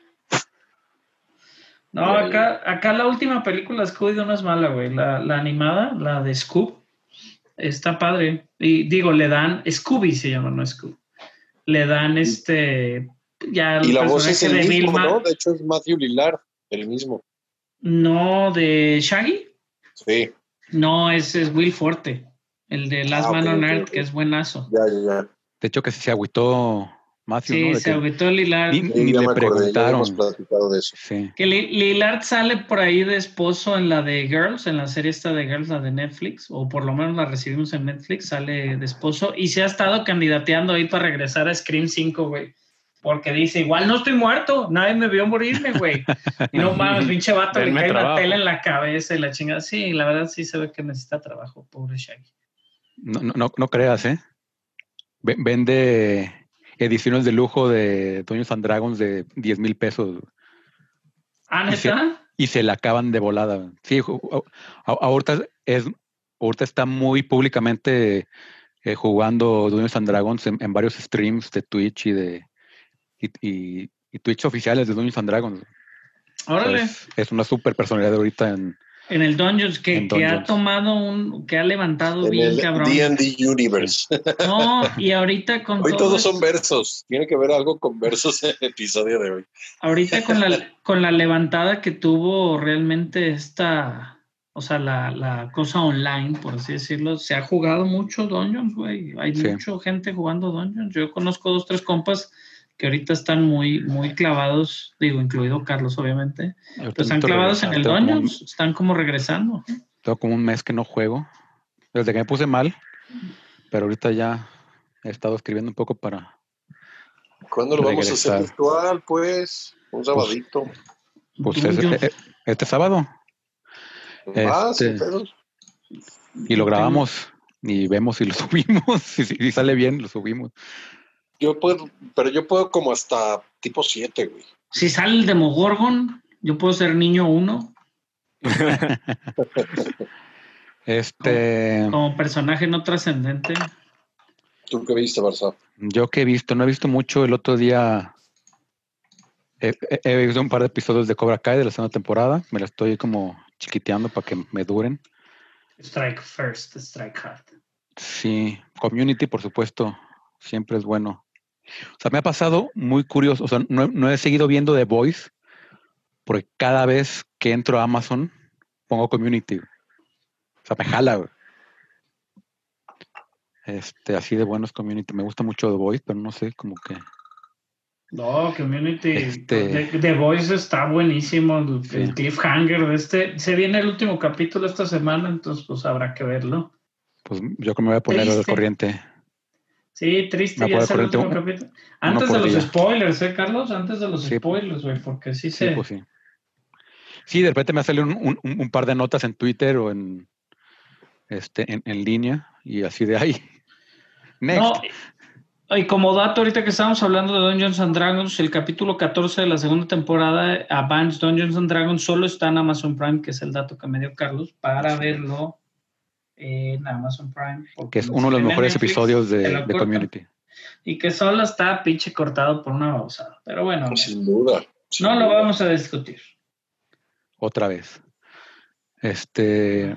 No, acá, acá la última película de Scooby-Doo no es mala, güey. La, la animada, la de Scoob, está padre. Y digo, le dan, Scooby se llama, no Scoob. Le dan este, ya Y la voz es el de mismo, Vilma. ¿no? De hecho es Matthew Lillard, el mismo. No, de Shaggy. Sí, No, ese es Will Forte, el de Last Ah, Man on Earth, que es buenazo. ya, ya, ya. De hecho, que se agüitó Matthew, Sí, se agüitó Lillard. Ni, Sí, ni ya le me acordé, ya hemos preguntaron. platicado de eso. Sí. Que Li- Lillard sale por ahí de esposo en la de Girls, en la serie esta de Girls, la de Netflix, o por lo menos la recibimos en Netflix, sale de esposo y se ha estado candidateando ahí para regresar a Scream 5, güey. Porque dice, igual no estoy muerto, nadie me vio morirme, güey. Y no mames, pinche vato, le cae una tela en la cabeza y la chingada. Sí, la verdad sí se ve que necesita trabajo, pobre Shaggy. No, no, no, no creas, ¿eh? Ve- Vende ediciones de lujo de Dungeons and Dragons de 10 mil pesos. Ah, Y, sie- ¿neta? y se la acaban de volada. Sí, ahorita, es, ahorita está muy públicamente eh, jugando Dungeons and Dragons en, en varios streams de Twitch y de y, y- y Twitch oficiales de Dungeons and Dragons. O sea, Órale. es, es una super personalidad ahorita en En el Dungeons, que, En que ha tomado un, que ha levantado En bien el cabrón. D&D Universe. No, y ahorita con Hoy todo todos son versos. Tiene que ver algo con versos en el episodio de hoy. Ahorita con la, con la levantada que tuvo realmente esta, o sea, la, la cosa online, por así decirlo, se ha jugado mucho Dungeons, güey. Hay Sí. mucha gente jugando Dungeons. Yo conozco dos, tres compas que ahorita están muy, muy clavados, digo, incluido Carlos, obviamente. Ahorita Pues están clavados en el Tengo como un- Dungeons, están como regresando. Tengo como un mes que no juego. Desde que me puse mal. Pero ahorita ya he estado escribiendo un poco para. ¿Cuándo lo vamos a hacer virtual, pues? Un sabadito. Pues es- Dungeons. e- e- este sábado. Ah, Este-. Y lo grabamos y vemos si lo subimos. Si- si sale bien, lo subimos. Yo puedo, pero yo puedo como hasta tipo 7, güey. Si sale el Demogorgon, yo puedo ser niño uno Este. como personaje no trascendente. ¿Tú qué viste, Barça? Yo que he visto, no he visto mucho. El otro día he, he- he visto un par de episodios de Cobra Kai de la segunda temporada. Me la estoy como chiquiteando para que me duren. Strike first, strike hard. Sí, Community, por supuesto, siempre es bueno. O sea, me ha pasado muy curioso. O sea, no, no he seguido viendo The Voice porque cada vez que entro a Amazon pongo Community. O sea, me jala. güey. Este, así de buenos Community. Me gusta mucho The Voice, pero no sé, como que. No, Community. Este- The, The Voice está buenísimo. El, Sí. el cliffhanger de este. Se viene el último capítulo esta semana, entonces pues habrá que verlo. Pues yo que me voy a poner al corriente. Sí, triste, ya es el último capítulo. Antes de los día. spoilers, ¿eh, Carlos? Antes de los Sí. spoilers, güey, porque sí, Sí, se. pues sí. Sí, de repente me sale un, un- un par de notas en Twitter o en este en, en línea y así de ahí. Next. No, y como dato, ahorita que estamos hablando de Dungeons and Dragons, el capítulo 14 de la segunda temporada, Advanced Dungeons and Dragons, solo está en Amazon Prime, que es el dato que me dio Carlos, para verlo en Amazon Prime. porque que es no uno de los mejores Netflix, episodios de, lo de cortan. Community. Y que solo está pinche cortado por una babosada. Pero bueno, Pues sin duda. sin no lo vamos a discutir. Otra vez. Este,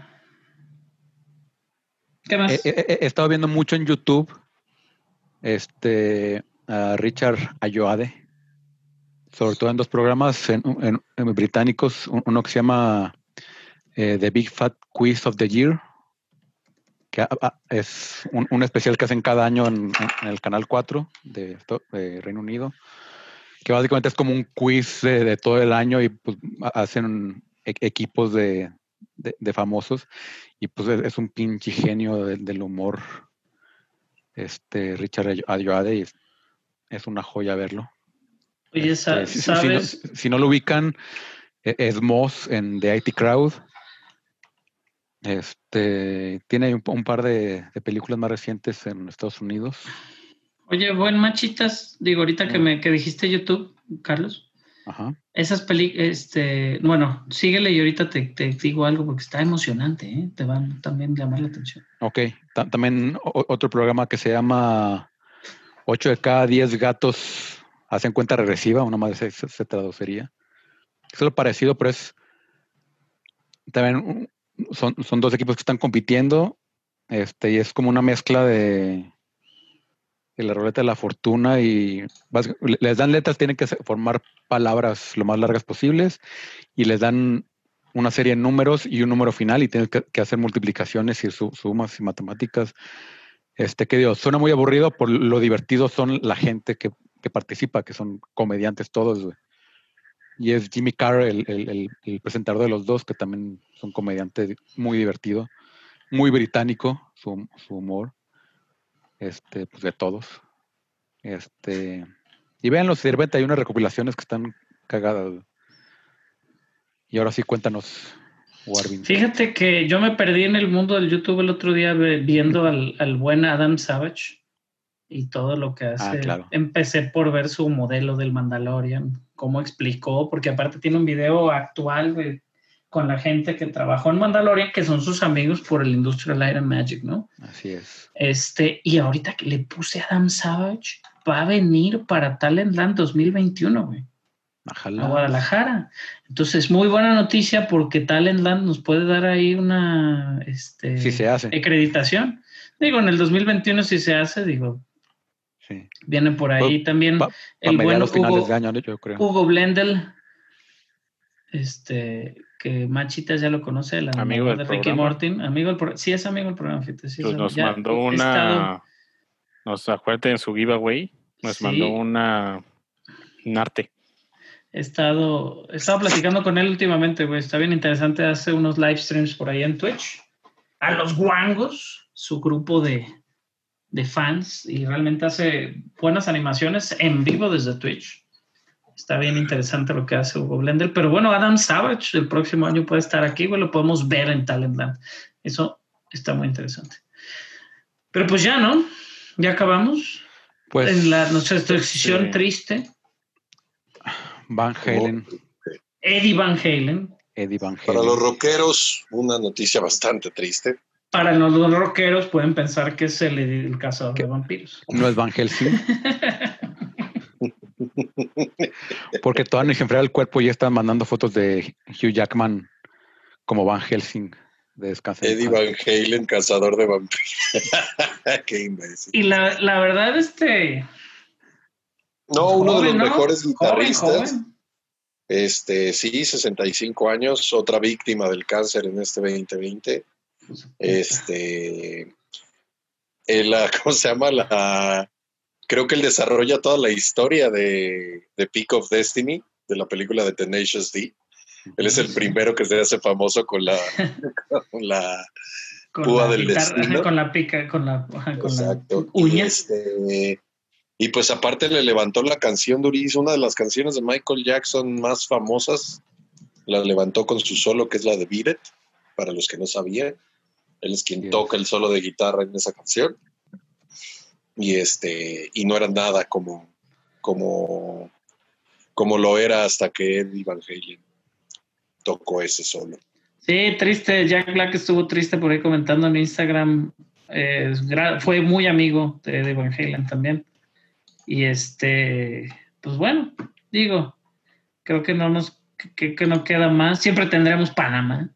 ¿Qué más? he, he- he estado viendo mucho en YouTube este, a Richard Ayoade, sobre todo en dos programas en- en- en británicos, un- uno que se llama eh, The Big Fat Quiz of the Year, que ah, ah, es un, un especial que hacen cada año en, en el Canal 4 de, Reino Unido, que básicamente es como un quiz de, de todo el año y pues, ha- hacen e- equipos de, de- famosos y pues es, es un pinche genio de- del humor, este Richard Ayo- Ayoade, y es, es una joya verlo. Oye, Este, si- si- si no-. Si, no, lo ubican, e- es Moss en The IT Crowd. Este tiene un, un par de, de películas más recientes en Estados Unidos. Oye, buen machitas, digo, ahorita que me que dijiste YouTube, Carlos, Ajá. esas películas, este, bueno, síguele y ahorita te, te digo algo porque está emocionante, ¿eh? te van también llamar la atención. Ok. Ta- también otro programa que se llama 8 de cada 10 gatos hacen cuenta regresiva, una más se, se traduciría. Es lo parecido, pero es también un- son, son dos equipos que están compitiendo. Este, y es como una mezcla de, de la ruleta de la fortuna y les dan letras, tienen que formar palabras lo más largas posibles y les dan una serie de números y un número final y tienen que, hacer multiplicaciones y su- sumas y matemáticas. Este, que digo, suena muy aburrido, por lo divertido son la gente que, que participa, que son comediantes todos, güey. Y es Jimmy Carr, el, el- presentador de los dos, que también son comediantes muy divertido, muy británico su, su humor, este, pues de todos. Este, y véanlo, si de repente hay unas recopilaciones que están cagadas. Y ahora sí, cuéntanos, Warvin. Fíjate que yo me perdí en el mundo del YouTube el otro día viendo al, al buen Adam Savage. Y todo lo que hace. Ah, claro. Empecé por ver su modelo del Mandalorian, cómo explicó, porque aparte tiene un video actual con la gente que trabajó en Mandalorian, que son sus amigos por el Industrial Light and Magic, ¿no? Así es. Este, y ahorita que le puse a Adam Savage, va a venir para Talentland 2021, güey, a. Guadalajara. Entonces, muy buena noticia porque Talentland nos puede dar ahí una este, Sí se hace. acreditación. Digo, en el 2021 si se hace, digo, Sí. viene por ahí también Pa- Pa el buen Hugo, de año, yo creo. Hugo Blendel, este, que Machitas ya lo conoce, el Amigo del de Ricky programa. Martin, amigo del pro- sí es amigo del programa, fíjate, sí, Pues es- nos ya mandó estado- una. Nos acuérdate en su giveaway. Nos Sí. mandó una. Un arte. He estado, he estado platicando con él últimamente, güey. Está bien interesante. Hace unos live streams por ahí en Twitch. A los guangos, su grupo de, de fans, y realmente hace buenas animaciones en vivo desde Twitch. Está bien interesante lo que hace Hugo Blender. Pero bueno, Adam Savage el próximo año puede estar aquí, güey. Lo podemos ver en Talentland. Eso está muy interesante. Pero pues ya, ¿no? Ya acabamos. Pues en la, nuestra sección sí. triste. Van Halen, Eddie Van Halen. Eddie Van Para Halen. los rockeros, una noticia bastante triste. Para los rockeros pueden pensar que es el, el cazador de vampiros. No es Van Helsing. Porque todavía ni se enfría el cuerpo y ya están mandando fotos de Hugh Jackman como Van Helsing de descanso. Eddie. Van Halen, cazador de vampiros. Qué imbécil. Y la, la verdad, este. No, uno de los joven, ¿no? mejores Joven, guitarristas. joven. Este, sí, 65 años, otra víctima del cáncer en este 2020. Este, eh, la, ¿cómo se llama? La, creo que él desarrolla toda la historia de, de Peak of Destiny, de la película de Tenacious D. Él es el primero que se hace famoso con la, con la Con Púa la del guitarra, destino. con la pica, con la, con la Exacto. uña. Y, este, y pues aparte le levantó la canción durísima, una de las canciones de Michael Jackson más famosas, la levantó con su solo, que es la de Beat It, para los que no sabían. Él es quien toca el solo de guitarra en esa canción. Y este, y no era nada como, como, como lo era hasta que Eddie Van Halen tocó ese solo. Sí, triste. Jack Black estuvo triste por ahí comentando en Instagram. Eh, fue muy amigo de, de Van Halen también. Y este, pues bueno, digo, creo que no nos, que, que no queda más. Siempre tendremos Panamá.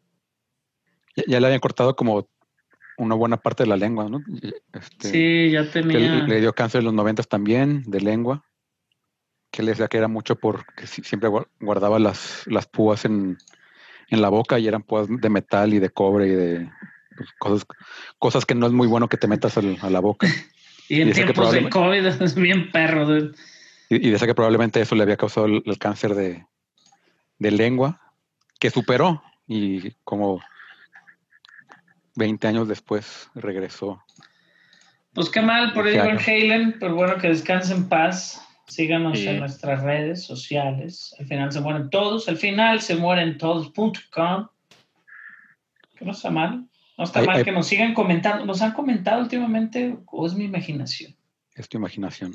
Ya, ya le habían cortado como una buena parte de la lengua, ¿no? Este, Sí, ya tenía. le dio cáncer en los noventas también, de lengua. Que le decía que era mucho porque si- siempre gua- guardaba las, las púas en, en la boca y eran púas de metal y de cobre y de pues, cosas, cosas que no es muy bueno que te metas al- a la boca. Y en tiempos de COVID es bien perro. dude. Y, y decía que probablemente eso le había causado el, el cáncer de, de lengua, que superó y como 20 años después regresó. Pues qué mal por Eddie Van. Halen, pero bueno, que descanse en paz. Síganos Sí. en nuestras redes sociales. Al final se mueren todos. Al final se mueren todos.com. Que no está mal. No está Ay, mal ay. que nos sigan comentando. ¿Nos han comentado últimamente o es mi imaginación? Es tu imaginación.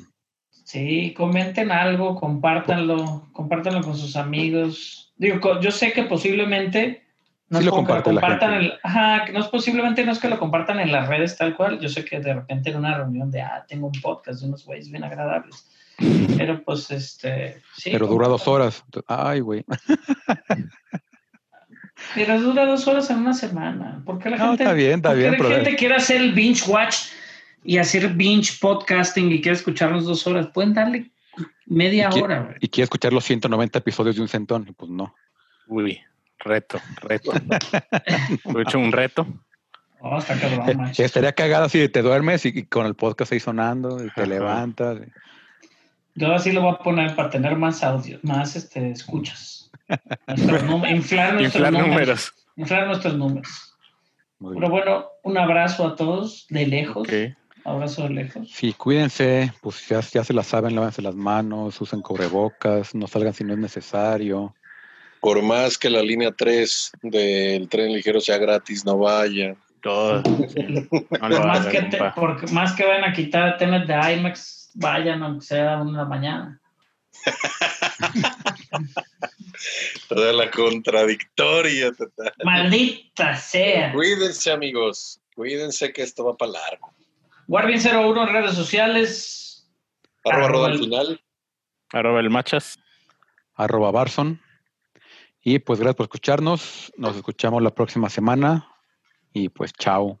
Sí, comenten algo, compártanlo, compártanlo con sus amigos. Digo, yo sé que posiblemente no Sí es lo como que comparte la compartan gente. el, ajá, no es posiblemente no es que lo compartan en las redes tal cual. Yo sé que de repente en una reunión de ah, tengo un podcast de unos güeyes bien agradables. Pero pues este sí, Pero dura dos horas. Ay, güey. Pero dura dos horas en una semana. ¿Por qué la No, gente, está bien, está bien, la gente quiere hacer el binge watch y hacer binge podcasting y quiere escucharnos dos horas? Pueden darle media Y hora. Y quiere escuchar los 190 episodios de un centón. Pues no. Uy, reto, reto. He hecho un reto. Oh, está cabrón, macho. Estaría cagado si te duermes y, y con el podcast ahí sonando y te Ajá. levantas. Yo así lo voy a poner para tener más audio, más este, escuchas. Nuestros inflar nuestros Inflar números. números. Inflar nuestros números. Muy Pero bueno, un abrazo a todos de lejos. Abrazo de lejos. Sí, cuídense, pues ya, ya se la saben, lávense las manos, usen cubrebocas, no salgan si no es necesario. Por más que la línea 3 del tren ligero sea gratis, no vayan. Todo. sí. No lo más, que te- más que vayan a quitar temas de IMAX, vayan aunque sea una de la mañana. Toda la contradictoria. total. Maldita sea. Cuídense, amigos. Cuídense que esto va para largo. Guardian 01 en redes sociales. Arroba Arroba roda al final. Arroba el machas. arroba Barson. Y pues gracias por escucharnos. Nos escuchamos la próxima semana. Y pues chao.